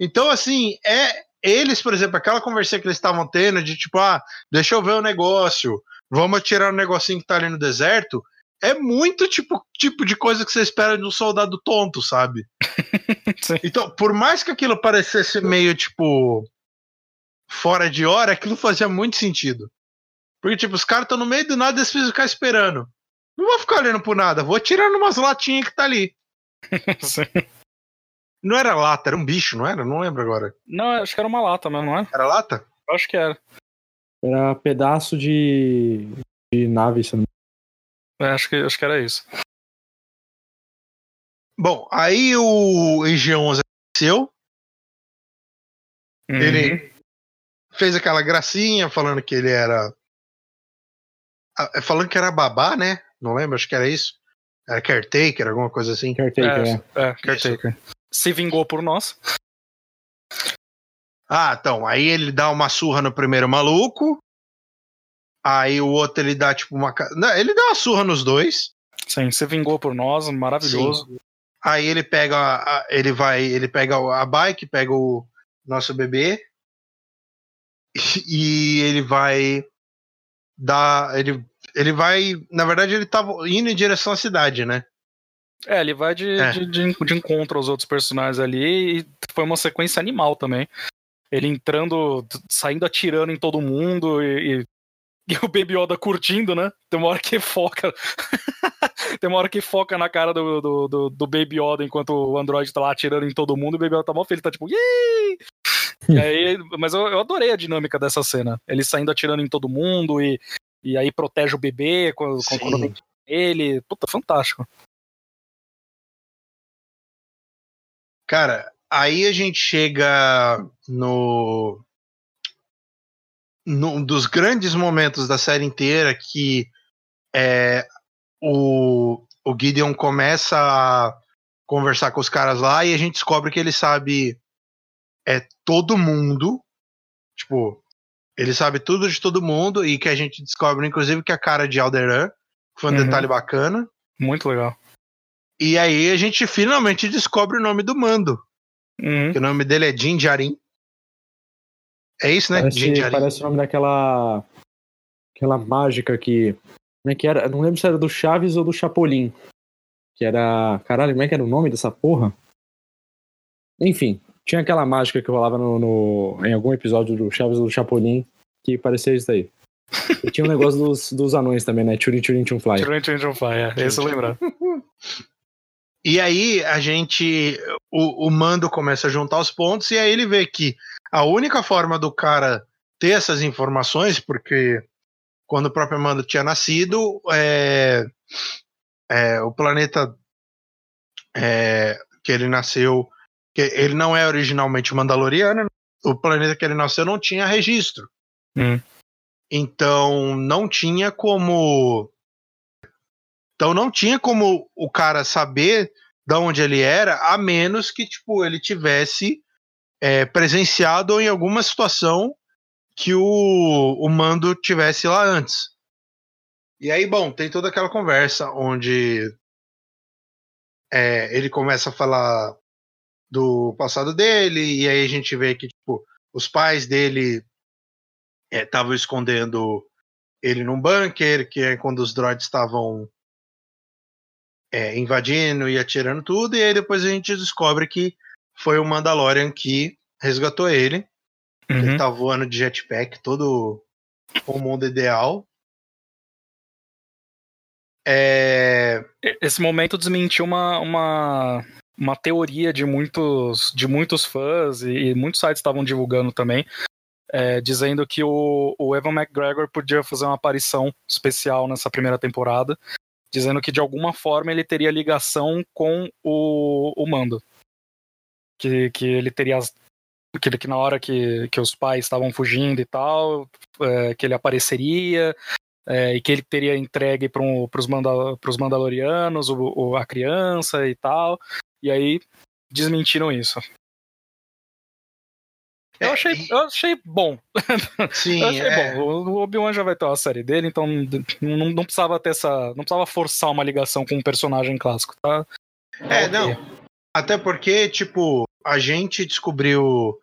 Então, assim, é eles, por exemplo, aquela conversa que eles estavam tendo de tipo, ah, deixa eu ver o negócio, vamos tirar o negocinho que tá ali no deserto, é muito tipo, tipo de coisa que você espera de um soldado tonto, sabe? Sim. Então, por mais que aquilo parecesse meio, tipo, fora de hora, aquilo fazia muito sentido. Porque, tipo, os caras estão no meio do nada e eles precisam ficar esperando. Não vou ficar olhando por nada, vou tirando umas latinhas que tá ali. Sim. Não era lata, era um bicho, não era? Não lembro agora. Não, acho que era uma lata mesmo, não é? Era lata? Acho que era. Era pedaço de, de nave, se não me É, acho, que, acho que era isso. Bom, aí o IG-11 apareceu, Uhum. Ele- fez aquela gracinha falando que ele era. ah, Falando que era babá, né? Não lembro, acho que era isso. Era caretaker, alguma coisa assim. Caretaker, né? É, caretaker. Se vingou por nós. Ah, então, aí ele dá uma surra no primeiro maluco. Aí o outro ele dá tipo uma. Não, ele dá uma surra nos dois. Sim, se vingou por nós, maravilhoso. Aí ele pega. a- ele vai. Ele pega a bike, pega o nosso bebê. E ele vai dar. Ele, ele vai. Na verdade, ele tava indo em direção à cidade, né? É, ele vai de, É. de, de, de encontro aos outros personagens ali e foi uma sequência animal também. Ele entrando, saindo atirando em todo mundo e, e, e o Baby Yoda curtindo, né? Tem uma hora que foca. Tem uma hora que foca na cara do, do, do, do Baby Yoda enquanto o Android tá lá atirando em todo mundo e o Baby Yoda tá mó feliz, tá tipo, Yee! E aí, mas eu, eu adorei a dinâmica dessa cena. Ele saindo atirando em todo mundo e, e aí protege o bebê quando, Sim. quando vem ele. Puta, fantástico. Cara, aí a gente chega no. Num dos grandes momentos da série inteira que é, o, o Gideon começa a conversar com os caras lá e a gente descobre que ele sabe é todo mundo. Tipo, ele sabe tudo de todo mundo e que a gente descobre, inclusive, que a cara de Alderan foi um Uhum. detalhe bacana. Muito legal. E aí a gente finalmente descobre o nome do mando. Uhum. Que o nome dele é Jin Jarin. É isso, né? Parece, Jarin. parece o nome daquela. Aquela mágica que. Como é que era? Eu Não lembro se era do Chaves ou do Chapolin. Que era. Caralho, como é que era o nome dessa porra? Enfim, tinha aquela mágica que rolava no, no- em algum episódio do Chaves ou do Chapolin que parecia isso daí. E tinha um negócio dos, dos anões também, né? Churin Churin Chun Fly. Tyrant Angel Fire, é. Esse eu lembrar. E aí a gente. O, o mando começa a juntar os pontos, e aí ele vê que a única forma do cara ter essas informações, porque quando o próprio mando tinha nascido, é, é, o planeta é, que ele nasceu. Que ele não é originalmente mandaloriano, o planeta que ele nasceu não tinha registro. Hum. Então não tinha como. Então não tinha como o cara saber de onde ele era, a menos que tipo ele tivesse é, presenciado em alguma situação que o, o mando tivesse lá antes. E aí, bom, tem toda aquela conversa onde é, ele começa a falar do passado dele, e aí a gente vê que tipo, os pais dele estavam escondendo ele num bunker, que é quando os droids estavam é, invadindo e atirando tudo, e aí depois a gente descobre que foi o Mandalorian que resgatou ele. Ele Uhum. tá voando de jetpack, todo o mundo ideal. É, Esse momento desmentiu uma, uma, uma teoria de muitos, de muitos fãs e, e muitos sites estavam divulgando também, é, dizendo que o, o Evan McGregor podia fazer uma aparição especial nessa primeira temporada, dizendo que de alguma forma ele teria ligação com o, o Mando. Que, que ele teria. as- Que, que na hora que, que os pais estavam fugindo e tal, é, que ele apareceria, é, e que ele teria entregue para os Mandal Mandalorianos o, o- a criança e tal. E aí desmentiram isso. Eu É, achei, e- eu achei bom. sim, Eu achei é, bom. O Obi-Wan já vai ter uma série dele, então não, não, precisava ter essa. Não precisava forçar uma ligação com um personagem clássico, tá? É, ok. não. Até porque, tipo, a gente descobriu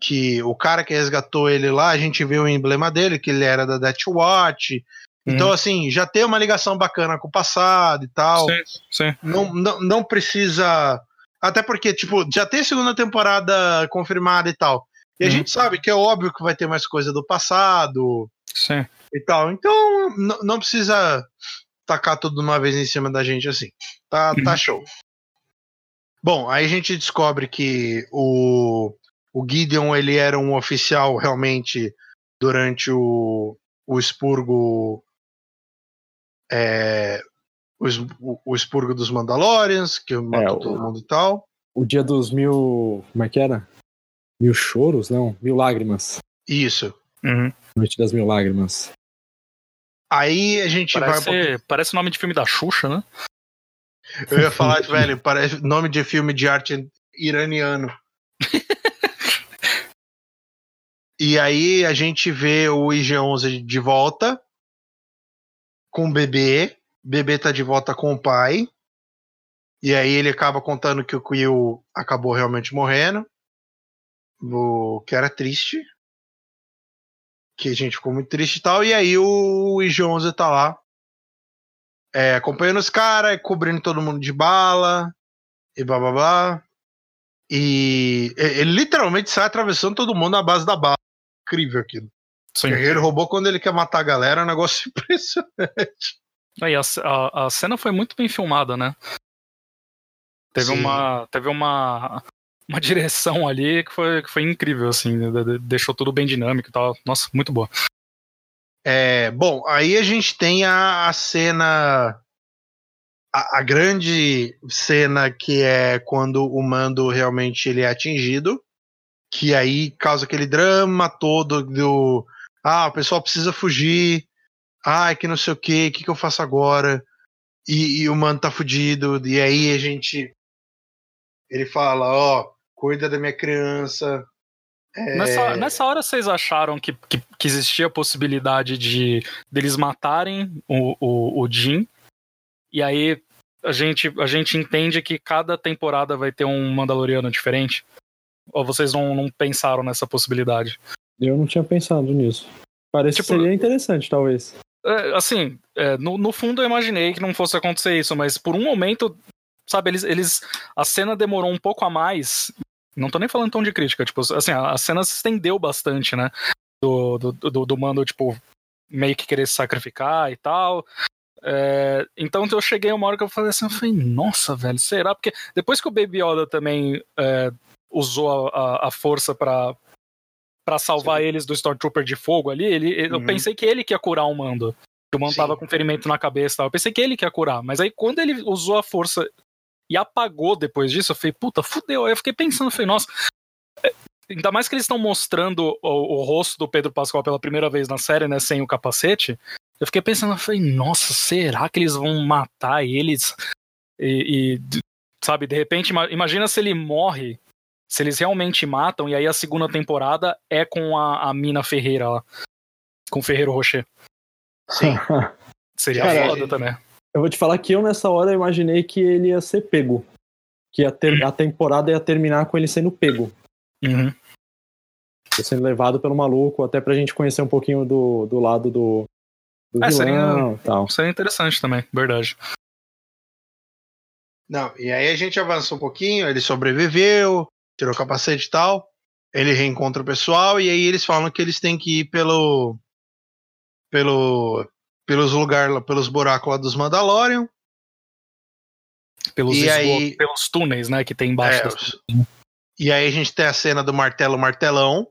que o cara que resgatou ele lá, a gente viu o emblema dele, que ele era da Death Watch. Então, assim, já tem uma ligação bacana com o passado e tal. Sim, sim. Não, não, não precisa. Até porque, tipo, já tem segunda temporada confirmada e tal. E a Uhum. gente sabe que é óbvio que vai ter mais coisa do passado Sim. e tal. Então, não precisa tacar tudo de uma vez em cima da gente assim. Tá, tá Uhum. show. Bom, aí a gente descobre que o, o Gideon ele era um oficial realmente durante o, o expurgo. É, o, o- o expurgo dos Mandalorians, que matou o- todo mundo e tal. O dia dos mil. Como é que era? Mil choros? Não, mil lágrimas. Isso. Uhum. Noite das mil lágrimas. Aí a gente vai. Parece, pouquinho- parece nome de filme da Xuxa, né? Eu ia falar, velho, parece nome de filme de arte iraniano. e aí a gente vê o IG-11 de volta com o bebê. O bebê tá de volta com o pai. E aí ele acaba contando que o Quill acabou realmente morrendo. O que era triste. Que a gente ficou muito triste e tal. E aí o IG-11 tá lá é, acompanhando os caras, cobrindo todo mundo de bala, e blá blá blá. E ele literalmente sai atravessando todo mundo na base da bala. Incrível aquilo. Sim. O guerreiro robô, quando ele quer matar a galera, é um negócio impressionante. Aí a, a, a cena foi muito bem filmada, né? Teve Sim. uma. Teve uma. Uma direção ali que foi, que foi incrível, assim, de- de- deixou tudo bem dinâmico e tal. Nossa, muito boa. É, bom, aí a gente tem a, a cena. A, a grande cena que é quando o mando realmente ele é atingido. Que aí causa aquele drama todo do. Ah, o pessoal precisa fugir. Ah, que não sei o que, o que, que eu faço agora? E, e o mando tá fudido. E aí a gente. Ele fala: Ó, cuida da minha criança. É, Nessa, nessa hora vocês acharam que, que, que existia a possibilidade de deles matarem o, o, o Jim? E aí a gente, a gente entende que cada temporada vai ter um Mandaloriano diferente? Ou vocês não, não pensaram nessa possibilidade? Eu não tinha pensado nisso. Parece Tipo- que seria interessante, talvez. É, assim, é, no, no fundo eu imaginei que não fosse acontecer isso, mas por um momento, sabe, eles, eles. A cena demorou um pouco a mais. Não tô nem falando tão de crítica, tipo, assim, a, a cena se estendeu bastante, né? Do, do, do, do mando, tipo, meio que querer se sacrificar e tal. É, então eu cheguei uma hora que eu falei assim, eu falei, nossa, velho, será? Porque depois que o Baby Yoda também é, usou a, a, a força pra, pra salvar eles do Stormtrooper de fogo ali, ele, eu Uhum. pensei que ele que ia curar o mando. Que o mando Sim. tava com ferimento na cabeça e tal. Eu pensei que ele que ia curar. Mas aí quando ele usou a força e apagou depois disso, eu falei, puta, fudeu. Aí eu fiquei pensando, falei, nossa. é, Ainda mais que eles estão mostrando o, o rosto do Pedro Pascal pela primeira vez na série, né, sem o capacete. Eu fiquei pensando, eu falei, nossa, será que eles vão matar eles? E, e, sabe, de repente, ima- imagina se ele morre, se eles realmente matam, e aí a segunda temporada é com a, a Mina Ferreira lá, com o Ferreiro Rocher. Sim. Seria Cara, foda também. Eu vou te falar que eu, nessa hora, imaginei que ele ia ser pego. Que ia ter- a temporada ia terminar com ele sendo pego. Uhum. Sendo levado pelo maluco, até pra gente conhecer um pouquinho do, do lado do, do É, seria- vilão e tal. Seria interessante também, verdade. Não, e aí a gente avança um pouquinho, ele sobreviveu, tirou o capacete e tal. Ele reencontra o pessoal e aí eles falam que eles têm que ir pelo. pelo. Pelos lugares, pelos buracos lá dos Mandalorian. Pelos, E esgotos, aí- pelos túneis, né, que tem embaixo. É, das- E aí a gente tem a cena do martelo martelão.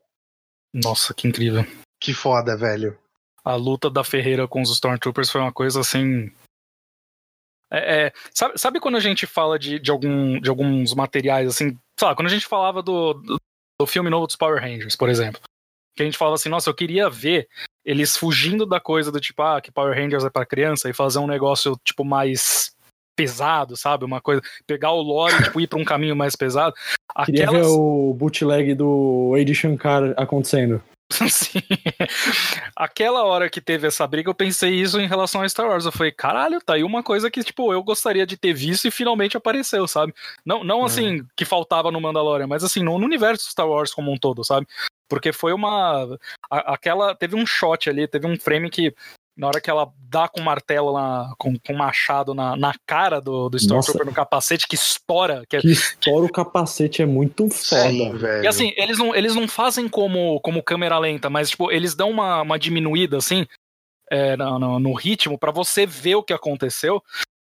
Nossa, que incrível. Que foda, velho. A luta da Ferreira com os Stormtroopers foi uma coisa assim. É, é, sabe, sabe quando a gente fala de, de, algum, de alguns materiais, assim, sei lá, quando a gente falava do, do, do filme novo dos Power Rangers, por exemplo, que a gente falava assim, nossa, eu queria ver eles fugindo da coisa do tipo, ah, que Power Rangers é pra criança e fazer um negócio, tipo, mais pesado, sabe? Uma coisa, pegar o lore e, tipo, ir pra um caminho mais pesado. Queria Aquelas... ver o bootleg do Ed Shankar acontecendo. Sim. Aquela hora que teve essa briga, eu pensei isso em relação a Star Wars. Eu falei, caralho, tá aí uma coisa que, tipo, eu gostaria de ter visto e finalmente apareceu, sabe? Não, não assim, que faltava no Mandalorian, mas assim, no, no universo Star Wars como um todo, sabe? Porque foi uma. a- aquela. Teve um shot ali, teve um frame que. Na hora que ela dá com o martelo lá, com, com o machado na, na cara do, do Stormtrooper no capacete, que estoura. Que é, Que estoura o capacete, é muito foda. Sim, velho. e assim, eles não, eles não fazem como, como câmera lenta, mas tipo, eles dão uma, uma diminuída assim é, no, no- no ritmo pra você ver o que aconteceu.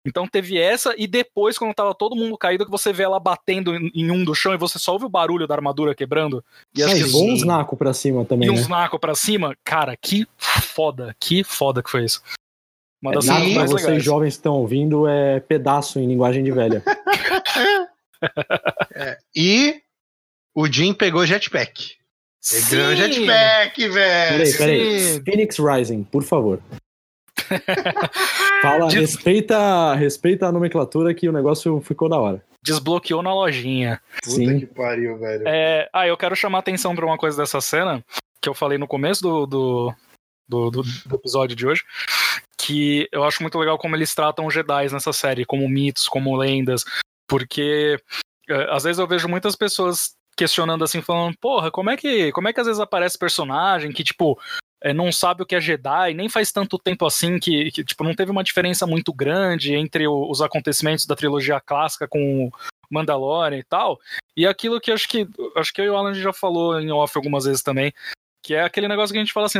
Então teve essa, e depois, quando tava todo mundo caído, que você vê ela batendo em, um do chão e você só ouve o barulho da armadura quebrando. E Ah, acho e que voa uns nacos pra cima também, e né? uns nacos pra cima. Cara, que foda, que foda que foi isso. Uma das É, cenas Naco pra mais vocês legais. jovens que estão ouvindo é pedaço em linguagem de velha. E o Jim pegou jetpack. Pegou Sim! jetpack, velho. Peraí, peraí. sim. Phoenix Rising, por favor. Fala, Diz- respeita, respeita a nomenclatura que o negócio ficou da hora. Desbloqueou na lojinha. Puta Sim. que pariu, velho. É, ah, eu quero chamar a atenção pra uma coisa dessa cena, que eu falei no começo do, do, do, do- do episódio de hoje, que eu acho muito legal como eles tratam os Jedi nessa série, como mitos, como lendas, porque é, às vezes eu vejo muitas pessoas questionando assim, falando, porra, como é que, como é que às vezes aparece personagem que, tipo, é, não sabe o que é Jedi, nem faz tanto tempo assim que, que, tipo, não teve uma diferença muito grande entre o- os acontecimentos da trilogia clássica com Mandalorian e tal. E aquilo que acho que acho que eu e o Alan já falou em off algumas vezes também, que é aquele negócio que a gente fala assim,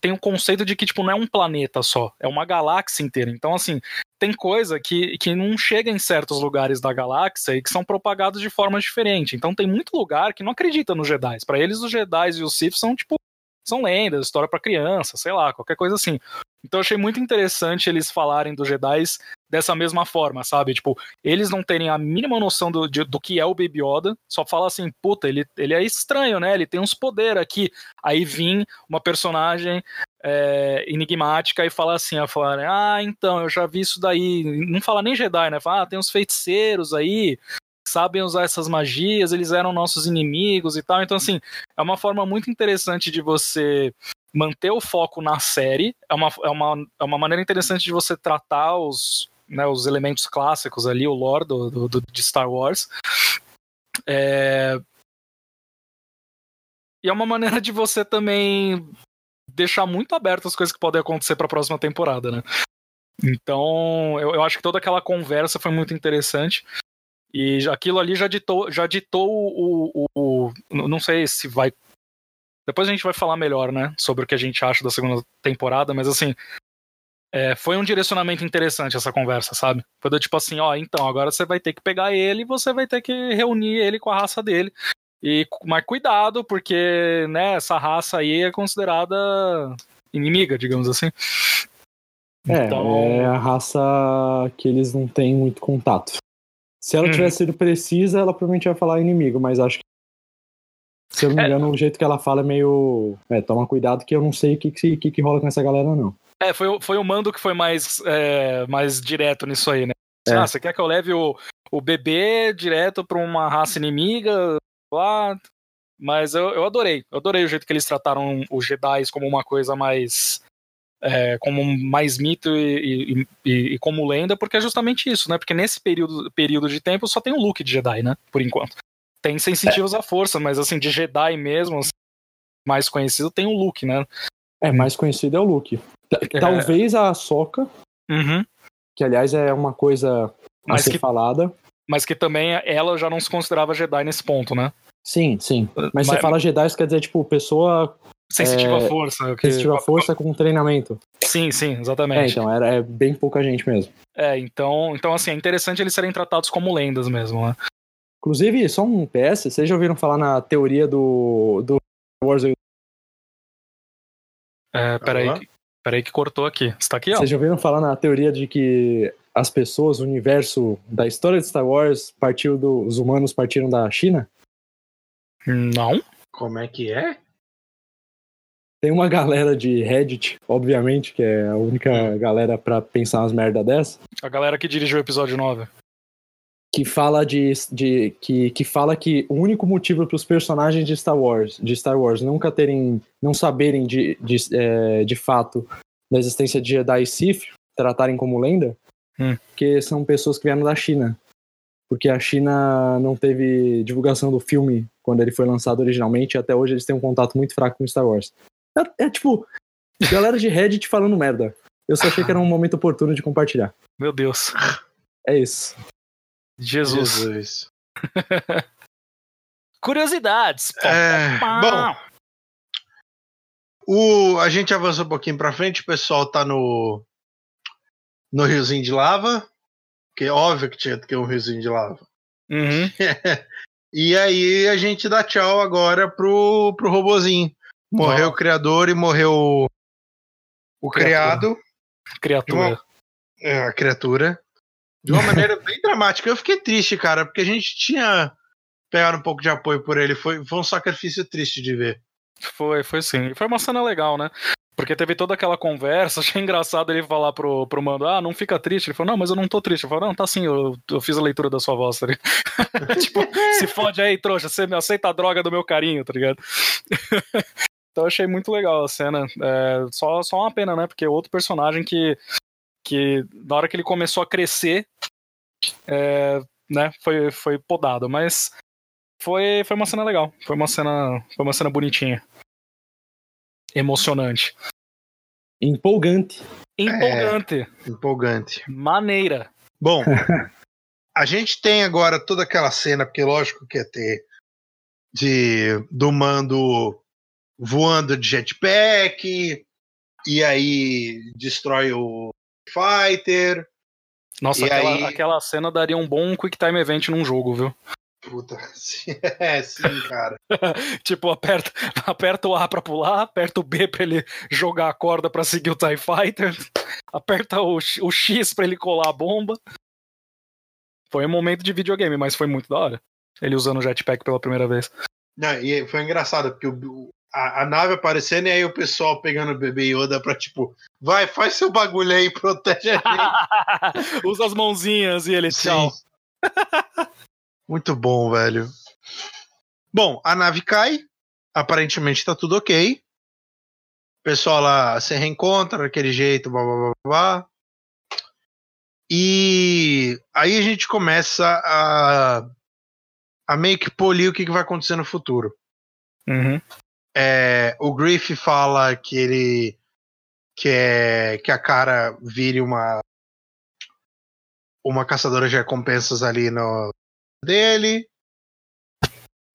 tem um conceito de que tipo não é um planeta só, é uma galáxia inteira. Então assim, tem coisa que, que não chega em certos lugares da galáxia e que são propagados de forma diferente. Então tem muito lugar que não acredita nos Jedi. Para eles os Jedi e os Sith são tipo são lendas, história para criança, sei lá, qualquer coisa assim. Então achei muito interessante eles falarem dos Jedi dessa mesma forma, sabe? Tipo, eles não terem a mínima noção do, de- do que é o Baby Yoda, só fala assim, puta, ele, ele é estranho, né? Ele tem uns poderes aqui. Aí vim uma personagem é, enigmática e fala assim, a falar, ah, então, eu já vi isso daí. Não fala nem Jedi, né? Fala, ah, tem uns feiticeiros aí, sabem usar essas magias, eles eram nossos inimigos e tal. Então, assim, é uma forma muito interessante de você manter o foco na série. É uma, é uma, é uma maneira interessante de você tratar os, né, os elementos clássicos ali, o lore do, do, do- de Star Wars. É... E é uma maneira de você também deixar muito aberto as coisas que podem acontecer para a próxima temporada, né? Então, eu, eu acho que toda aquela conversa foi muito interessante. E aquilo ali já ditou, já ditou o, o, o- Não sei se vai. Depois a gente vai falar melhor, né? Sobre o que a gente acha da segunda temporada, mas assim. é, foi um direcionamento interessante essa conversa, sabe? Foi do tipo assim, ó, então, agora você vai ter que pegar ele e você vai ter que reunir ele com a raça dele. E, mas cuidado, porque, né, essa raça aí é considerada inimiga, digamos assim. É, Então- é a raça que eles não têm muito contato. Se ela Uhum. tivesse sido precisa, ela provavelmente ia falar inimigo, mas acho que. Se eu não me É. engano, o jeito que ela fala é meio. É, toma cuidado que eu não sei o que, que, que, que rola com essa galera, não. É, foi, o- foi o mando que foi mais, é, mais direto nisso aí, né? É. Ah, você quer que eu leve o, o bebê direto pra uma raça inimiga? Lá. Mas eu, eu adorei. Eu adorei o jeito que eles trataram os Jedi como uma coisa mais. É, como mais mito e, e- e- como lenda, porque é justamente isso, né? Porque nesse período, período de tempo só tem o Luke de Jedi, né? Por enquanto. Tem sensitivos à força, mas assim, de Jedi mesmo, assim, mais conhecido, tem o Luke, né? É, mais conhecido é o Luke. T- Talvez a Soca, Uhum. que aliás é uma coisa a Mas ser que falada. Mas que também ela já não se considerava Jedi nesse ponto, né? Sim, sim. Mas, você Mas- fala Jedi, isso quer dizer, tipo, pessoa Sensitiva É, à força. que- Sensitiva à força com treinamento. Sim, sim, É, exatamente. então, era é bem pouca gente mesmo. É, então, então, assim, é interessante eles serem tratados como lendas mesmo, né? Inclusive, só um PS, vocês já ouviram falar na teoria do, do Star Wars? É, peraí, peraí que cortou aqui. Você tá aqui, ó? Vocês já ouviram falar na teoria de que as pessoas, o universo da história de Star Wars partiu do, os humanos partiram da China? Não? Como é que é? Tem uma galera de Reddit, obviamente, que é a única galera pra pensar umas merda dessa, A galera que dirigiu o episódio 9. que fala de, de que, que fala que o único motivo para os personagens de Star Wars, de Star Wars, nunca terem, não saberem de, de, é, de fato da existência de Jedi e Sith, tratarem como lenda, Hum. porque são pessoas que vieram da China. Porque a China não teve divulgação do filme quando ele foi lançado originalmente, e até hoje eles têm um contato muito fraco com Star Wars. É, é tipo, galera de Reddit falando merda. Eu só achei que era um momento oportuno de compartilhar. Meu Deus. É isso. Jesus. Jesus. Curiosidades. É, bom, o, a gente avançou um pouquinho pra frente, o pessoal tá no no riozinho de lava, que é óbvio que tinha que ter um riozinho de lava. Uhum. E aí a gente dá tchau agora pro, pro robozinho. Morreu o criador e morreu o, Criatura. criado, Criatura. é, a criatura. De uma maneira bem dramática. Eu fiquei triste, cara, porque a gente tinha pegado um pouco de apoio por ele. Foi, foi um sacrifício triste de ver. Foi, foi sim. E foi uma cena legal, né? Porque teve toda aquela conversa, achei engraçado ele falar pro, pro Mando, ah, não fica triste. Ele falou, não, mas eu não tô triste. Eu falei, não, tá sim, eu, eu fiz a leitura da sua voz, tá ligado? tipo, se fode aí, trouxa, você me aceita a droga do meu carinho, tá ligado? Então eu achei muito legal a cena. É, só, só uma pena, né? Porque outro personagem que, que na hora que ele começou a crescer, é, né, foi, foi podado. Mas foi, foi uma cena legal. Foi uma cena, foi uma cena bonitinha. Emocionante. Empolgante. Empolgante. Empolgante. Maneira. Bom, a gente tem agora toda aquela cena, porque lógico que ia ter de do mando voando de jetpack e aí destrói o fighter. Nossa, aquela, aí- aquela cena daria um bom quick time event num jogo, viu? Puta, sim, é, sim, cara. tipo, aperta, aperta o A pra pular, aperta o B pra ele jogar a corda pra seguir o TIE Fighter, aperta o, X- o X pra ele colar a bomba. Foi um momento de videogame, mas foi muito da hora. Ele usando o jetpack pela primeira vez. Não, e foi engraçado, porque o- a, a nave aparecendo e aí o pessoal pegando o bebê Yoda pra tipo, vai, faz seu bagulho aí, protege a gente. Usa as mãozinhas e ele, tchau. Sim. Muito bom, velho. Bom, a nave cai. Aparentemente tá tudo ok. O pessoal lá se reencontra daquele jeito, blá blá blá blá. E aí a gente começa a, a meio que polir o que, que vai acontecer no futuro. Uhum. É, o Griff fala que ele quer que a cara vire uma uma caçadora de recompensas ali no dele.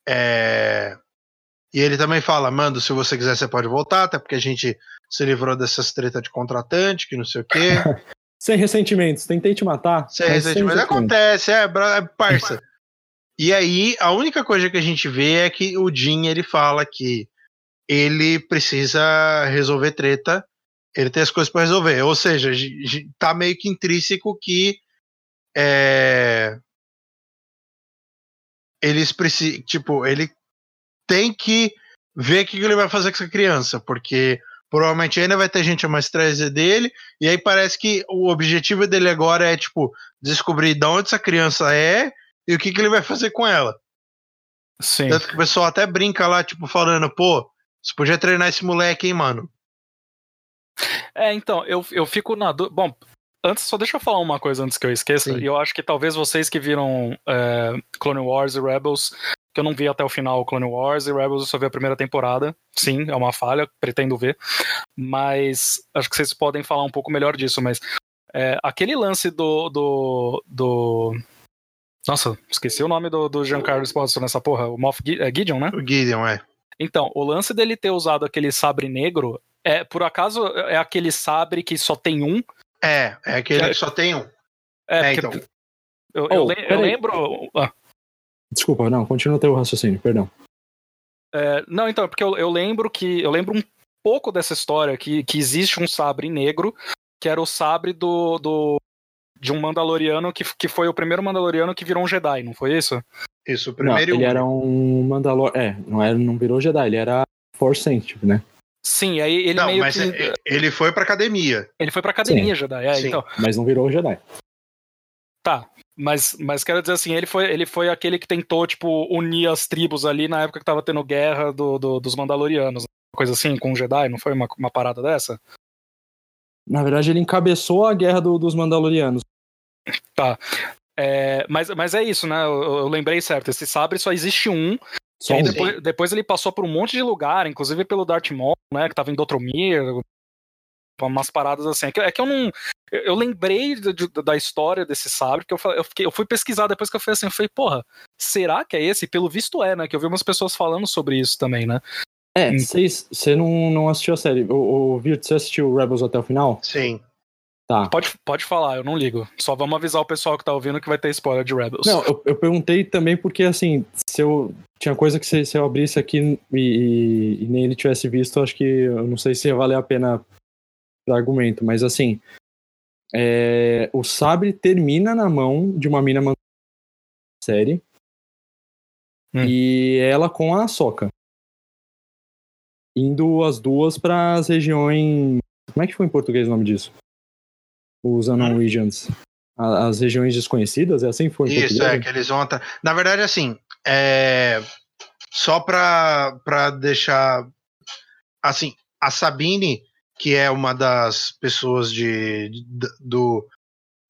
É, e ele também fala, Mando, se você quiser você pode voltar, até porque a gente se livrou dessas treta de contratante, que não sei o quê. Sem ressentimentos. Tentei te matar. Sem mas ressentimento. Acontece, é, é parça. E aí, a única coisa que a gente vê é que o Jim, ele fala que ele precisa resolver treta, ele tem as coisas pra resolver. Ou seja, tá meio que intrínseco que é, eles precisam, tipo, ele tem que ver o que ele vai fazer com essa criança, porque provavelmente ainda vai ter gente a mais trazer dele, e aí parece que o objetivo dele agora é, tipo, descobrir de onde essa criança é e o que, que ele vai fazer com ela. Sim. Tanto que o pessoal até brinca lá, tipo, falando, pô, você podia treinar esse moleque, hein, mano? É, então, eu, eu fico na dúvida. Bom, antes, só deixa eu falar uma coisa antes que eu esqueça. Sim. E eu acho que talvez vocês que viram é, Clone Wars e Rebels, que eu não vi até o final Clone Wars e Rebels, eu só vi a primeira temporada. Sim, é uma falha, pretendo ver. Mas acho que vocês podem falar um pouco melhor disso. Mas é, aquele lance do. do, do... Nossa, esqueci o nome do, do Giancarlo Esposito nessa porra. O Moff é Gideon, né? O Gideon, é. Então, o lance dele ter usado aquele sabre negro é, por acaso, é aquele sabre que só tem um? É, é aquele que, que só tem um. É, é então. Eu, eu, oh, eu lembro. Ah. Desculpa, não, continua teu raciocínio, perdão. É, não, então, porque eu, eu, lembro que. Eu lembro um pouco dessa história que, que existe um sabre negro, que era o sabre do, do de um Mandaloriano que, que foi o primeiro Mandaloriano que virou um Jedi, não foi isso? Isso, o primeiro. Não, ele era um Mandalor. É, não, era, não virou Jedi, ele era Force Sensitive, né? Sim, aí ele não, meio mas que. É, ele foi pra academia. Ele foi pra academia, Sim. Jedi. É, Sim. então. Mas não virou Jedi. Tá. Mas, mas quero dizer assim, ele foi, ele foi aquele que tentou, tipo, unir as tribos ali na época que tava tendo guerra do, do dos Mandalorianos. Coisa assim, com o Jedi, não foi uma, uma parada dessa? Na verdade, ele encabeçou a guerra do, dos Mandalorianos. Tá. É, mas, mas é isso, né? Eu, eu, lembrei certo. Esse sabre só existe um. Sim, depois, depois, ele passou por um monte de lugar, inclusive pelo Darth Maul, né? Que tava em Dotromir, umas paradas assim. É que eu não. Eu lembrei de, da história desse sabre, que eu, eu, fiquei, eu fui pesquisar depois que eu fui assim, eu falei, porra, será que é esse? Pelo visto é, né? Que eu vi umas pessoas falando sobre isso também, né? É, você não, não assistiu a série. O, o Virt, você assistiu Rebels até o final? Sim. Tá. Pode, pode falar, eu não ligo. Só vamos avisar o pessoal que tá ouvindo que vai ter spoiler de Rebels. Não, eu, eu perguntei também porque, assim, se eu. Tinha coisa que se, se eu abrisse aqui e, e, e, nem ele tivesse visto, acho que eu não sei se ia valer a pena o argumento, mas assim. É, o sabre termina na mão de uma mina série. Hum. E ela com a soca. Indo as duas para as regiões. Como é que foi em português o nome disso? Os Unknown Regions? As regiões desconhecidas? É assim que foi? Isso, é, que eles vão. Na verdade, assim, é... só pra, pra deixar. Assim, a Sabine, que é uma das pessoas de, de do,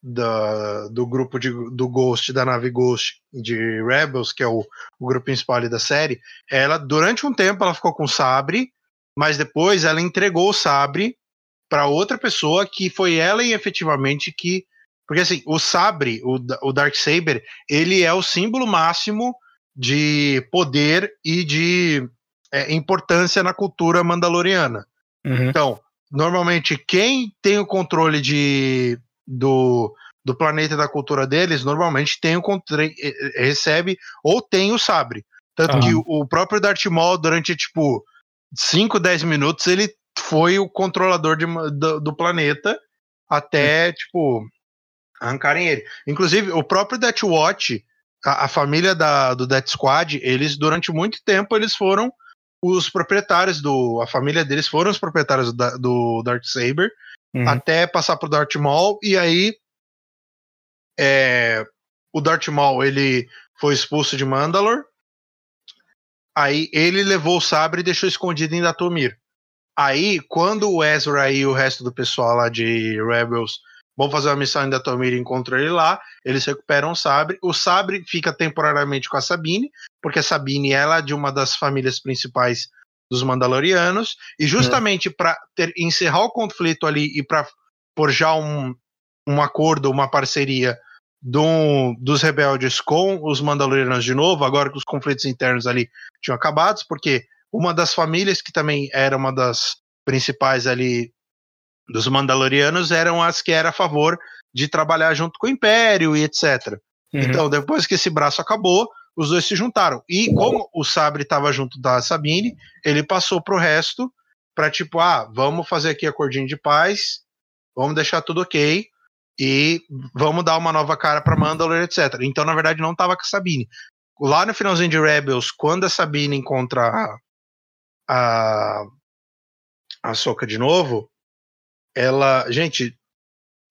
da, do grupo de, do Ghost, da nave Ghost de Rebels, que é o, o grupo principal da série, ela, durante um tempo, ela ficou com o sabre, mas depois ela entregou o sabre para outra pessoa que foi ela e efetivamente que porque assim o sabre o, o dark saber ele é o símbolo máximo de poder e de é, importância na cultura mandaloriana uhum. então normalmente quem tem o controle de do, do planeta da cultura deles normalmente tem o controle recebe ou tem o sabre tanto uhum. que o próprio Darth Maul durante tipo 5, 10 minutos ele foi o controlador de, do, do, planeta até, tipo, arrancarem ele. Inclusive, o próprio Death Watch, a, a, família da, do Death Squad, eles, durante muito tempo, eles foram os proprietários do. A família deles foram os proprietários do, do Dark Saber, uhum. até passar pro Darth Maul, e aí. É, o Darth Maul ele foi expulso de Mandalore. Aí ele levou o sabre e deixou escondido em Datomir. Aí, quando o Ezra e o resto do pessoal lá de Rebels vão fazer uma missão em Datomir e encontram ele lá, eles recuperam o sabre. O sabre fica temporariamente com a Sabine, porque a Sabine ela é de uma das famílias principais dos Mandalorianos, e justamente para encerrar o conflito ali e para forjar um, um acordo, uma parceria do, dos rebeldes com os Mandalorianos de novo, agora que os conflitos internos ali tinham acabado, porque uma das famílias que também era uma das principais ali dos Mandalorianos eram as que era a favor de trabalhar junto com o Império e etc. Uhum. Então, depois que esse braço acabou, os dois se juntaram. E como o Sabre estava junto da Sabine, ele passou pro resto para tipo, ah, vamos fazer aqui acordinho de paz, vamos deixar tudo ok e vamos dar uma nova cara para Mandalore, etc. Então, na verdade, não estava com a Sabine. Lá no finalzinho de Rebels, quando a Sabine encontra a, a Soca de novo, ela. Gente,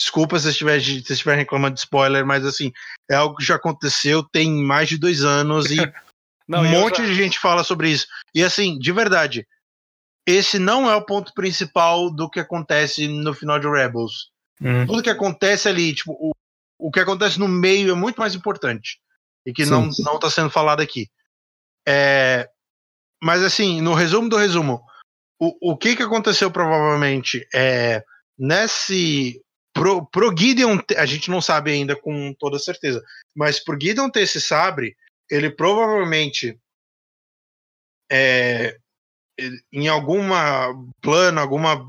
desculpa se estiver, se estiver reclamando de spoiler, mas assim, é algo que já aconteceu tem mais de dois anos e não, um monte já... de gente fala sobre isso. E assim, de verdade, esse não é o ponto principal do que acontece no final de Rebels. Hum. Tudo que acontece ali, tipo, o, o que acontece no meio é muito mais importante. E que sim, não, sim. não tá sendo falado aqui. É, mas assim, no resumo do resumo, o, o que que aconteceu provavelmente é nesse pro, pro Gideon, a gente não sabe ainda com toda certeza, mas pro Gideon ter esse sabre, ele provavelmente é, em alguma plano, alguma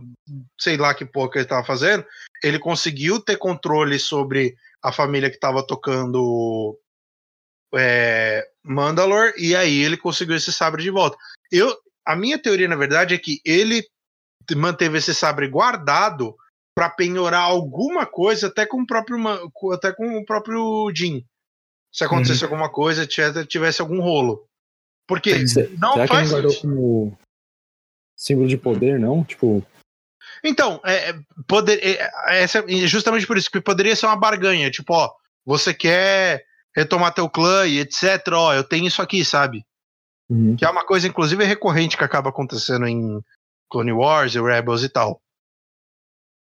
sei lá que porra que ele estava fazendo, ele conseguiu ter controle sobre a família que estava tocando é, Mandalore e aí ele conseguiu esse sabre de volta. Eu, a minha teoria na verdade é que ele manteve esse sabre guardado para penhorar alguma coisa até com o próprio até com o próprio Jin. Se acontecesse uhum. alguma coisa, tivesse algum rolo. Porque não Será faz que ele guardou como símbolo de poder, não? Tipo. Então, é, poder, é, é, justamente por isso que poderia ser uma barganha. Tipo, ó, você quer retomar teu clã e etc. Ó, eu tenho isso aqui, sabe? Uhum. Que é uma coisa, inclusive, recorrente que acaba acontecendo em Clone Wars e Rebels e tal.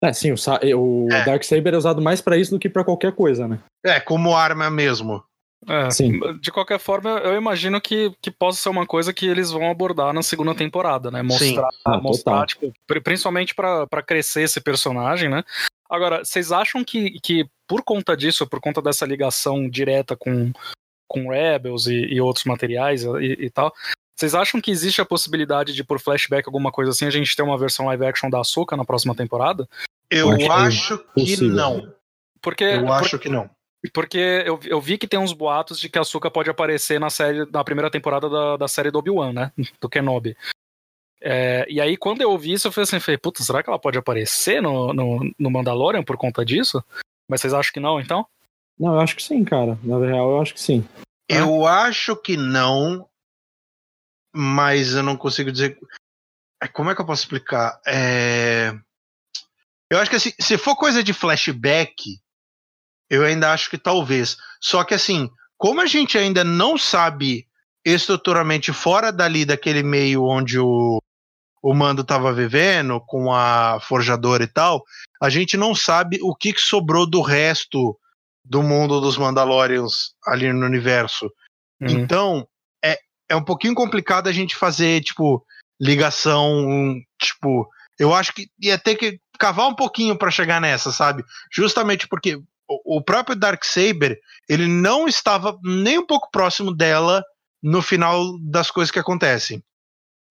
É, sim, o, o é. Darksaber é usado mais para isso do que para qualquer coisa, né? É, como arma mesmo. É, Sim. De qualquer forma, eu imagino que, que possa ser uma coisa que eles vão abordar na segunda temporada, né? Mostrar, ah, mostrar tipo, principalmente para crescer esse personagem, né? Agora, vocês acham que, que por conta disso, por conta dessa ligação direta com, com Rebels e, e outros materiais e, e tal, vocês acham que existe a possibilidade de, por flashback, alguma coisa assim, a gente ter uma versão live action da Ahsoka na próxima temporada? Eu acho que não. Porque, eu acho por, que não. Porque eu, eu vi que tem uns boatos de que a Ahsoka pode aparecer na série na primeira temporada da, da série do Obi-Wan, né? Do Kenobi. É, e aí, quando eu ouvi isso, eu falei assim, falei, puta, será que ela pode aparecer no, no, no, Mandalorian por conta disso? Mas vocês acham que não, então? Não, eu acho que sim, cara. Na real, eu acho que sim. Eu acho que não, mas eu não consigo dizer. É, como é que eu posso explicar? É... Eu acho que assim, se for coisa de flashback, eu ainda acho que talvez. Só que assim, como a gente ainda não sabe estruturalmente fora dali daquele meio onde o, o Mando estava vivendo, com a forjadora e tal, a gente não sabe o que, que sobrou do resto do mundo dos Mandalorians ali no universo. Uhum. Então, é, é um pouquinho complicado a gente fazer, tipo, ligação, tipo, eu acho que ia ter que cavar um pouquinho para chegar nessa, sabe? Justamente porque o próprio Darksaber, ele não estava nem um pouco próximo dela no final das coisas que acontecem.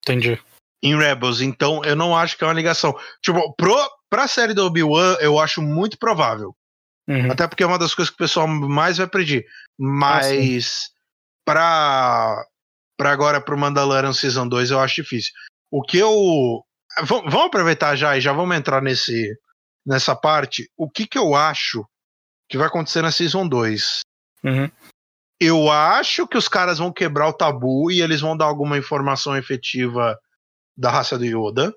Entendi. Em Rebels, então eu não acho que é uma ligação. Tipo, pro, pra série do Obi-Wan, eu acho muito provável. Uhum. Até porque é uma das coisas que o pessoal mais vai pedir. Mas ah, pra, pra agora, pro Mandalorian Season 2, eu acho difícil. O que eu. vamos aproveitar já e já vamos entrar nesse, nessa parte. O que, que eu acho que vai acontecer na Season 2. Uhum. Eu acho que os caras vão quebrar o tabu e eles vão dar alguma informação efetiva da raça do Yoda.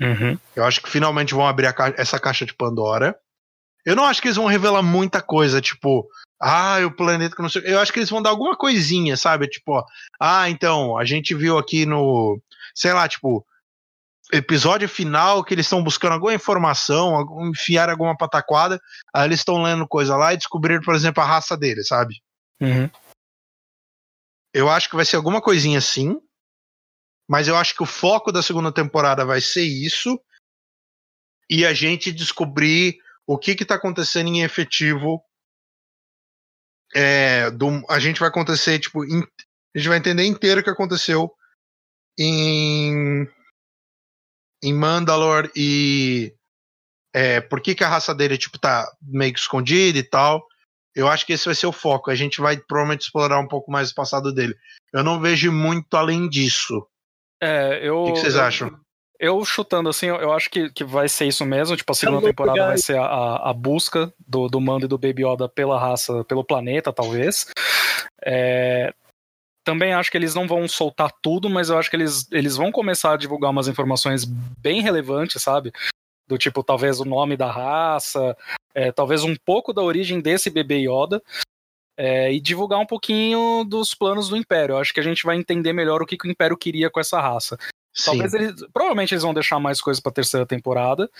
Uhum. Eu acho que finalmente vão abrir ca essa caixa de Pandora. Eu não acho que eles vão revelar muita coisa, tipo, ah, o planeta que não sei. Eu acho que eles vão dar alguma coisinha, sabe? Tipo, ó, ah, então, a gente viu aqui no. Sei lá, tipo, episódio final que eles estão buscando alguma informação, enfiar alguma pataquada, aí eles estão lendo coisa lá e descobriram, por exemplo, a raça dele, sabe? Uhum. Eu acho que vai ser alguma coisinha assim, mas eu acho que o foco da segunda temporada vai ser isso e a gente descobrir o que está acontecendo em efetivo. É, do, a gente vai acontecer, tipo, in, a gente vai entender inteiro o que aconteceu em em Mandalore e é, por que, que a raça dele tipo, tá meio que escondida e tal. Eu acho que esse vai ser o foco. A gente vai provavelmente explorar um pouco mais o passado dele. Eu não vejo muito além disso. É, eu. O que, que vocês eu, acham? Eu chutando assim, eu acho que, que vai ser isso mesmo. Tipo, a segunda temporada vai ser a, a busca do, do Mando e do Baby Yoda pela raça, pelo planeta, talvez. É, também acho que eles não vão soltar tudo, mas eu acho que eles, eles vão começar a divulgar umas informações bem relevantes, sabe? Do tipo, talvez o nome da raça, é, talvez um pouco da origem desse bebê Yoda. É, e divulgar um pouquinho dos planos do Império. Eu acho que a gente vai entender melhor o que, que o Império queria com essa raça. Sim. Talvez eles. Provavelmente eles vão deixar mais coisas pra terceira temporada.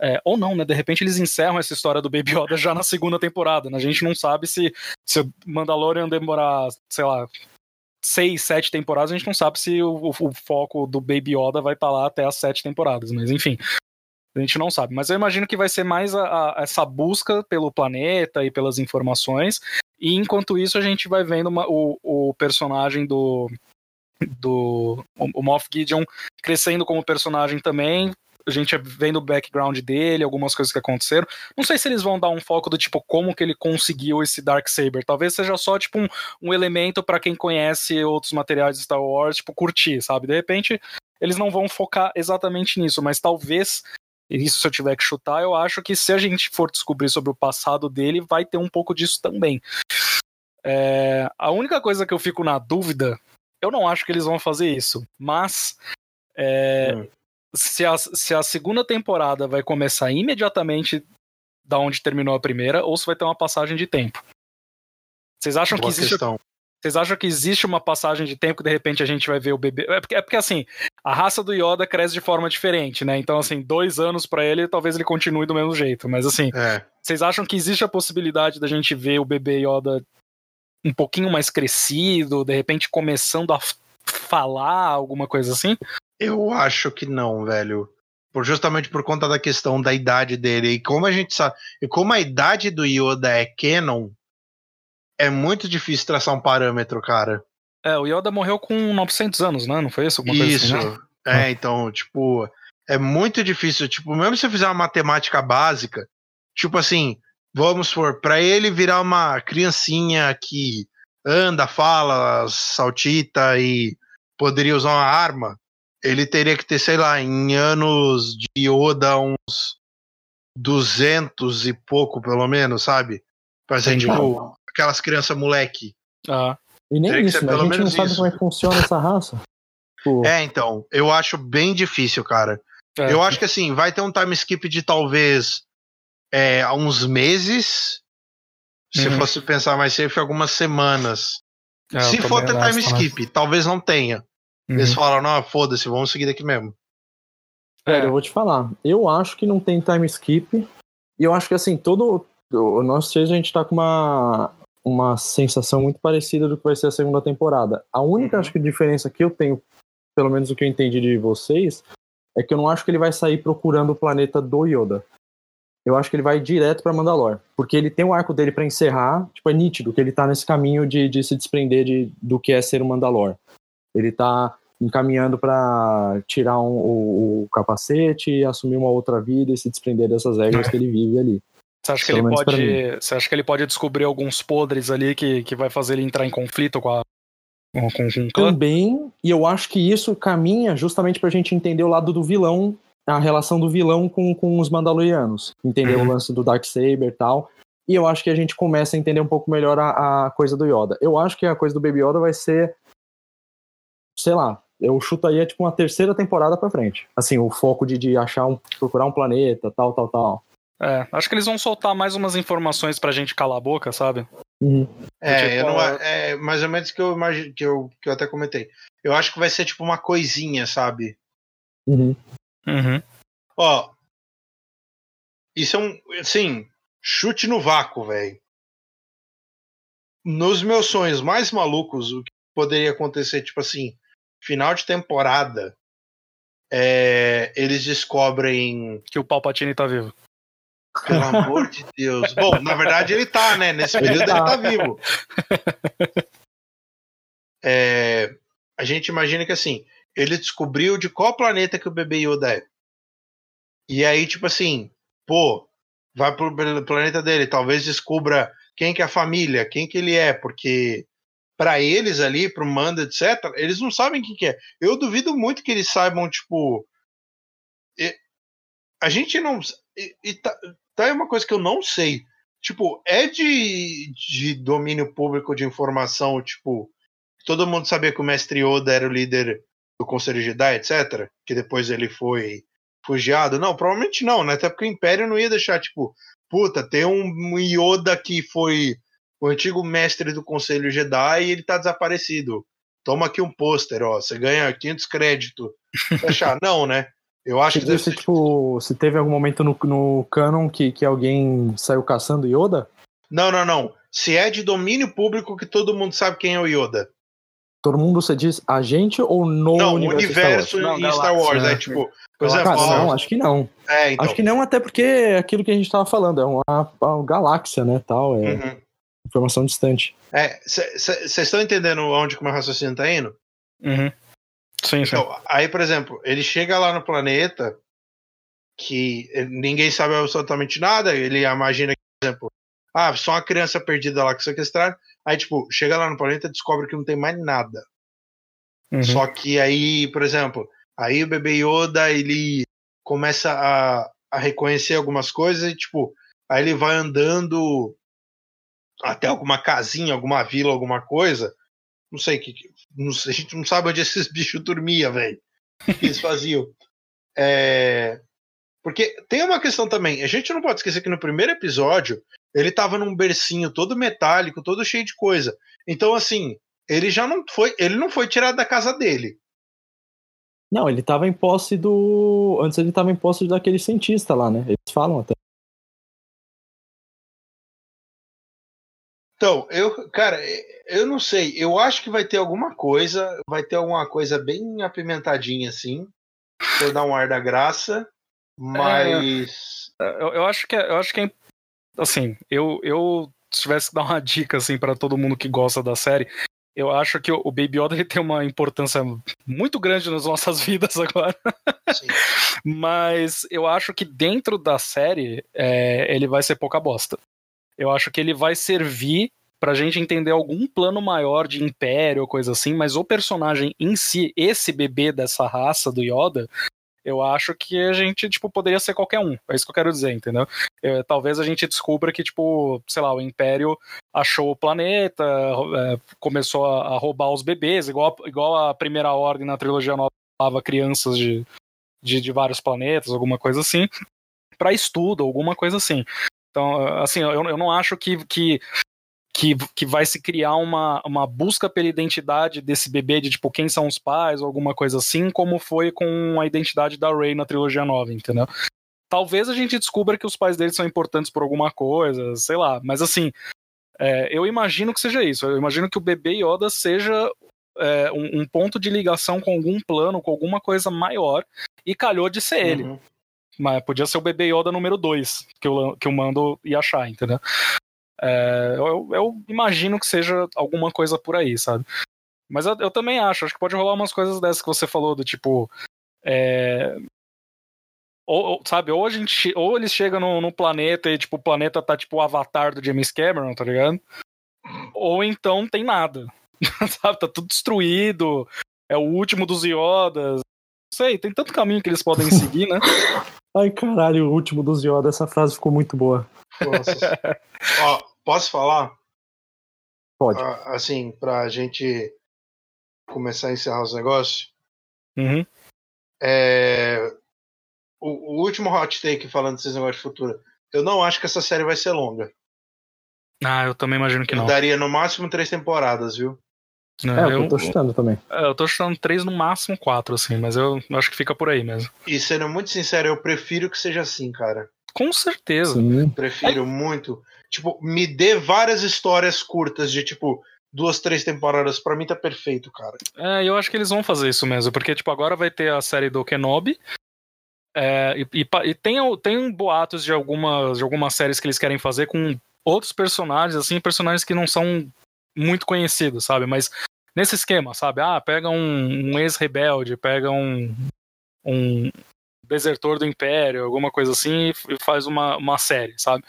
É, ou não, né? De repente eles encerram essa história do Baby Yoda já na segunda temporada. Né? A gente não sabe se, se o Mandalorian demorar, sei lá, seis, sete temporadas, a gente não sabe se o, o, o foco do Baby Yoda vai estar tá lá até as sete temporadas, mas enfim. A gente não sabe, mas eu imagino que vai ser mais a, a, essa busca pelo planeta e pelas informações. E enquanto isso, a gente vai vendo uma, o, o personagem do, do o Moff Gideon crescendo como personagem também. A gente vendo o background dele, algumas coisas que aconteceram. Não sei se eles vão dar um foco do tipo como que ele conseguiu esse Dark Saber. Talvez seja só tipo um, um elemento para quem conhece outros materiais de Star Wars, tipo curtir, sabe? De repente eles não vão focar exatamente nisso, mas talvez isso se eu tiver que chutar, eu acho que se a gente for descobrir sobre o passado dele, vai ter um pouco disso também. É, a única coisa que eu fico na dúvida, eu não acho que eles vão fazer isso, mas é, hum. se, a, se a segunda temporada vai começar imediatamente da onde terminou a primeira, ou se vai ter uma passagem de tempo. Vocês acham Boa que existe. Questão. Vocês acham que existe uma passagem de tempo que de repente a gente vai ver o bebê? É porque, é porque assim, a raça do Yoda cresce de forma diferente, né? Então, assim, dois anos para ele, talvez ele continue do mesmo jeito. Mas assim, é. vocês acham que existe a possibilidade da gente ver o bebê Yoda um pouquinho mais crescido, de repente começando a falar alguma coisa assim? Eu acho que não, velho. Por, justamente por conta da questão da idade dele. E como a gente sabe. E como a idade do Yoda é canon, é muito difícil traçar um parâmetro, cara. É, o Yoda morreu com 900 anos, né? Não foi isso? Alguma isso. Assim, né? É, então, tipo, é muito difícil. Tipo, mesmo se eu fizer uma matemática básica, tipo assim, vamos supor, para ele virar uma criancinha que anda, fala, saltita e poderia usar uma arma, ele teria que ter, sei lá, em anos de Yoda, uns 200 e pouco, pelo menos, sabe? Pra ser, tipo, aquelas crianças moleque. Ah. E nem isso, né? A gente não sabe isso. como é que funciona essa raça. Pô. É, então, eu acho bem difícil, cara. É. Eu acho que assim, vai ter um time skip de talvez é, uns meses. Se uhum. fosse pensar mais safe, algumas semanas. É, Se for ter time skip, talvez não tenha. Uhum. Eles falam, não, foda-se, vamos seguir daqui mesmo. Velho, é. eu vou te falar. Eu acho que não tem time skip. E eu acho que assim, todo. Nós três a gente tá com uma, uma sensação muito parecida do que vai ser a segunda temporada. A única, uhum. acho que, diferença que eu tenho, pelo menos o que eu entendi de vocês, é que eu não acho que ele vai sair procurando o planeta do Yoda. Eu acho que ele vai direto para Mandalor, porque ele tem o arco dele para encerrar, tipo, é nítido que ele tá nesse caminho de, de se desprender de, do que é ser um Mandalor. Ele tá encaminhando para tirar um, o, o, capacete assumir uma outra vida e se desprender dessas regras que ele vive ali. Você acha, que ele pode, você acha que ele pode descobrir alguns podres ali que, que vai fazer ele entrar em conflito com a. Com, com, Também, e eu acho que isso caminha justamente pra gente entender o lado do vilão, a relação do vilão com, com os Mandalorianos. Entender uhum. o lance do Dark Saber e tal. E eu acho que a gente começa a entender um pouco melhor a, a coisa do Yoda. Eu acho que a coisa do Baby Yoda vai ser. Sei lá, eu chutaria tipo uma terceira temporada pra frente. Assim, o foco de, de achar um. procurar um planeta, tal, tal, tal. É, acho que eles vão soltar mais umas informações pra gente calar a boca, sabe? Uhum. É, tipo, eu não, é mais ou menos que eu imagino, que eu, que eu até comentei. Eu acho que vai ser tipo uma coisinha, sabe? Uhum. Uhum. Ó, isso é um, assim, chute no vácuo, velho. Nos meus sonhos mais malucos, o que poderia acontecer, tipo assim, final de temporada, é, eles descobrem que o Palpatine tá vivo. Pelo amor de Deus. Bom, na verdade ele tá, né? Nesse período ele tá vivo. É, a gente imagina que assim, ele descobriu de qual planeta que o bebê Yoda é. E aí, tipo assim, pô, vai pro planeta dele, talvez descubra quem que é a família, quem que ele é, porque para eles ali, pro Manda, etc., eles não sabem quem que é. Eu duvido muito que eles saibam, tipo. A gente não. E, e tá, Tá é uma coisa que eu não sei. Tipo, é de, de domínio público de informação, tipo, todo mundo sabia que o mestre Yoda era o líder do Conselho Jedi, etc. Que depois ele foi fugiado. Não, provavelmente não, né? Até porque o Império não ia deixar, tipo, puta, tem um Yoda que foi o antigo mestre do Conselho Jedi e ele tá desaparecido. Toma aqui um pôster, ó, você ganha 500 créditos. Achar, não, né? Eu acho que. Deve ser, tipo, se teve algum momento no, no canon que, que alguém saiu caçando Yoda? Não, não, não. Se é de domínio público que todo mundo sabe quem é o Yoda. Todo mundo você diz a gente ou no não, universo, universo Star Wars? Não, em Star Wars, né? Tipo, por exemplo, não, acho que não. É, então. Acho que não, até porque é aquilo que a gente tava falando, é uma, uma galáxia, né, tal, é uhum. informação distante. É, vocês estão entendendo onde que o meu raciocínio tá indo? Uhum. Sim, sim. Então, aí, por exemplo, ele chega lá no planeta que ninguém sabe absolutamente nada, ele imagina por exemplo, ah, só uma criança perdida lá que sequestraram, aí, tipo, chega lá no planeta e descobre que não tem mais nada. Uhum. Só que aí, por exemplo, aí o bebê Yoda, ele começa a, a reconhecer algumas coisas e, tipo, aí ele vai andando até alguma casinha, alguma vila, alguma coisa. Não sei que. A gente não sabe onde esses bichos dormiam, velho. Eles faziam. É, porque tem uma questão também. A gente não pode esquecer que no primeiro episódio ele tava num bercinho todo metálico, todo cheio de coisa. Então, assim, ele já não foi. Ele não foi tirado da casa dele. Não, ele tava em posse do. Antes ele tava em posse daquele cientista lá, né? Eles falam até. Então, eu, cara, eu não sei. Eu acho que vai ter alguma coisa, vai ter alguma coisa bem apimentadinha assim, pra dar um ar da graça, mas Eu, eu acho que é, eu acho que é, assim, eu eu se tivesse que dar uma dica assim para todo mundo que gosta da série, eu acho que o Baby Yoda ele tem uma importância muito grande nas nossas vidas agora. sim. Mas eu acho que dentro da série é, ele vai ser pouca bosta. Eu acho que ele vai servir pra gente entender algum plano maior de império ou coisa assim, mas o personagem em si, esse bebê dessa raça do Yoda, eu acho que a gente, tipo, poderia ser qualquer um. É isso que eu quero dizer, entendeu? É, talvez a gente descubra que, tipo, sei lá, o Império achou o planeta, é, começou a, a roubar os bebês, igual, igual a primeira ordem na trilogia nova roubava crianças de, de, de vários planetas, alguma coisa assim, para estudo, alguma coisa assim. Então, assim, eu, eu não acho que, que, que, que vai se criar uma, uma busca pela identidade desse bebê, de tipo, quem são os pais, ou alguma coisa assim, como foi com a identidade da Rey na trilogia nova, entendeu? Talvez a gente descubra que os pais dele são importantes por alguma coisa, sei lá, mas assim, é, eu imagino que seja isso. Eu imagino que o bebê Yoda seja é, um, um ponto de ligação com algum plano, com alguma coisa maior, e calhou de ser ele. Mas podia ser o bebê Yoda número 2 que o, que o Mando ia achar, entendeu? É, eu, eu imagino que seja alguma coisa por aí, sabe? Mas eu, eu também acho, acho que pode rolar umas coisas dessas que você falou, do tipo. é, ou, ou, sabe, ou a gente. Ou eles chegam no, no planeta e, tipo, o planeta tá tipo o avatar do James Cameron, tá ligado? Ou então tem nada. sabe, tá tudo destruído. É o último dos Yodas. Não sei, tem tanto caminho que eles podem seguir, né? Ai, caralho, o último dos Yoda, essa frase ficou muito boa. Nossa. Ó, posso falar? Pode. Ah, Assim, pra gente começar a encerrar os negócios. Uhum. É, O, o último hot take falando desses negócios de futuro. Eu não acho que essa série vai ser longa. Ah, eu também imagino que Eu não. daria no máximo três temporadas, viu? Né, É, eu eu, tô chutando também. é, eu tô chutando três no máximo quatro, assim, mas eu acho que fica por aí mesmo. E sendo muito sincero, eu prefiro que seja assim, cara. Com certeza. Sim. Prefiro muito. Tipo, me dê várias histórias curtas de tipo duas, três temporadas. Pra mim tá perfeito, cara. É, eu acho que eles vão fazer isso mesmo, porque, tipo, agora vai ter a série do Kenobi. é, e, e e tem, tem boatos de algumas, de algumas séries que eles querem fazer com outros personagens, assim, personagens que não são muito conhecidos, sabe? Mas nesse esquema, sabe? Ah, pega um, um ex-rebelde, pega um, um desertor do Império, alguma coisa assim, e faz uma, uma série, sabe?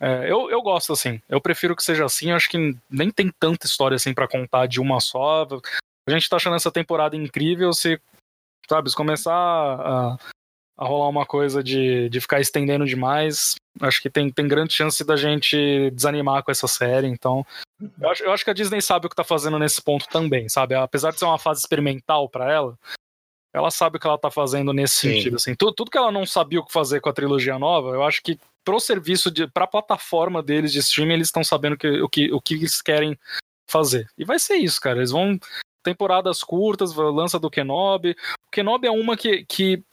É, eu, eu gosto assim, eu prefiro que seja assim, acho que nem tem tanta história assim pra contar de uma só. A gente tá achando essa temporada incrível se, sabe, se começar a, a rolar uma coisa de, de ficar estendendo demais, acho que tem, tem grande chance da gente desanimar com essa série, então. Eu acho, eu acho que a Disney sabe o que tá fazendo nesse ponto também, sabe? Apesar de ser uma fase experimental pra ela, ela sabe o que ela tá fazendo nesse Sim. sentido, assim. Tudo, tudo que ela não sabia o que fazer com a trilogia nova, eu acho que pro serviço, de, pra plataforma deles de streaming, eles estão sabendo que, o, que, o que eles querem fazer. E vai ser isso, cara. Eles vão. Temporadas curtas, lança do Kenobi. O Kenobi é uma que. que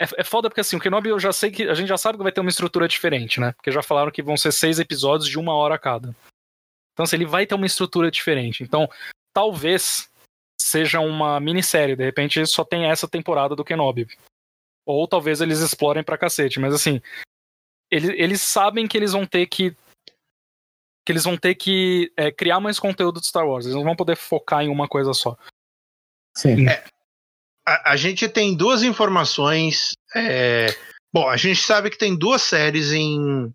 é, é foda porque assim, o Kenobi eu já sei que. A gente já sabe que vai ter uma estrutura diferente, né? Porque já falaram que vão ser seis episódios de uma hora cada. Então, assim, ele vai ter uma estrutura diferente. Então, talvez seja uma minissérie. De repente, só tem essa temporada do Kenobi. Ou talvez eles explorem pra cacete. Mas assim, eles, eles sabem que eles vão ter que que eles vão ter que é, criar mais conteúdo de Star Wars. Eles não vão poder focar em uma coisa só. Sim. É. A, a gente tem duas informações. é, Bom, a gente sabe que tem duas séries em,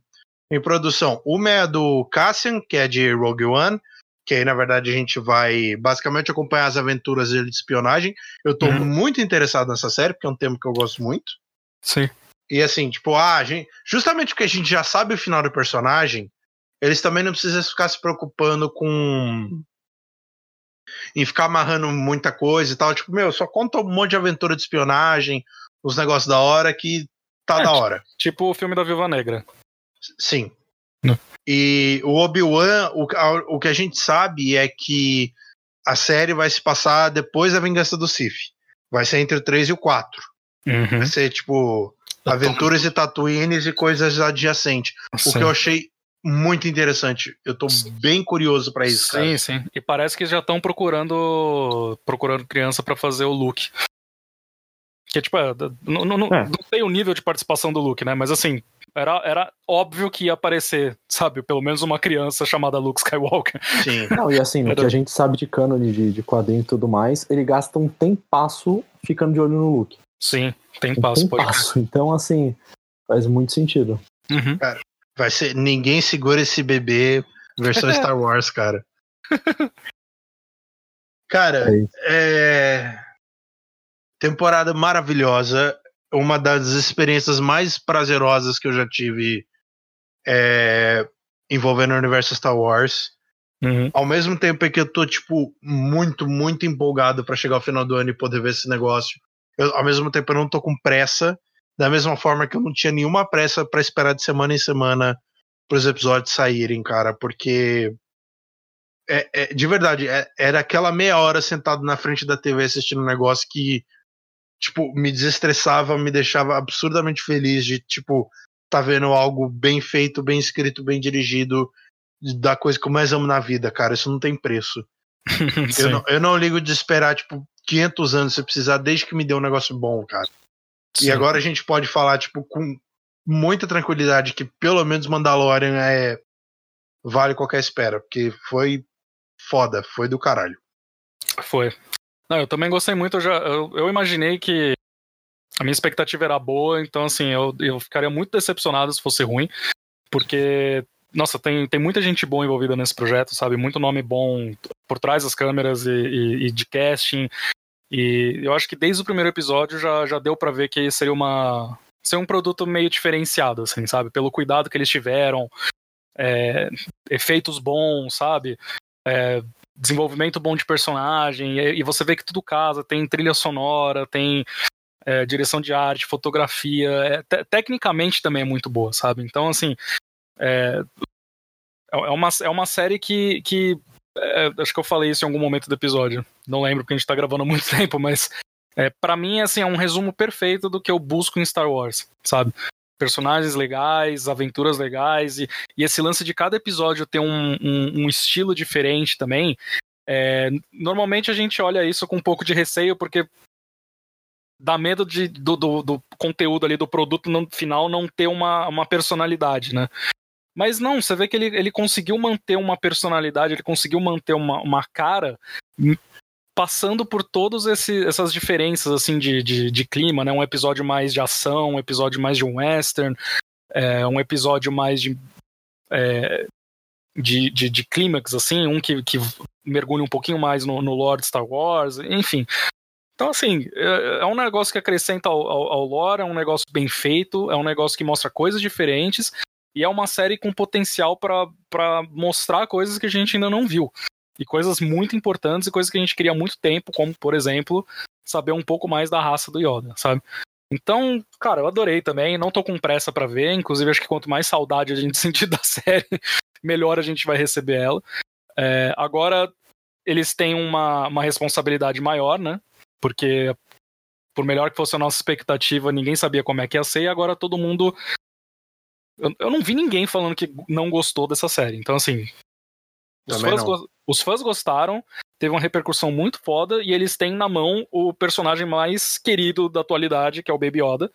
em produção. Uma é a do Cassian, que é de Rogue One, que aí, na verdade, a gente vai basicamente acompanhar as aventuras dele de espionagem. Eu tô Uhum. muito interessado nessa série, porque é um tema que eu gosto muito. Sim. E assim, tipo, ah, a gente, justamente porque a gente já sabe o final do personagem, eles também não precisam ficar se preocupando com. Em ficar amarrando muita coisa e tal. Tipo, meu, só conta um monte de aventura de espionagem, os negócios da hora que tá É, da hora. Tipo o filme da Viúva Negra. Sim. Não. E o Obi-Wan, o, o que a gente sabe é que a série vai se passar depois da Vingança do Sith. Vai ser entre o 3 e o 4. Uhum. Vai ser, tipo, aventuras e Tatooines e coisas adjacentes. O que eu achei muito interessante. Eu tô bem curioso pra isso, cara. Sim, sim. E parece que já estão procurando procurando criança pra fazer o Luke. Que tipo, é, não, não, não, É. não sei o nível de participação do Luke, né? Mas assim, era, era óbvio que ia aparecer, sabe? Pelo menos uma criança chamada Luke Skywalker. Sim. Não, e assim, Era- que a gente sabe de cânone de, de quadrinho e tudo mais, ele gasta um tempasso ficando de olho no Luke. Sim, tem Um passo, pode. tempasso. Então, assim, faz muito sentido. Uhum. Vai ser. Ninguém segura esse bebê versão Star Wars, cara. Cara, É é. Temporada maravilhosa. Uma das experiências mais prazerosas que eu já tive é, envolvendo o universo Star Wars. Uhum. Ao mesmo tempo em que eu tô, tipo, muito, muito empolgado pra chegar ao final do ano e poder ver esse negócio. Eu, ao mesmo tempo, eu não tô com pressa. Da mesma forma que eu não tinha nenhuma pressa pra esperar de semana em semana pros episódios saírem, cara. Porque. É, é- de verdade, é- era aquela meia hora sentado na frente da TV assistindo um negócio que, tipo, me desestressava, me deixava absurdamente feliz de, tipo, tá vendo algo bem feito, bem escrito, bem dirigido, da coisa que eu mais amo na vida, cara. Isso não tem preço. Eu não, eu não ligo de esperar, tipo, 500 anos se precisar, desde que me dê um negócio bom, cara. Sim. E agora a gente pode falar, tipo, com muita tranquilidade que pelo menos Mandalorian é. Vale qualquer espera, porque foi foda, foi do caralho. Foi. Não, eu também gostei muito. Eu, já, eu, eu imaginei que a minha expectativa era boa, então assim, eu, eu ficaria muito decepcionado se fosse ruim, porque, nossa, tem, tem muita gente boa envolvida nesse projeto, sabe? Muito nome bom por trás das câmeras e, e- e de casting. E eu acho que desde o primeiro episódio já, já deu pra ver que seria uma. Seria um produto meio diferenciado, assim, sabe? Pelo cuidado que eles tiveram, é, efeitos bons, sabe? É, desenvolvimento bom de personagem, e, e você vê que tudo casa, tem trilha sonora, tem é, direção de arte, fotografia, é, te- tecnicamente também é muito boa, sabe? Então, assim, é, é uma, é uma série que, que é, acho que eu falei isso em algum momento do episódio, não lembro porque a gente tá gravando há muito tempo, mas é, para mim, assim, é um resumo perfeito do que eu busco em Star Wars, sabe? Personagens legais, aventuras legais, e, e esse lance de cada episódio ter um, um, um estilo diferente também. é, normalmente a gente olha isso com um pouco de receio, porque dá medo de, do, do, do conteúdo ali, do produto no final não ter uma, uma personalidade, né? Mas não, você vê que ele, ele conseguiu manter uma personalidade, ele conseguiu manter uma, uma cara hum, passando por todas essas diferenças assim de, de, de, clima, né? Um episódio mais de ação, um episódio mais de um western, é, um episódio mais de, é, de, de, de clímax, assim, um que, que mergulha um pouquinho mais no, no lore de Star Wars, enfim. Então, assim, é, é um negócio que acrescenta ao, ao, ao lore, é um negócio bem feito, é um negócio que mostra coisas diferentes, e é uma série com potencial para mostrar coisas que a gente ainda não viu. E coisas muito importantes e coisas que a gente queria há muito tempo, como, por exemplo, saber um pouco mais da raça do Yoda, sabe? Então, cara, eu adorei também, não tô com pressa para ver, inclusive acho que quanto mais saudade a gente sentir da série, melhor a gente vai receber ela. É, agora, eles têm uma, uma responsabilidade maior, né? Porque, por melhor que fosse a nossa expectativa, ninguém sabia como é que ia ser, e agora todo mundo eu, eu, não vi ninguém falando que não gostou dessa série. Então, assim. Os fãs, go os fãs, gostaram, teve uma repercussão muito foda, e eles têm na mão o personagem mais querido da atualidade, que é o Baby Yoda.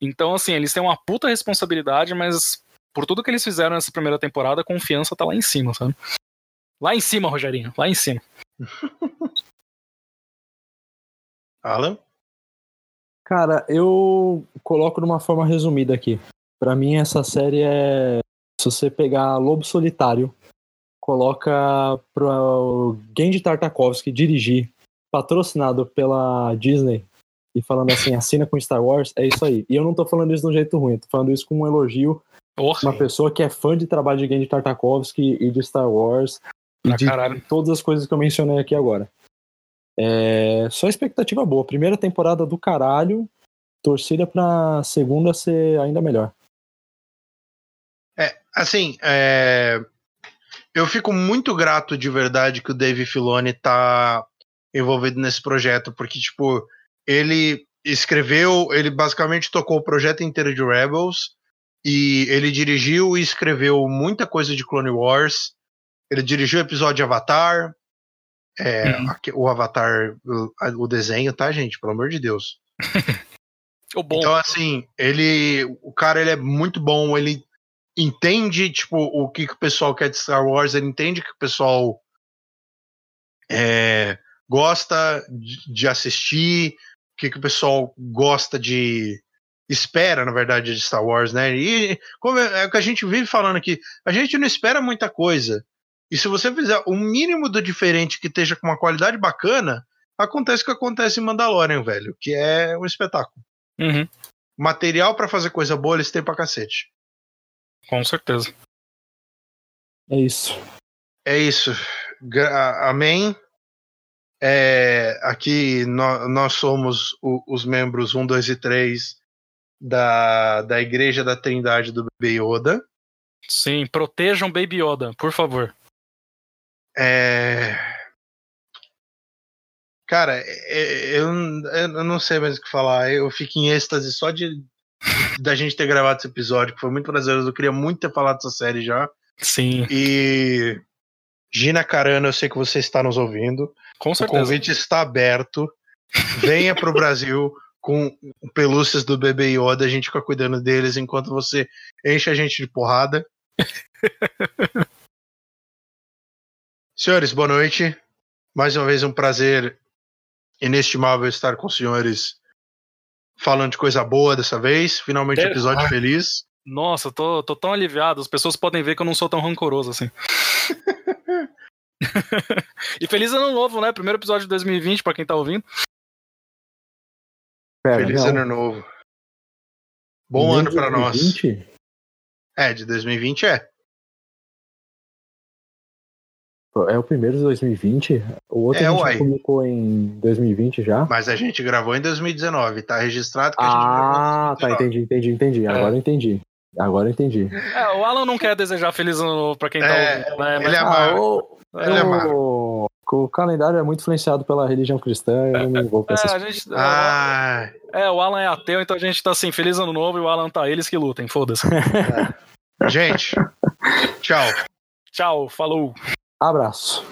Então, assim, eles têm uma puta responsabilidade, mas por tudo que eles fizeram nessa primeira temporada, a confiança tá lá em cima, sabe? Lá em cima, Rogerinho, lá em cima. Alan? Cara, eu coloco de uma forma resumida aqui. Pra mim, essa série é. Se você pegar Lobo Solitário, coloca para o Gendy Tartakovsky dirigir, patrocinado pela Disney, e falando assim, assina com Star Wars, é isso aí. E eu não tô falando isso de um jeito ruim, tô falando isso com um elogio. Porra, Uma pessoa que é fã de trabalho de Gendy Tartakovsky e de Star Wars e de caralho. todas as coisas que eu mencionei aqui agora. É, só expectativa boa. Primeira temporada do caralho, torcida pra segunda ser ainda melhor. Assim, é, eu fico muito grato de verdade que o Dave Filoni tá envolvido nesse projeto, porque, tipo, ele escreveu, ele basicamente tocou o projeto inteiro de Rebels, e ele dirigiu e escreveu muita coisa de Clone Wars, ele dirigiu o episódio Avatar, é, aque- o Avatar, o, o desenho, tá, gente? Pelo amor de Deus. O bom. Então, assim, ele. O cara ele é muito bom, ele entende, tipo, o que, que o pessoal quer de Star Wars, ele entende que o pessoal é, gosta de, de assistir, o que, que o pessoal gosta de. Espera, na verdade, de Star Wars, né? E como é, é o que a gente vive falando aqui, a gente não espera muita coisa. E se você fizer o mínimo do diferente que esteja com uma qualidade bacana, acontece o que acontece em Mandalorian, velho, que é um espetáculo Uhum, material pra fazer coisa boa eles têm pra cacete. Com certeza. É isso. É isso. Gra- Amém. É, aqui nó- nós somos o- os membros 1, 2 e 3 da, da Igreja da Trindade do Bebê Yoda. Sim, protejam Baby Yoda, por favor. É, Cara, é- eu, eu não sei mais o que falar. Eu fico em êxtase só de da gente ter gravado esse episódio, que foi muito prazeroso. Eu queria muito ter falado dessa série já. Sim, E Gina Carano, eu sei que você está nos ouvindo. com O certeza. convite está aberto. Venha para o Brasil com pelúcias do bebê Yoda. A gente fica cuidando deles enquanto você enche a gente de porrada. Senhores, boa noite. Mais uma vez um prazer inestimável estar com os senhores falando de coisa boa dessa vez. Finalmente episódio Ah. feliz. Nossa, tô, tô tão aliviado. As pessoas podem ver que eu não sou tão rancoroso assim. e feliz ano novo, né? Primeiro episódio de 2020, pra quem tá ouvindo. Pera, Feliz não. ano novo. Bom ano para nós. 2020? É, de 2020 é. É o primeiro de 2020? O outro É, a gente uai. publicou em 2020 já? Mas a gente gravou em 2019, tá registrado que a gente Ah, tá, em 2019. entendi, entendi, entendi. Agora eu entendi. Agora eu entendi. É, o Alan não quer desejar feliz ano novo pra quem tá É, ouvindo, né? ele Mas, é Ah, amargo. o, Ele é amargo. o, o calendário é muito influenciado pela religião cristã, eu não me envolvo com é, essas a gente, Ah, é, o Alan é ateu, então a gente tá assim, feliz ano novo e o Alan tá eles que lutem, foda-se. gente, tchau. Tchau, falou. Abraço.